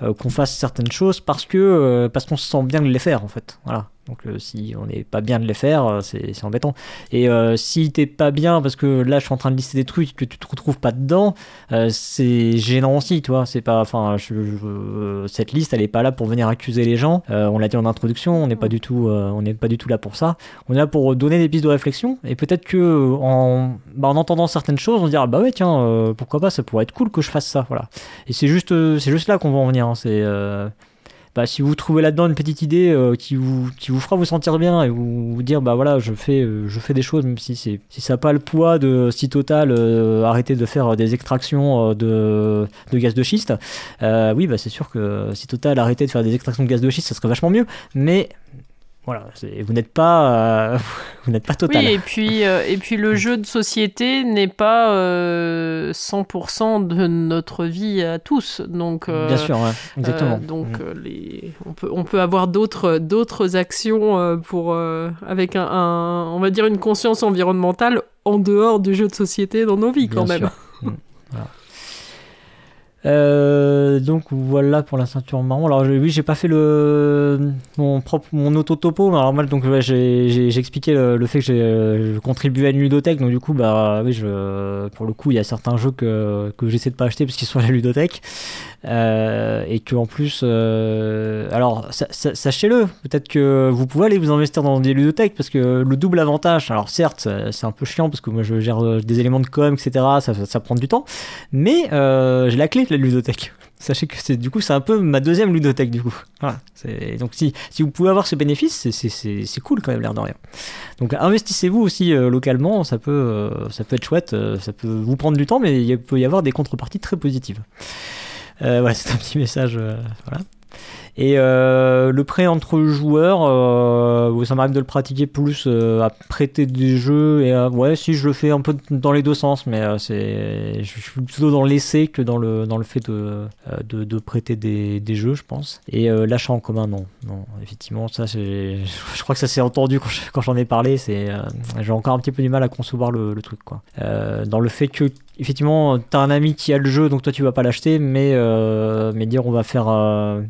euh, qu'on fasse certaines choses parce que parce qu'on se sent bien de les faire en fait. Voilà. Donc euh, si on n'est pas bien de les faire, euh, c'est embêtant. Et euh, si t'es pas bien parce que là je suis en train de lister des trucs que tu te retrouves pas dedans, euh, c'est gênant aussi, tu vois. C'est pas, enfin, cette liste elle est pas là pour venir accuser les gens. On l'a dit en introduction, on n'est pas du tout, on n'est pas du tout là pour ça. On est là pour donner des pistes de réflexion et peut-être que en, bah, en entendant certaines choses, on se dira bah ouais tiens, pourquoi pas, ça pourrait être cool que je fasse ça, voilà. Et c'est juste, c'est juste là qu'on va en venir. hein. C'est bah, si vous trouvez là-dedans une petite idée euh, qui, vous, fera vous sentir bien et vous, dire bah voilà je fais, euh, je fais des choses même si, c'est, si ça n'a pas le poids de si total euh, arrêter de faire des extractions de, gaz de schiste oui bah c'est sûr que si total arrêter de faire des extractions de gaz de schiste ça serait vachement mieux. Mais voilà vous n'êtes pas euh, vous n'êtes pas total Oui, et puis, euh, et puis le jeu de société n'est pas euh, 100% de notre vie à tous. Donc, euh, bien sûr ouais, exactement euh, donc Mm. euh, les... on, peut, on peut avoir d'autres d'autres actions pour, avec un, un- on va dire une conscience environnementale en dehors du jeu de société dans nos vies quand Bien même. sûr. Mm, voilà. Euh, donc voilà pour la ceinture marron. Alors oui, j'ai pas fait le mon propre mon auto-topo. mais Alors moi donc j'ai expliqué le, fait que j'ai euh, je contribuais à une ludothèque. Donc du coup bah oui je pour le coup il y a certains jeux que que j'essaie de pas acheter parce qu'ils sont à la ludothèque Euh, et que en plus alors sa- sa- sachez-le peut-être que vous pouvez aller vous investir dans des ludothèques parce que le double avantage. Alors certes c'est- un peu chiant parce que moi je gère des éléments de com etc. Ça, ça, ça prend du temps. Mais j'ai la clé de la ludothèque. Sachez que c'est du coup c'est un peu ma deuxième ludothèque du coup. Voilà. Donc si, si vous pouvez avoir ce bénéfice, c'est- cool quand même l'air de rien. Donc investissez-vous aussi euh, localement, ça peut, euh, ça peut être chouette, euh, ça peut vous prendre du temps, mais il peut y avoir des contreparties très positives. Voilà, c'est un petit message. voilà. Et euh, le prêt entre joueurs, euh, ça m'arrive de le pratiquer plus euh, à prêter des jeux et à- ouais, si je le fais un peu dans les deux sens, mais euh, c'est, je suis plutôt dans l'essai que dans le dans le fait de euh, de, prêter des, des jeux, je pense. Et euh, l'achat en commun, non, non, effectivement, ça, c'est, je crois que ça s'est entendu quand, je- quand j'en ai parlé. C'est, euh, j'ai encore un petit peu du mal à concevoir le, truc, quoi. Euh, dans le fait que effectivement, t'as un ami qui a le jeu, donc toi tu vas pas l'acheter, mais euh, mais dire on va faire euh,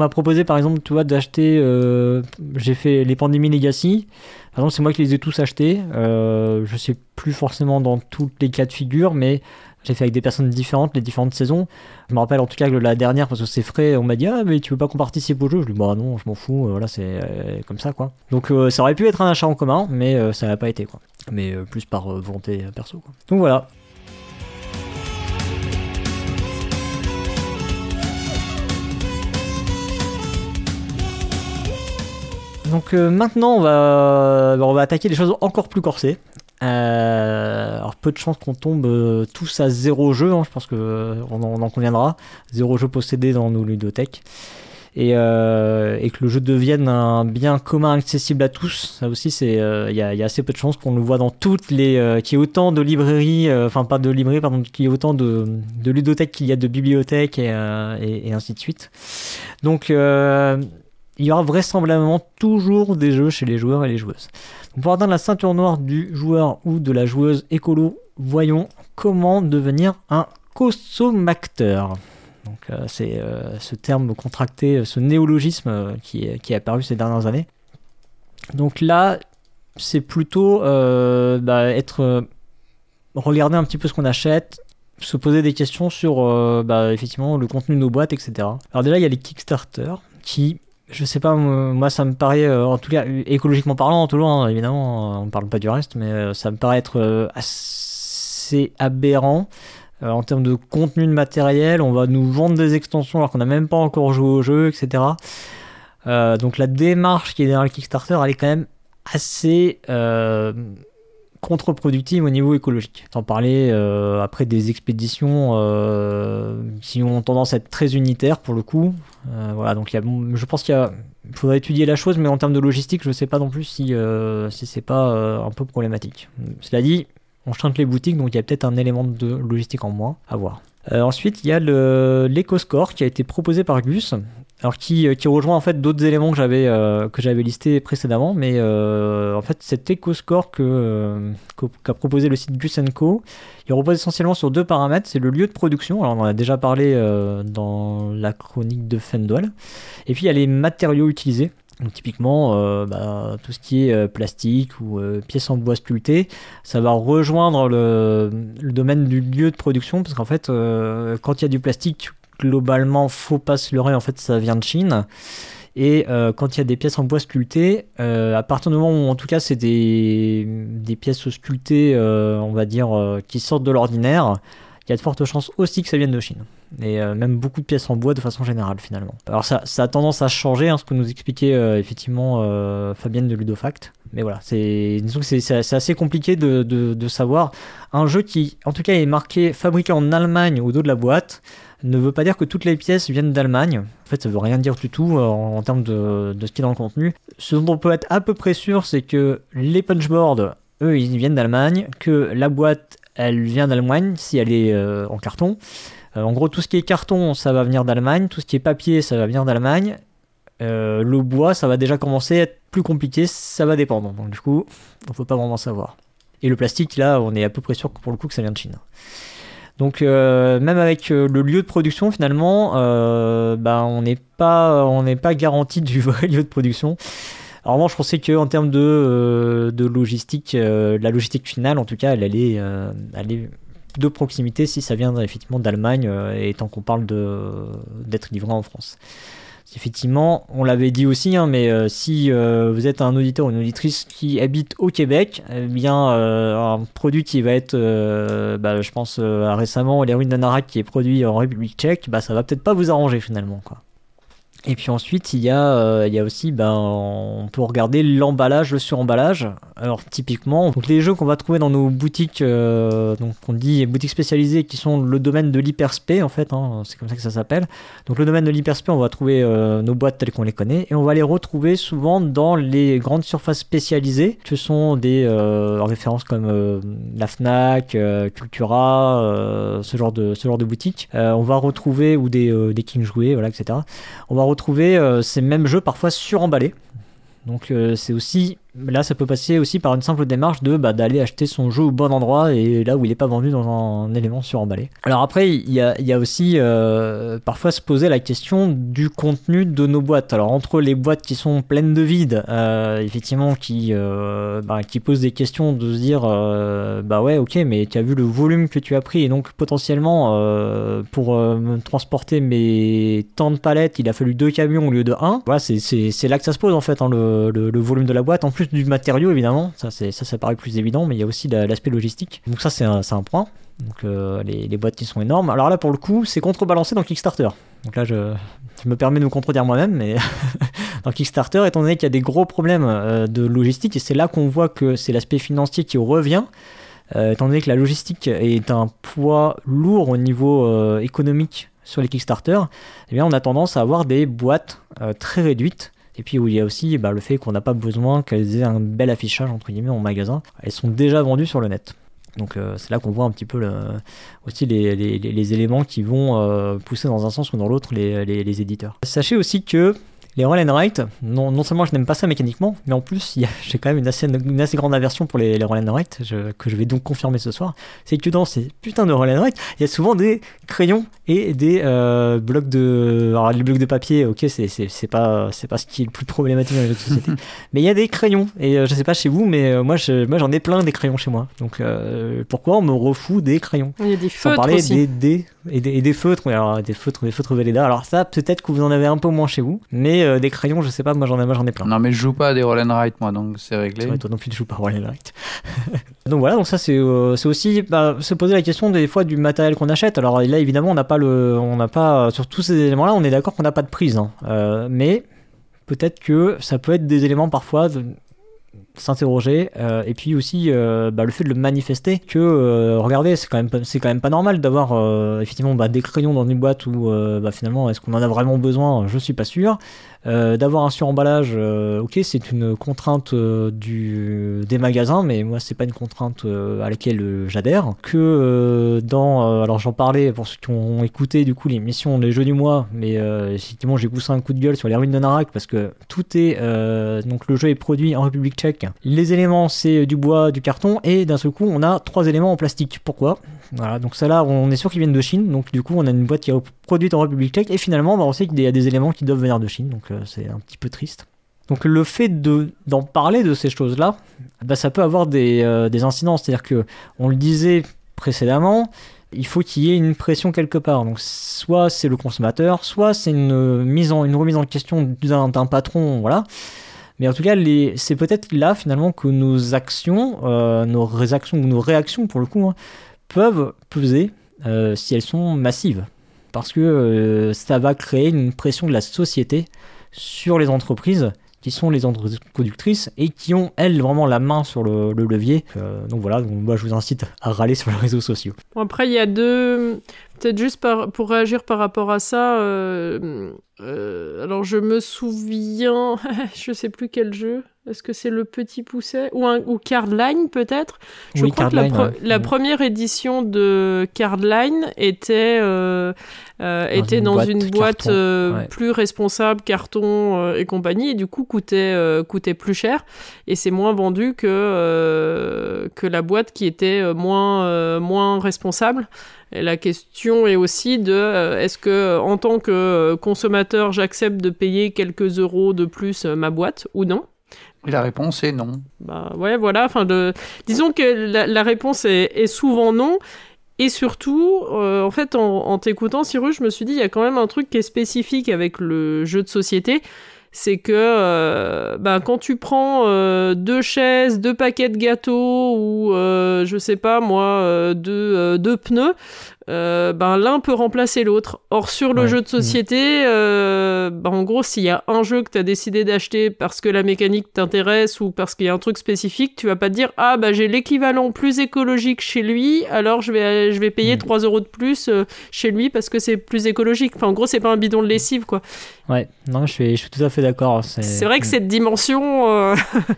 m'a proposé par exemple, tu vois, d'acheter. euh, j'ai fait les Pandémies Legacy. Par exemple, c'est moi qui les ai tous achetés. Euh, je sais plus forcément dans tous les cas de figure, mais j'ai fait avec des personnes différentes, les différentes saisons. Je me rappelle en tout cas que la dernière, parce que c'est frais, on m'a dit Ah, mais tu veux pas qu'on participe au jeu? Je lui dis Bah non, je m'en fous, euh, voilà, c'est comme ça quoi. Donc ça aurait pu être un achat en commun, mais ça n'a pas été quoi. Mais plus par volonté perso quoi. Donc voilà. Donc euh, maintenant, on va, on va attaquer des choses encore plus corsées. alors peu de chances qu'on tombe tous à zéro jeu, hein, je pense qu'on on en conviendra. Zéro jeu possédé dans nos ludothèques. Et, que le jeu devienne un bien commun accessible à tous. Ça aussi, c'est il y, a assez peu de chances qu'on le voit dans toutes les qu'il y ait autant de librairies, enfin pas de librairies, pardon, qu'il y ait autant de, ludothèques qu'il y a de bibliothèques et, et, ainsi de suite. Donc il y aura vraisemblablement toujours des jeux chez les joueurs et les joueuses. pour atteindre la ceinture noire du joueur ou de la joueuse écolo, voyons comment devenir un consommateur. Donc euh, c'est euh, ce terme contracté, ce néologisme euh, qui, qui est apparu ces dernières années. Donc là, c'est plutôt bah, être regarder un petit peu ce qu'on achète, se poser des questions sur bah, effectivement le contenu de nos boîtes, etc. Alors déjà, il y a les Kickstarter qui je sais pas, moi ça me paraît, euh, en tout cas écologiquement parlant, tout loin, évidemment, on parle pas du reste, mais euh, ça me paraît être euh, assez aberrant. en termes de contenu de matériel, on va nous vendre des extensions alors qu'on n'a même pas encore joué au jeu, etc. donc la démarche qui est derrière le Kickstarter, elle est quand même assez contre-productive au niveau écologique. T'en parlais euh, après des expéditions euh, qui ont tendance à être très unitaires pour le coup. Euh, voilà, donc y a, je pense qu'il faudrait étudier la chose, mais en termes de logistique, je ne sais pas non plus si, si c'est pas un peu problématique. Cela dit, on chante les boutiques, donc il y a peut-être un élément de logistique en moins à voir. ensuite, il y a l'éco-score qui a été proposé par Gus, alors qui, euh, qui, rejoint en fait d'autres éléments que j'avais euh, que j'avais listés précédemment, mais euh, en fait cet EcoScore que qu'a proposé le site Gus Co, il repose essentiellement sur deux paramètres, c'est le lieu de production, alors on en a déjà parlé dans la chronique de Fendwell, et puis il y a les matériaux utilisés. Donc typiquement, bah, tout ce qui est plastique ou pièces en bois sculptées, ça va rejoindre le, le, domaine du lieu de production, parce qu'en fait, quand il y a du plastique, globalement, faut pas se leurrer, en fait, ça vient de Chine. Et euh, quand il y a des pièces en bois sculptées, euh, à partir du moment où en tout cas c'est des, des, pièces sculptées, euh, on va dire, qui sortent de l'ordinaire, il y a de fortes chances aussi que ça vienne de Chine. Et même beaucoup de pièces en bois de façon générale finalement. Alors ça, ça a tendance à changer, hein, ce que nous expliquait effectivement Fabienne de Ludofact. Mais voilà, c'est assez compliqué de, de, de savoir. Un jeu qui en tout cas est marqué fabriqué en Allemagne au dos de la boîte ne veut pas dire que toutes les pièces viennent d'Allemagne. En fait, ça veut rien dire du tout euh, en, termes de, ce qui est dans le contenu. Ce dont on peut être à peu près sûr, c'est que les punchboards, eux, ils viennent d'Allemagne, que la boîte, elle vient d'Allemagne si elle est euh, en carton. Euh, en gros, tout ce qui est carton, ça va venir d'Allemagne. Tout ce qui est papier, ça va venir d'Allemagne. le bois, ça va déjà commencer à être plus compliqué, ça va dépendre. Donc, du coup, on peut pas vraiment savoir. Et le plastique, là, on est à peu près sûr que pour le coup que ça vient de Chine. Donc euh, même avec euh, le lieu de production finalement, euh, bah, on n'est pas on n'est pas garanti du vrai lieu de production. Alors moi je pensais que en termes de, de logistique, la logistique finale en tout cas, elle allait, elle de proximité si ça vient effectivement d'Allemagne et tant qu'on parle d'être livré en France. Effectivement, on l'avait dit aussi, hein, mais euh, si euh, vous êtes un auditeur ou une auditrice qui habite au Québec, eh bien euh, un produit qui va être, bah, je pense récemment, les ruines d'Anarak qui est produit en République tchèque, bah, ça va peut-être pas vous arranger finalement. Quoi. Et puis ensuite, il y a, euh, il y a aussi, ben, on peut regarder l'emballage, le suremballage. Alors typiquement, donc les jeux qu'on va trouver dans nos boutiques, euh, donc on dit boutiques spécialisées, qui sont le domaine de l'hyperspé en fait, hein, c'est comme ça que ça s'appelle. Donc le domaine de l'hyperspé, on va trouver euh, nos boîtes telles qu'on les connaît, et on va les retrouver souvent dans les grandes surfaces spécialisées. Ce sont des références comme la Fnac, Cultura, ce genre de ce genre de boutiques. on va retrouver ou des des King jouets, voilà, etc. On va retrouver euh, ces mêmes jeux parfois suremballés. Donc euh, c'est aussi là ça peut passer aussi par une simple démarche de bah, d'aller acheter son jeu au bon endroit et là où il n'est pas vendu dans un, élément suremballé. Alors après il y a, aussi euh, parfois se poser la question du contenu de nos boîtes. Alors entre les boîtes qui sont pleines de vide, effectivement qui bah, qui posent des questions de se dire bah ouais ok mais tu as vu le volume que tu as pris et donc potentiellement pour transporter mes tant de palettes il a fallu deux camions au lieu de un. Voilà c'est là que ça se pose en fait hein, le le, volume de la boîte, en plus du matériau évidemment, ça, ça, ça paraît plus évident, mais il y a aussi l'aspect logistique. Donc ça c'est un, un, point. Donc euh, les, les, boîtes qui sont énormes. Alors là pour le coup c'est contrebalancé dans Kickstarter. Donc là je, je me permets de me contredire moi-même, mais dans Kickstarter, étant donné qu'il y a des gros problèmes de logistique, et c'est là qu'on voit que c'est l'aspect financier qui revient. étant donné que la logistique est un poids lourd au niveau économique sur les Kickstarter, eh bien on a tendance à avoir des boîtes très réduites et puis où il y a aussi bah, le fait qu'on n'a pas besoin qu'elles aient un bel affichage entre guillemets en magasin. Elles sont déjà vendues sur le net. Donc euh, c'est là qu'on voit un petit peu aussi les, éléments qui vont euh, pousser dans un sens ou dans l'autre les, éditeurs. Sachez aussi que les roll and write, non, non seulement je n'aime pas ça mécaniquement, mais en plus j'ai quand même une assez, une assez grande aversion pour les, les roll and write, que je vais donc confirmer ce soir. C'est que dans ces putains de roll and write, il y a souvent des crayons et des euh, blocs de. Alors les blocs de papier, ok, c'est pas, pas ce qui est le plus problématique dans les jeux de société, mais il y a des crayons. Et euh, je sais pas chez vous, mais euh, moi j'en ai plein des crayons chez moi. Donc pourquoi on me refout des crayons? Il y a des feutres. parler aussi. Des, des, et des, et des feutres, alors des feutres, des feutres Velleda. Alors ça, peut-être que vous en avez un peu moins chez vous, mais euh, des crayons, je sais pas, moi j'en ai, moi j'en ai plein. Non, mais je joue pas à des roll and write, moi, donc c'est réglé. Vrai, toi non plus tu joues pas à roll and write. donc voilà, donc ça c'est euh, c'est aussi bah, se poser la question des fois du matériel qu'on achète. Alors là évidemment on n'a pas le, on n'a pas sur tous ces éléments-là, on est d'accord qu'on n'a pas de prise, hein. euh, mais peut-être que ça peut être des éléments parfois de, s'interroger euh, et puis aussi euh, bah, le fait de le manifester que euh, regardez c'est quand même c'est quand même pas normal d'avoir effectivement bah, des crayons dans une boîte où bah, finalement est-ce qu'on en a vraiment besoin? Je suis pas sûr euh, d'avoir un suremballage, euh, ok, c'est une contrainte euh, des magasins, mais moi, c'est pas une contrainte à laquelle j'adhère. Que dans. alors, j'en parlais pour ceux qui ont écouté du coup l'émission Les Jeux du mois, mais effectivement, j'ai poussé un coup de gueule sur les ruines de Narak parce que tout est. donc, le jeu est produit en République tchèque. Les éléments, c'est du bois, du carton, et d'un seul coup, on a trois éléments en plastique. Pourquoi? Voilà, donc ça là, on est sûr qu'ils viennent de Chine, donc du coup, on a une boîte qui est produite en République tchèque, et finalement, on sait qu'il y a des éléments qui doivent venir de Chine. C'est un petit peu triste. Donc le fait d'en parler de ces choses-là, bah, ça peut avoir des, euh, des incidences. C'est-à-dire que on le disait précédemment, il faut qu'il y ait une pression quelque part. Donc soit c'est le consommateur, soit c'est une une remise en question d'un patron, voilà. Mais en tout cas, c'est peut-être là finalement que nos actions, euh, nos actions ou nos réactions pour le coup, hein, peuvent peser euh, si elles sont massives. Parce que ça va créer une pression de la société sur les entreprises qui sont les entreprises productrices et qui ont elles vraiment la main sur le, levier. Euh, donc voilà, donc moi je vous incite à râler sur les réseaux sociaux. Bon, après il y a deux, peut-être juste pour réagir par rapport à ça. Euh, euh, alors je me souviens, je sais plus quel jeu. Est-ce que c'est le Petit Pousset ou, un, ou Cardline peut-être? Je oui, crois que la, la première édition de Cardline était, euh, dans était une dans boîte une boîte plus responsable, carton et compagnie, et du coup coûtait, coûtait plus cher. Et c'est moins vendu que, que la boîte qui était moins, moins responsable. Et la question est aussi de est-ce que en tant que consommateur j'accepte de payer quelques euros de plus ma boîte ou non? Et la réponse est non. Bah ouais, voilà. Enfin, de... disons que la, la réponse est, est, souvent non. Et surtout, euh, en fait, en, en t'écoutant, Cyrus, je me suis dit, il y a quand même un truc qui est spécifique avec le jeu de société. C'est que euh, bah, quand tu prends euh, deux chaises, deux paquets de gâteaux ou euh, je sais pas moi, deux, deux pneus, euh, ben l'un peut remplacer l'autre. Or sur le Ouais. jeu de société, euh, ben, en gros s'il y a un jeu que tu as décidé d'acheter parce que la mécanique t'intéresse ou parce qu'il y a un truc spécifique, tu vas pas te dire ah bah j'ai l'équivalent plus écologique chez lui, alors je vais je vais payer Mm. 3 euros de plus euh, chez lui parce que c'est plus écologique. Enfin en gros c'est pas un bidon de lessive quoi. Ouais, non, je suis, je suis tout à fait d'accord. C'est vrai que cette dimension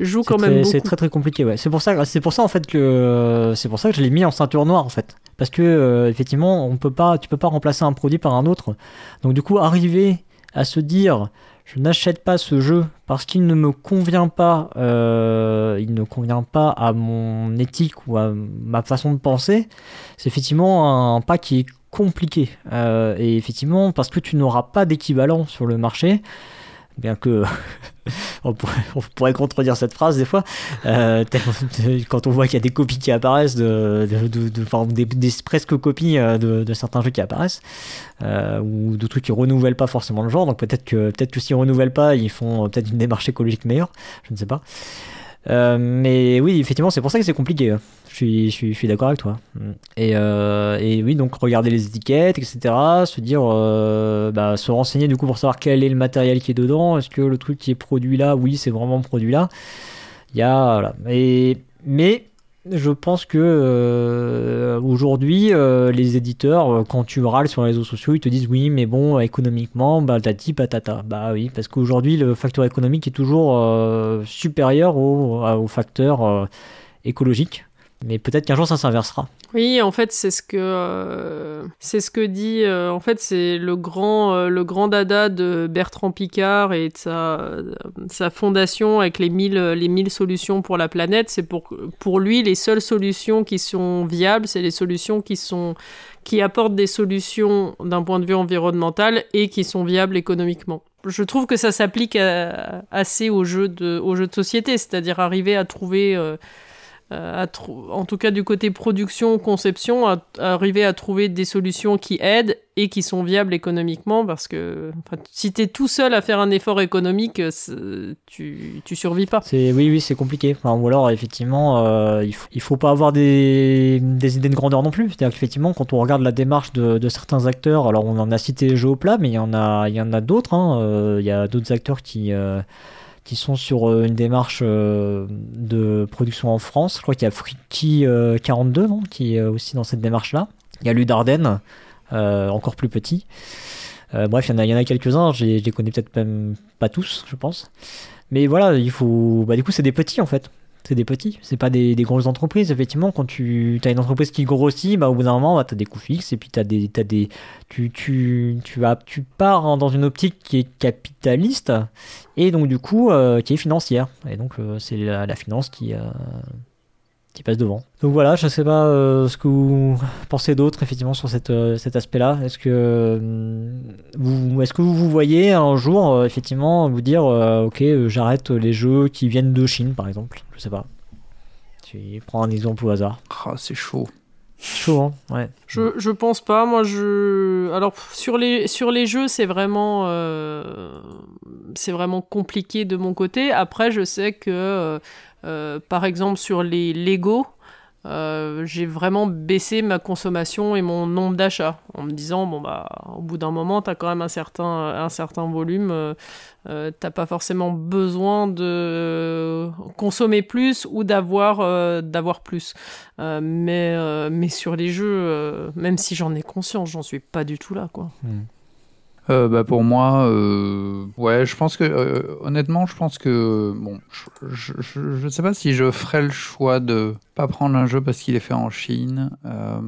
joue C'est quand très- même beaucoup. C'est très très compliqué, ouais. C'est pour ça, c'est pour ça en fait que c'est pour ça que je l'ai mis en ceinture noire en fait, parce que euh, effectivement, on peut pas, tu peux pas remplacer un produit par un autre. Donc du coup, arriver à se dire, je n'achète pas ce jeu parce qu'il ne me convient pas, euh, il ne convient pas à mon éthique ou à ma façon de penser, c'est effectivement un pas qui est compliqué. Euh, et effectivement, parce que tu n'auras pas d'équivalent sur le marché, bien que on, pourrait, on pourrait contredire cette phrase des fois, euh, quand on voit qu'il y a des copies qui apparaissent, de, de, des, presque copies euh, de, certains jeux qui apparaissent, euh, ou de trucs qui renouvellent pas forcément le genre, donc peut-être que, peut-être que s'ils renouvellent pas, ils font peut-être une démarche écologique meilleure, je ne sais pas. Euh, mais oui, effectivement, c'est pour ça que c'est compliqué. hein. Je suis, je suis, je suis d'accord avec toi. Et, euh, et oui, donc regarder les étiquettes, etc. Se dire, euh, bah, se renseigner du coup pour savoir quel est le matériel qui est dedans. Est-ce que le truc qui est produit là, oui, c'est vraiment produit là? Il y a, voilà. Et, mais je pense que euh, aujourd'hui, euh, les éditeurs, euh, quand tu râles sur les réseaux sociaux, ils te disent oui, mais bon, économiquement, bah tati patata. Bah oui, parce qu'aujourd'hui, le facteur économique est toujours euh, supérieur au, au facteur euh, écologique. Mais peut-être qu'un jour, ça s'inversera. Oui, en fait, c'est ce que euh, c'est ce que dit. euh, en fait, c'est le grand euh, le grand dada de Bertrand Picard et de sa sa fondation avec les 1000 les 1000 solutions pour la planète. C'est pour pour lui les seules solutions qui sont viables, c'est les solutions qui sont qui apportent des solutions d'un point de vue environnemental et qui sont viables économiquement. Je trouve que ça s'applique assez aux jeux de aux jeux de société, c'est-à-dire arriver à trouver trou- en tout cas du côté production, conception, arriver à trouver des solutions qui aident et qui sont viables économiquement parce que si tu es tout seul à faire un effort économique, c'est- tu, tu survis pas. Oui, oui, c'est compliqué. Ou alors, effectivement, euh, il, il faut pas avoir des, des idées de grandeur non plus. C'est-à-dire qu'effectivement, quand on regarde la démarche de, de certains acteurs, alors on en a cité les jeux au plat, mais il y en a, il y en a d'autres. hein. Euh, Il y a d'autres acteurs qui euh, qui sont sur euh, une démarche euh, de production en France. Je crois qu'il y a Friki euh, 42, non, qui est aussi dans cette démarche-là. Il y a Ludarden, encore plus petit. Bref, il y en a, a quelques-uns. Je les connais peut-être même pas tous, je pense. Mais voilà, il faut. Bah, du coup, c'est des petits en fait. C'est des petits. C'est pas des, grosses entreprises. Effectivement, quand tu as une entreprise qui grossit, bah, au bout d'un moment, bah, tu as des coûts fixes et puis t'as des, des, tu, tu, tu, as, pars dans une optique qui est capitaliste et donc, du coup, euh, qui est financière. Et donc, euh, c'est la, la finance qui, euh, qui passe devant. Donc voilà, je sais pas euh, ce que vous pensez d'autre effectivement sur cette, euh, cet aspect-là. Est-ce que euh, vous, est-ce que vous vous voyez un jour euh, effectivement vous dire, euh, ok, euh, j'arrête les jeux qui viennent de Chine par exemple. Je sais pas. Tu prends un exemple au hasard. Ah, c'est chaud. Chaud, hein Ouais. Je, je pense pas. Moi, je. Alors, sur les, sur les jeux, c'est vraiment. euh, c'est vraiment compliqué de mon côté. Après, je sais que. Euh, par exemple, sur les Lego. euh, j'ai vraiment baissé ma consommation et mon nombre d'achats en me disant bon bah au bout d'un moment t'as quand même un certain un certain volume euh, euh, t'as pas forcément besoin de consommer plus ou d'avoir d'avoir plus mais, mais sur les jeux, même si j'en ai conscience, j'en suis pas du tout là, quoi. Euh, bah pour moi, euh, ouais, je pense que euh, honnêtement, je pense que bon, je, je sais pas si je ferais le choix de pas prendre un jeu parce qu'il est fait en Chine. Euh,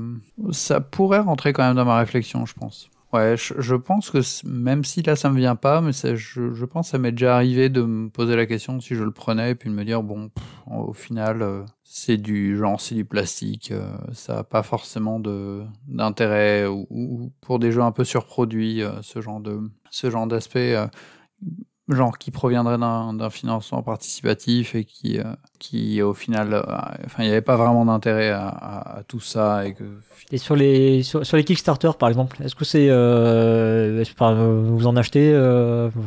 ça pourrait rentrer quand même dans ma réflexion, je pense. Ouais, je, pense que même si là ça me vient pas, mais je, pense que ça m'est déjà arrivé de me poser la question si je le prenais et puis de me dire bon, au final, euh, c'est du genre, c'est du plastique, euh, ça a pas forcément d'intérêt ou, ou pour des jeux un peu surproduits, euh, ce genre ce genre d'aspect. Genre qui proviendrait d'un financement participatif et qui, euh, qui au final, euh, enfin, il n'y avait pas vraiment d'intérêt à, à- à tout ça et que Et sur les sur, sur les Kickstarter par exemple, est-ce que c'est euh, vous en achetez,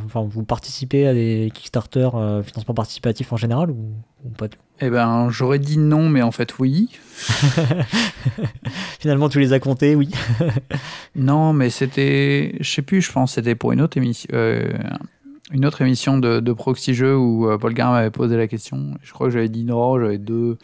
enfin vous participez à des Kickstarter financement participatif en général ou, ou pas du tout? Eh ben, j'aurais dit non, mais en fait oui. Finalement, tu les as comptés, oui. Non, mais c'était, je sais plus, je pense c'était pour une autre émission, une autre émission de, de Proxy Jeux où euh, Paul Garin m'avait posé la question. Je crois que j'avais dit non, j'avais deux,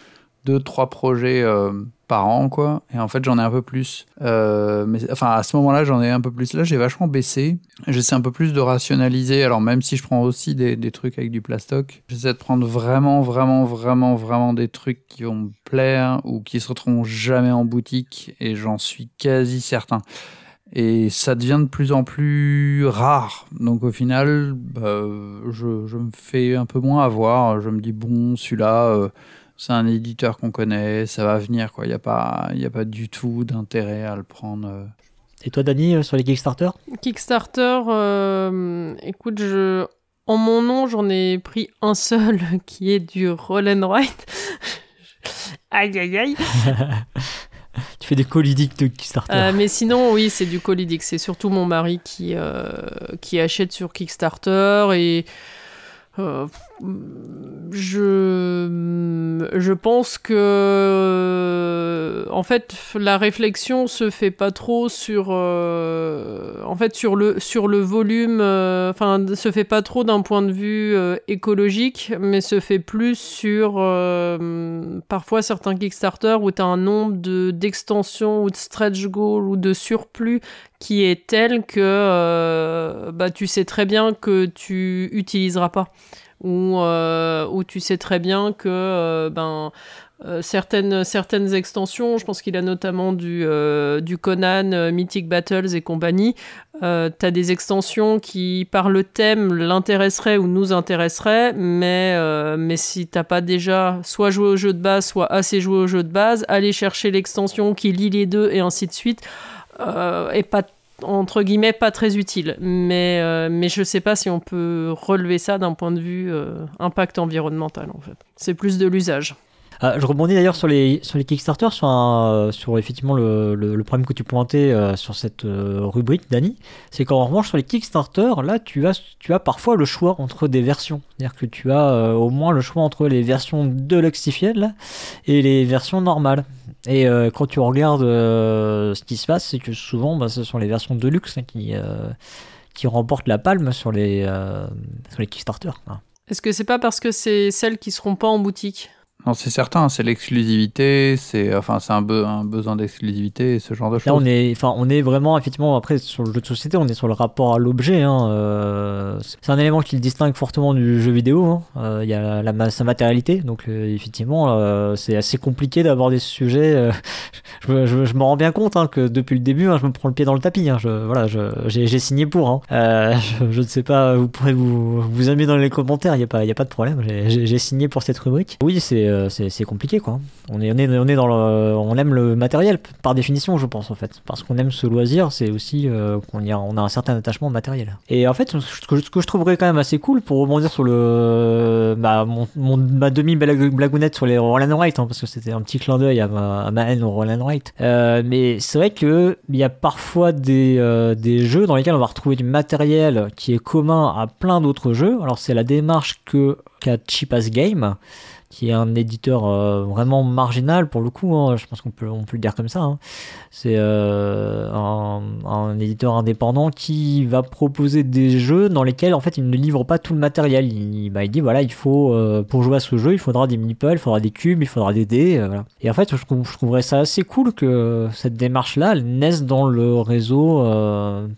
deux, trois projets euh, par an, quoi. Et en fait, j'en ai un peu plus. Euh, mais enfin, à ce moment-là, j'en ai un peu plus. Là, j'ai vachement baissé. J'essaie un peu plus de rationaliser. Alors, même si je prends aussi des, des trucs avec du plastoc, j'essaie de prendre vraiment, vraiment, vraiment, vraiment des trucs qui vont me plaire ou qui se retrouveront jamais en boutique. Et j'en suis quasi certain. Et ça devient de plus en plus rare. Donc au final, bah, je, je me fais un peu moins avoir. Je me dis, bon, celui-là, euh, c'est un éditeur qu'on connaît, ça va venir. quoi. Il n'y a, pas- il y a pas du tout d'intérêt à le prendre. euh. Et toi, Dani, euh, sur les Kickstarter? Kickstarter, euh, écoute, je... en mon nom, j'en ai pris un seul qui est du Roll and Write. aïe aïe aïe. Tu fais des colidiques de Kickstarter. Euh, mais sinon, oui, c'est du Colidix. C'est surtout mon mari qui, euh, qui achète sur Kickstarter et. euh, je, je pense que en fait la réflexion se fait pas trop sur euh, en fait sur le sur le volume euh, enfin se fait pas trop d'un point de vue euh, écologique mais se fait plus sur parfois certains Kickstarter où tu as un nombre de d'extensions ou de stretch goals ou de surplus qui est tel que bah tu sais très bien que tu utiliseras pas où, euh, où tu sais très bien que euh, ben, euh, certaines, certaines extensions, je pense qu'il a notamment du, du Conan, Mythic Battles et compagnie, tu as des extensions qui, par le thème, l'intéresseraient ou nous intéresseraient, mais, mais si t'as pas déjà soit joué au jeu de base, soit assez joué au jeu de base, aller chercher l'extension qui lie les deux et ainsi de suite, est pas entre guillemets pas très utile. Mais, euh, mais je sais pas si on peut relever ça d'un point de vue euh, impact environnemental en fait. C'est plus de l'usage. Ah, je rebondis d'ailleurs sur les, sur les Kickstarter, sur, un, sur effectivement le, le, problème que tu pointais euh, sur cette rubrique, Dani. C'est qu'en revanche, sur les Kickstarter, là, tu as, tu as parfois le choix entre des versions. C'est-à-dire que tu as au moins le choix entre les versions de Luxified et les versions normales. Et euh, quand tu regardes euh, ce qui se passe, c'est que souvent, bah, ce sont les versions de luxe hein, qui, euh, qui remportent la palme sur les, sur les Kickstarter. Hein. Est-ce que c'est pas parce que c'est celles qui seront pas en boutique? Non, c'est certain, c'est l'exclusivité, c'est enfin c'est un, besoin d'exclusivité, ce genre de choses. Là, on est, enfin, on est vraiment effectivement après sur le jeu de société, on est sur le rapport à l'objet. Hein, euh, c'est un élément qui le distingue fortement du jeu vidéo. Hein. Euh, il y a la, sa matérialité, donc euh, effectivement, c'est assez compliqué d'aborder ce sujet. je, je, me rends bien compte hein, que depuis le début, je me prends le pied dans le tapis. Je, voilà, j'ai signé pour. Je, ne sais pas, vous pourrez vous vous amuser dans les commentaires. Il y a pas, il y a pas de problème. J'ai signé pour cette rubrique. Oui, c'est c'est compliqué quoi. On est, on est, on est dans on aime le matériel par définition, je pense en fait, parce qu'on aime ce loisir, c'est aussi euh, qu'on on a un certain attachement matériel. Et en fait, ce que, je trouverais quand même assez cool pour rebondir sur le, bah, mon, ma demi blagounette sur les Roland Wright, hein, parce que c'était un petit clin d'œil à ma, haine au Roland Wright. Euh, mais c'est vrai que il y a parfois des, des jeux dans lesquels on va retrouver du matériel qui est commun à plein d'autres jeux. Alors c'est la démarche que qu'a Cheap As Game qui est un éditeur euh, vraiment marginal pour le coup, hein, je pense qu'on peut, on peut le dire comme ça. Hein. C'est euh, un, éditeur indépendant qui va proposer des jeux dans lesquels en fait il ne livre pas tout le matériel. Il, bah, il dit voilà, il faut euh, pour jouer à ce jeu, il faudra des meeples, il faudra des cubes, il faudra des dés. Et en fait, je, trouverais ça assez cool que cette démarche-là naisse dans le réseau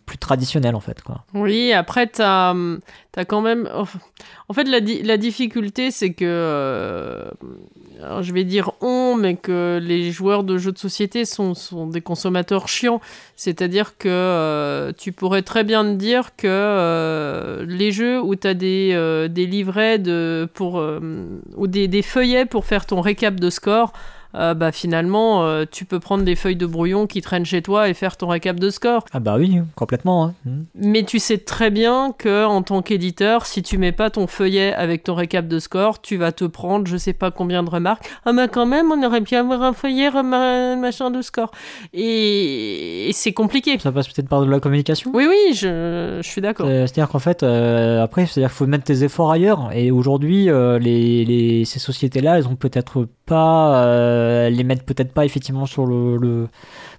plus traditionnel en fait. Oui, après tu t'as quand même. En fait, la, difficulté, c'est que. Euh, je vais dire on, mais que les joueurs de jeux de société sont, des consommateurs chiants. C'est-à-dire que euh, tu pourrais très bien te dire que euh, les jeux où tu as des, des livrets de, pour, ou des, des feuillets pour faire ton récap de score. Euh, bah finalement, euh, tu peux prendre des feuilles de brouillon qui traînent chez toi et faire ton récap de score. Ah bah oui, complètement. Hein. Hmm. Mais tu sais très bien que en tant qu'éditeur, si tu mets pas ton feuillet avec ton récap de score, tu vas te prendre je sais pas combien de remarques. Ah mais quand même, on aurait pu avoir un feuillet machin de score. Et, c'est compliqué. Ça passe peut-être par de la communication? Oui oui, je, je suis d'accord. C'est-à-dire qu'en fait, euh, après, c'est-à-dire qu'il faut mettre tes efforts ailleurs. Et aujourd'hui, les, les, ces sociétés-là, elles ont peut-être pas euh, les mettent peut-être pas effectivement sur le, le...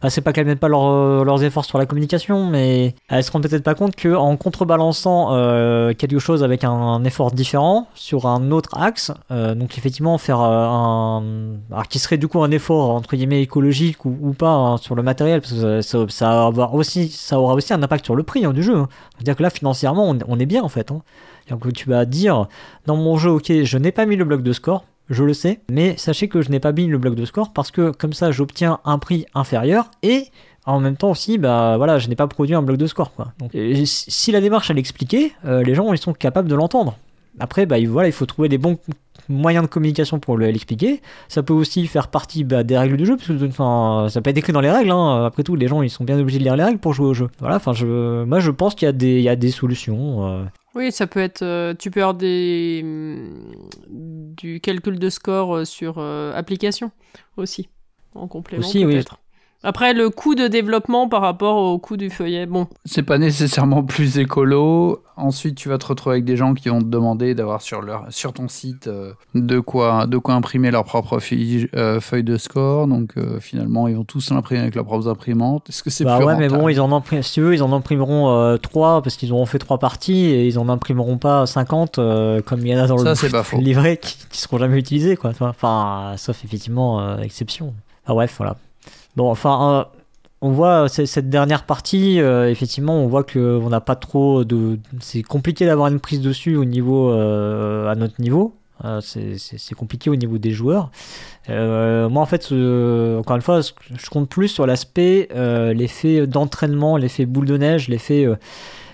C'est pas qu'elles mettent pas euh, leurs efforts sur la communication mais elles se rendent peut-être pas compte que en contrebalançant euh, quelque chose avec un, effort différent sur un autre axe donc effectivement faire un alors qui serait du coup un effort entre guillemets écologique ou, pas hein, sur le matériel parce que ça, ça, avoir aussi ça aura aussi un impact sur le prix hein, du jeu hein. c'est à dire que là financièrement on, on est bien en fait donc tu vas dire dans mon jeu ok je n'ai pas mis le bloc de score je le sais, mais sachez que je n'ai pas mis le bloc de score parce que comme ça j'obtiens un prix inférieur et en même temps aussi, bah voilà, je n'ai pas produit un bloc de score. Donc, si la démarche elle expliquée, euh, les gens ils sont capables de l'entendre. Après, bah, voilà, il faut trouver des bons moyens de communication pour l'expliquer. Ça peut aussi faire partie bah, des règles du jeu, parce que ça peut être écrit dans les règles. Hein. Après tout, les gens ils sont bien obligés de lire les règles pour jouer au jeu. Voilà, enfin, je, moi je pense qu'il y, a des, y a des solutions. Euh. Oui, ça peut être. Euh, tu peux avoir des, du calcul de score euh, sur application aussi, en complément peut-être. Après, le coût de développement par rapport au coût du feuillet, bon. C'est pas nécessairement plus écolo. Ensuite, tu vas te retrouver avec des gens qui vont te demander d'avoir sur, leur, sur ton site euh, de, quoi, de quoi imprimer leur propre feuille, euh, feuille de score. Donc, euh, finalement, ils vont tous l'imprimer avec leurs propres imprimantes. Est-ce que c'est bah plus ouais, mais bon, ils en impriment, si tu veux, ils en imprimeront 3 parce qu'ils auront fait 3 parties et ils en imprimeront pas 50 comme il y en a dans Ça, le c'est pas faux. livret qui, qui seront jamais utilisés, quoi. Enfin, sauf effectivement exception. Ah, bref, voilà. Bon, enfin, euh, on voit c- cette dernière partie, euh, effectivement, on voit que on n'a pas trop de. C'est compliqué d'avoir une prise dessus au niveau, euh, à notre niveau. Euh, c'est- compliqué au niveau des joueurs. Euh, moi, en fait, euh, encore une fois, je compte plus sur l'aspect, euh, l'effet d'entraînement, l'effet boule de neige, l'effet. euh,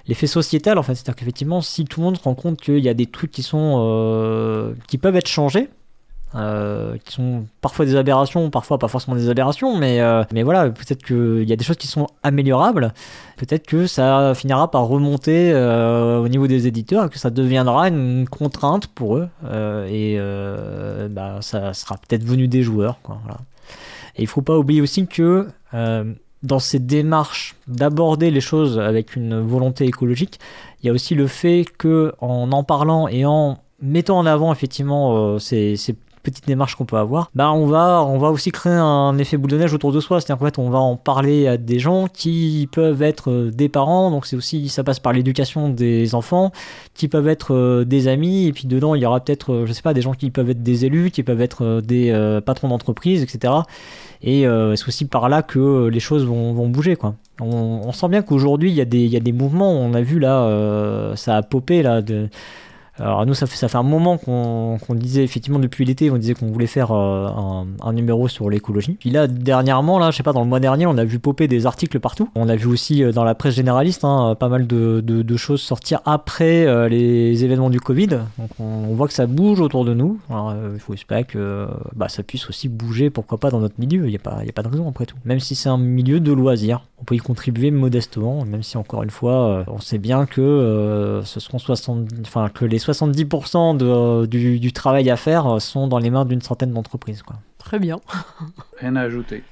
L'effet sociétal, en fait, c'est-à-dire qu'effectivement, si tout le monde se rend compte qu'il y a des trucs qui sont, euh, qui peuvent être changés, euh, qui sont parfois des aberrations, parfois pas forcément des aberrations, mais, euh, mais voilà, peut-être qu'il y a des choses qui sont améliorables, peut-être que ça finira par remonter euh, au niveau des éditeurs, que ça deviendra une contrainte pour eux, et bah, ça sera peut-être venu des joueurs. Quoi, voilà. Et il faut pas oublier aussi que dans ces démarches d'aborder les choses avec une volonté écologique, il y a aussi le fait que en en parlant et en mettant en avant effectivement euh, ces petites démarches qu'on peut avoir, bah on va on va aussi créer un effet boule de neige autour de soi, c'est-à-dire qu'en fait on va en parler à des gens qui peuvent être euh, des parents, donc c'est aussi ça passe par l'éducation des enfants, qui peuvent être euh, des amis et puis dedans il y aura peut-être euh, je sais pas des gens qui peuvent être des élus, qui peuvent être des patrons d'entreprise, etc. Et c'est aussi par là que les choses vont, bouger quoi. On, sent bien qu'aujourd'hui il y y a des mouvements, on a vu là ça a popé là alors nous, ça fait, un moment qu'on disait, effectivement, depuis l'été, on disait qu'on voulait faire euh, un, numéro sur l'écologie. Puis là, dernièrement, là, je sais pas, dans le mois dernier, on a vu popper des articles partout. On a vu aussi euh, dans la presse généraliste hein, pas mal de, choses sortir après euh, les événements du Covid. Donc on, voit que ça bouge autour de nous. Alors il faut espérer que bah, ça puisse aussi bouger, pourquoi pas, dans notre milieu. Il n'y a, y a pas de raison après tout. Même si c'est un milieu de loisirs, on peut y contribuer modestement, même si encore une fois, euh, on sait bien que euh, ce seront 70, enfin que les 70% de, du, du travail à faire euh, sont dans les mains d'une centaine d'entreprises. Quoi. Très bien. Rien à ajouter.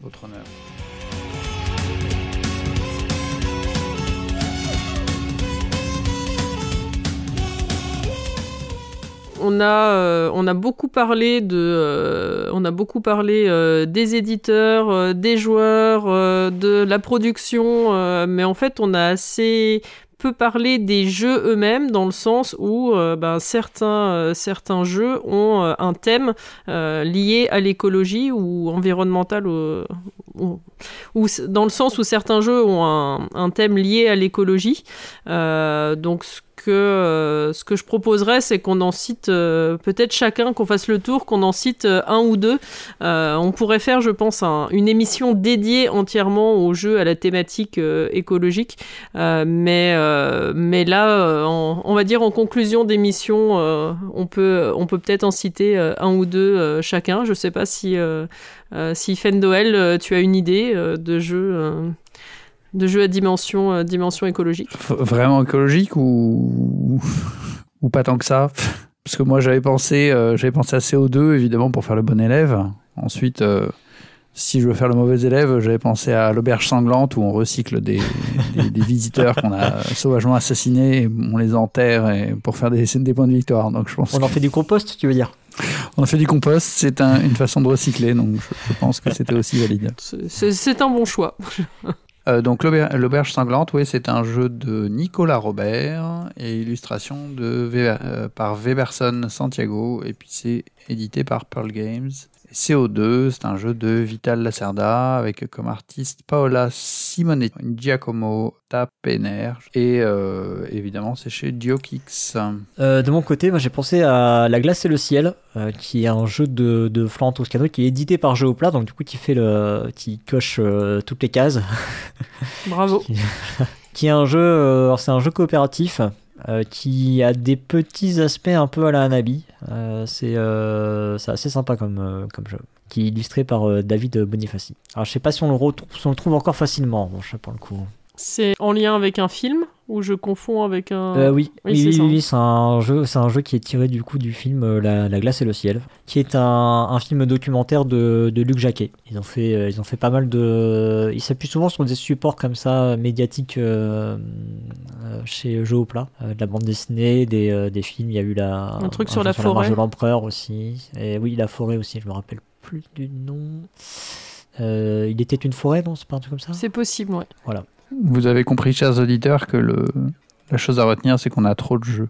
Votre honneur. On a, euh, on a beaucoup parlé de, euh, on a beaucoup parlé euh, des éditeurs, des joueurs, de la production, mais en fait, on a assez peu parlé des jeux eux-mêmes dans le sens où ben, certains, certains jeux ont un thème lié à l'écologie ou environnemental ou, ou- dans le sens où certains jeux ont un, un thème lié à l'écologie. Donc ce euh, ce que je proposerais, c'est qu'on en cite euh, peut-être chacun, qu'on fasse le tour, qu'on en cite euh, un ou deux. On pourrait faire, je pense, un- une émission dédiée entièrement aux jeux à la thématique écologique. Mais, là, on va dire en conclusion d'émission, on peut on peut peut-être en citer un ou deux chacun. Je sais pas si si Fendoel, tu as une idée de jeu de jeu à dimension euh, dimension écologique. Vraiment écologique ou... ou pas tant que ça? Parce que moi j'avais pensé, euh, j'avais pensé à CO2 évidemment pour faire le bon élève. Ensuite, euh, si je veux faire le mauvais élève, j'avais pensé à l'auberge sanglante où on recycle des, des, des visiteurs qu'on a sauvagement assassinés, et on les enterre et, pour faire des, des points de victoire. Donc je pense On en fait du compost, tu veux dire? On a fait du compost, c'est un- une façon de recycler, donc je, je pense que c'était aussi valide. C'est un bon choix. Euh, donc l'auber- l'auberge sanglante, oui, c'est un jeu de Nicolas Robert et illustration de euh, par Weberson Santiago et puis c'est édité par Pearl Games. CO2, c'est un jeu de Vital Lacerda avec comme artiste Paola Simonetti, Giacomo Tapener et euh, évidemment c'est chez Diokix. Euh, de mon côté, moi j'ai pensé à La glace et le ciel, euh, qui est un jeu de, de Florent Toscano qui est édité par Geopla, donc du coup qui fait le, qui coche euh, toutes les cases. Bravo. qui est un jeu, euh, c'est un jeu coopératif euh, qui a des petits aspects un peu à la Hanabi. Euh, c'est euh, c'est assez sympa comme, comme jeu. Qui est illustré par David Bonifaci. Alors je sais pas si on le retrouve, si on le trouve encore facilement, bon, je sais le coup. C'est en lien avec un film Ou je confonds avec un. Euh, oui, Oui, oui, c'est oui, un jeu, c'est un jeu qui est tiré du coup du film euh, La, La glace et le ciel, qui est un, un film documentaire de, de Luc Jacquet. Ils ont fait, euh, ils ont fait pas mal de, ils s'appuient souvent sur des supports comme ça médiatiques euh, chez Jeux au plat, Euh, de la bande dessinée, des, des films. Il y a eu la Un truc sur la forêt. de l'empereur aussi. Et oui, la forêt aussi. Je me rappelle plus du nom. Euh, il était une forêt, non? C'est pas un truc comme ça? C'est possible, ouais. Vous avez compris, chers auditeurs, que le... la chose à retenir, c'est qu'on a trop de jeux.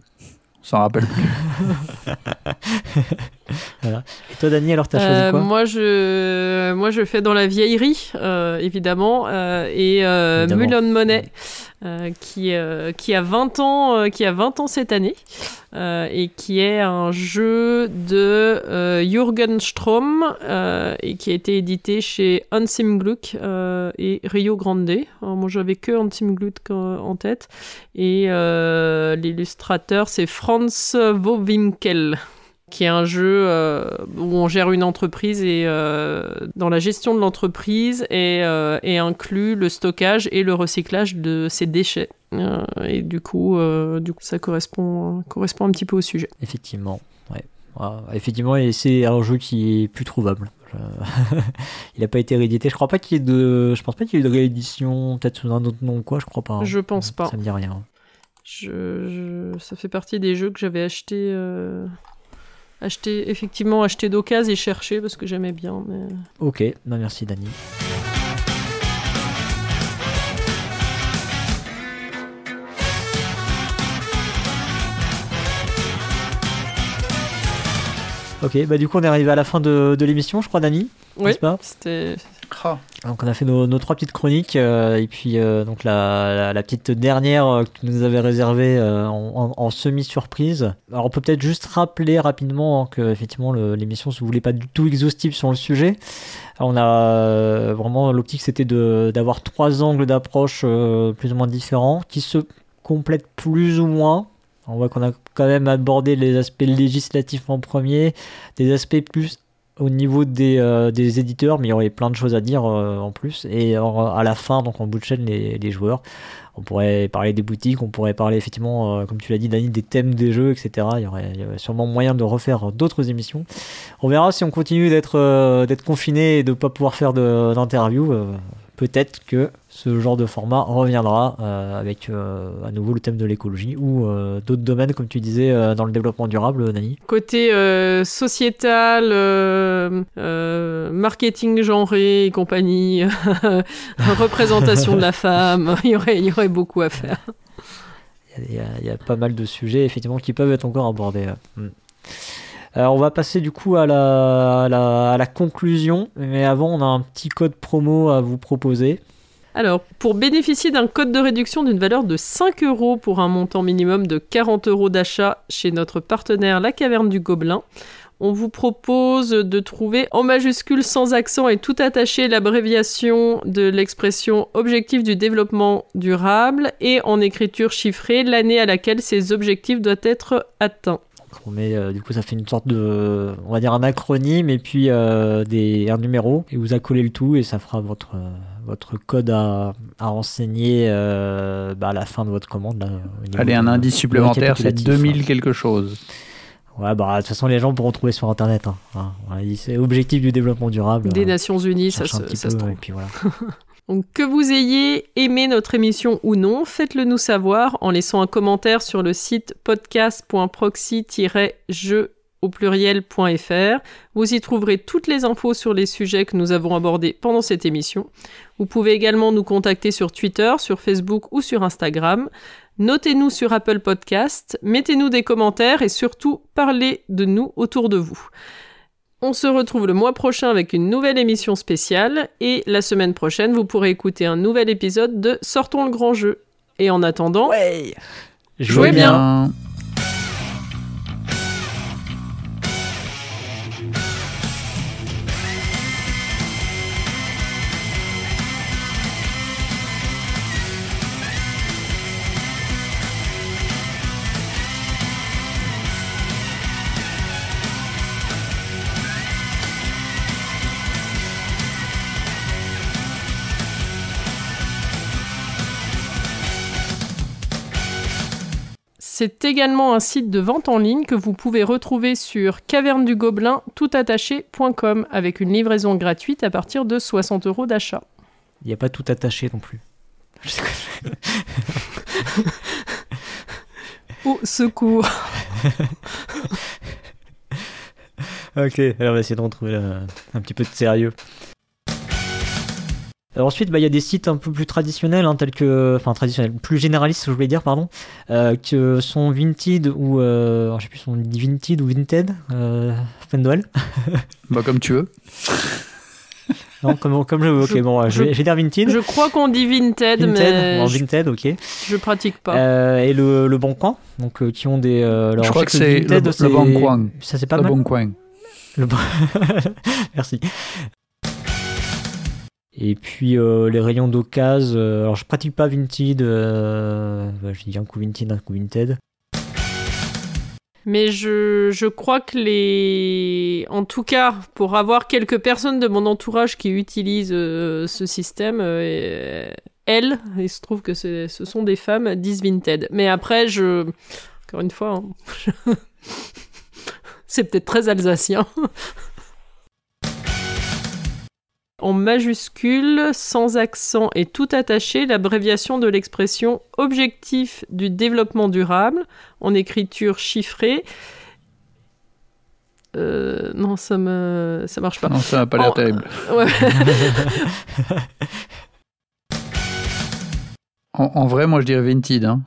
On s'en rappelle plus. Et toi, Dani, alors t'as choisi Euh, quoi moi, je, moi, je fais dans la vieillerie, euh, évidemment, euh, et Évidemment. Mulon Money, euh, qui, euh, qui a 20 ans, euh, qui a 20 ans cette année, et qui est un jeu de Jürgen Strom, et qui a été édité chez Hansim Gluck et Rio Grande. Alors, moi, j'avais que Hansim Gluck en tête, et l'illustrateur, c'est Franz Wowinkel qui est un jeu euh, où on gère une entreprise et euh, dans la gestion de l'entreprise est, euh, est inclus le stockage et le recyclage de ses déchets. Euh, et du coup, du coup, ça correspond, correspond un petit peu au sujet. Effectivement, ouais. Ah, effectivement, et c'est un jeu qui est plus trouvable. Je- il n'a pas été réédité. Je crois pas qu'il y ait de. Je pense pas qu'il y ait eu de réédition, peut-être sous un autre nom ou quoi. Je crois pas. hein. Je pense pas. Ça me dit rien. Je, je- ça fait partie des jeux que j'avais acheté, euh, acheté, effectivement acheté d'occasion et cherché parce que j'aimais bien. Mais... Ok, non, merci Dani. Ok, bah du coup on est arrivé à la fin de, de l'émission, je crois, Dani. Oui, N'est-ce c'était Donc on a fait nos, trois petites chroniques euh, et puis euh, donc la, petite dernière euh, que tu nous avais réservée en, semi-surprise. Alors on peut peut-être juste rappeler rapidement hein, que effectivement l'émission se voulait pas du tout exhaustive sur le sujet. On a vraiment l'optique c'était d'avoir trois angles d'approche plus ou moins différents qui se complètent plus ou moins. On voit qu'on a quand même abordé les aspects législatifs en premier, des aspects plus au niveau des, euh, des éditeurs, mais il y aurait plein de choses à dire euh, en plus. Et en- à la fin, donc en bout de chaîne, les, les joueurs. On pourrait parler des boutiques, on pourrait parler effectivement, euh, comme tu l'as dit, Dani, des thèmes des jeux, etc. Il y aurait, sûrement moyen de refaire d'autres émissions. On verra si on continue d'être euh, d'être confiné et de ne pas pouvoir faire d'interview. euh, Peut-être que ce genre de format reviendra euh, avec euh, à nouveau le thème de l'écologie ou euh, d'autres domaines, comme tu disais, dans le développement durable, Nani. Côté sociétal, marketing genré et compagnie, représentation de la femme, il y aurait, il y aurait beaucoup à faire. Il y, a, il y a pas mal de sujets effectivement qui peuvent être encore abordés. euh. Mm. Alors, on va passer du coup à la, à, la, à la conclusion, mais avant on a un petit code promo à vous proposer. Alors, pour bénéficier d'un code de réduction d'une valeur de 5 euros pour un montant minimum de 40 euros d'achat chez notre partenaire La Caverne du Gobelin, on vous propose de trouver en majuscule sans accent et tout attaché l'abréviation de l'expression objectif du développement durable et en écriture chiffrée l'année à laquelle ces objectifs doivent être atteints. On met, euh, du coup ça fait une sorte de, on va dire un acronyme et puis euh, des, un numéro et vous accolez le tout et ça fera votre, euh, votre code à, à renseigner euh, bah, à la fin de votre commande. là, Allez, un de- indice supplémentaire, c'est récapitulatif. 2000 quelque chose. Ouais, bah de toute façon les gens pourront trouver sur internet. Hein. Hein, c'est objectif du développement durable. Des euh, Nations Unies, ça, se, ça peu, se trouve. et puis voilà. Donc que vous ayez aimé notre émission ou non, faites-le nous savoir en laissant un commentaire sur le site podcast.proxy-jeu au pluriel.fr. Vous y trouverez toutes les infos sur les sujets que nous avons abordés pendant cette émission. Vous pouvez également nous contacter sur Twitter, sur Facebook ou sur Instagram. Notez-nous sur Apple Podcast, mettez-nous des commentaires et surtout parlez de nous autour de vous. On se retrouve le mois prochain avec une nouvelle émission spéciale et la semaine prochaine, vous pourrez écouter un nouvel épisode de Sortons le grand jeu. Et en attendant, Ouais Jouez bien. C'est également un site de vente en ligne que vous pouvez retrouver sur caverne toutattaché.com avec une livraison gratuite à partir de 60 euros d'achat. Il n'y a pas tout attaché non plus. Au secours Ok, alors on va essayer de retrouver un petit peu de sérieux. Alors ensuite, bah, il y a des sites un peu plus traditionnels, hein, tels que, enfin traditionnels, plus généralistes, je voulais dire, pardon, euh, que sont Vinted ou, euh, alors, je sais plus, sont Vinted ou Vinted, euh, fin de Noël. bah comme tu veux. non, comme, comme je veux. Ok, Je- bon, je, je- vais, je vais dire Vinted. Je crois qu'on dit Vinted, Vinted, mais bon, Vinted, ok. je pratique pas. Euh, et le, le Bon Coin, donc euh, qui ont des. euh, alors, je crois que c'est le, le c'est- bon coin. Ça c'est pas Le mal. bon coin. Le bon- Merci. Et puis euh, les rayons d'occasion, euh, alors je pratique pas Vinted, euh, je dis un coup Vinted, un coup Vinted. Mais je, je crois que les... En tout cas, pour avoir quelques personnes de mon entourage qui utilisent ce système, elles, il se trouve que ce sont des femmes, disent Vinted. Mais après, je... Encore une fois, hein, c'est peut-être très alsacien. En majuscule, sans accent et tout attaché, l'abréviation de l'expression objectif du développement durable en écriture chiffrée. Euh, non, ça me ça marche pas. Non, ça n'a pas l'air Oh, terrible. Ouais. En, en vrai, moi, je dirais Vinted. Hein.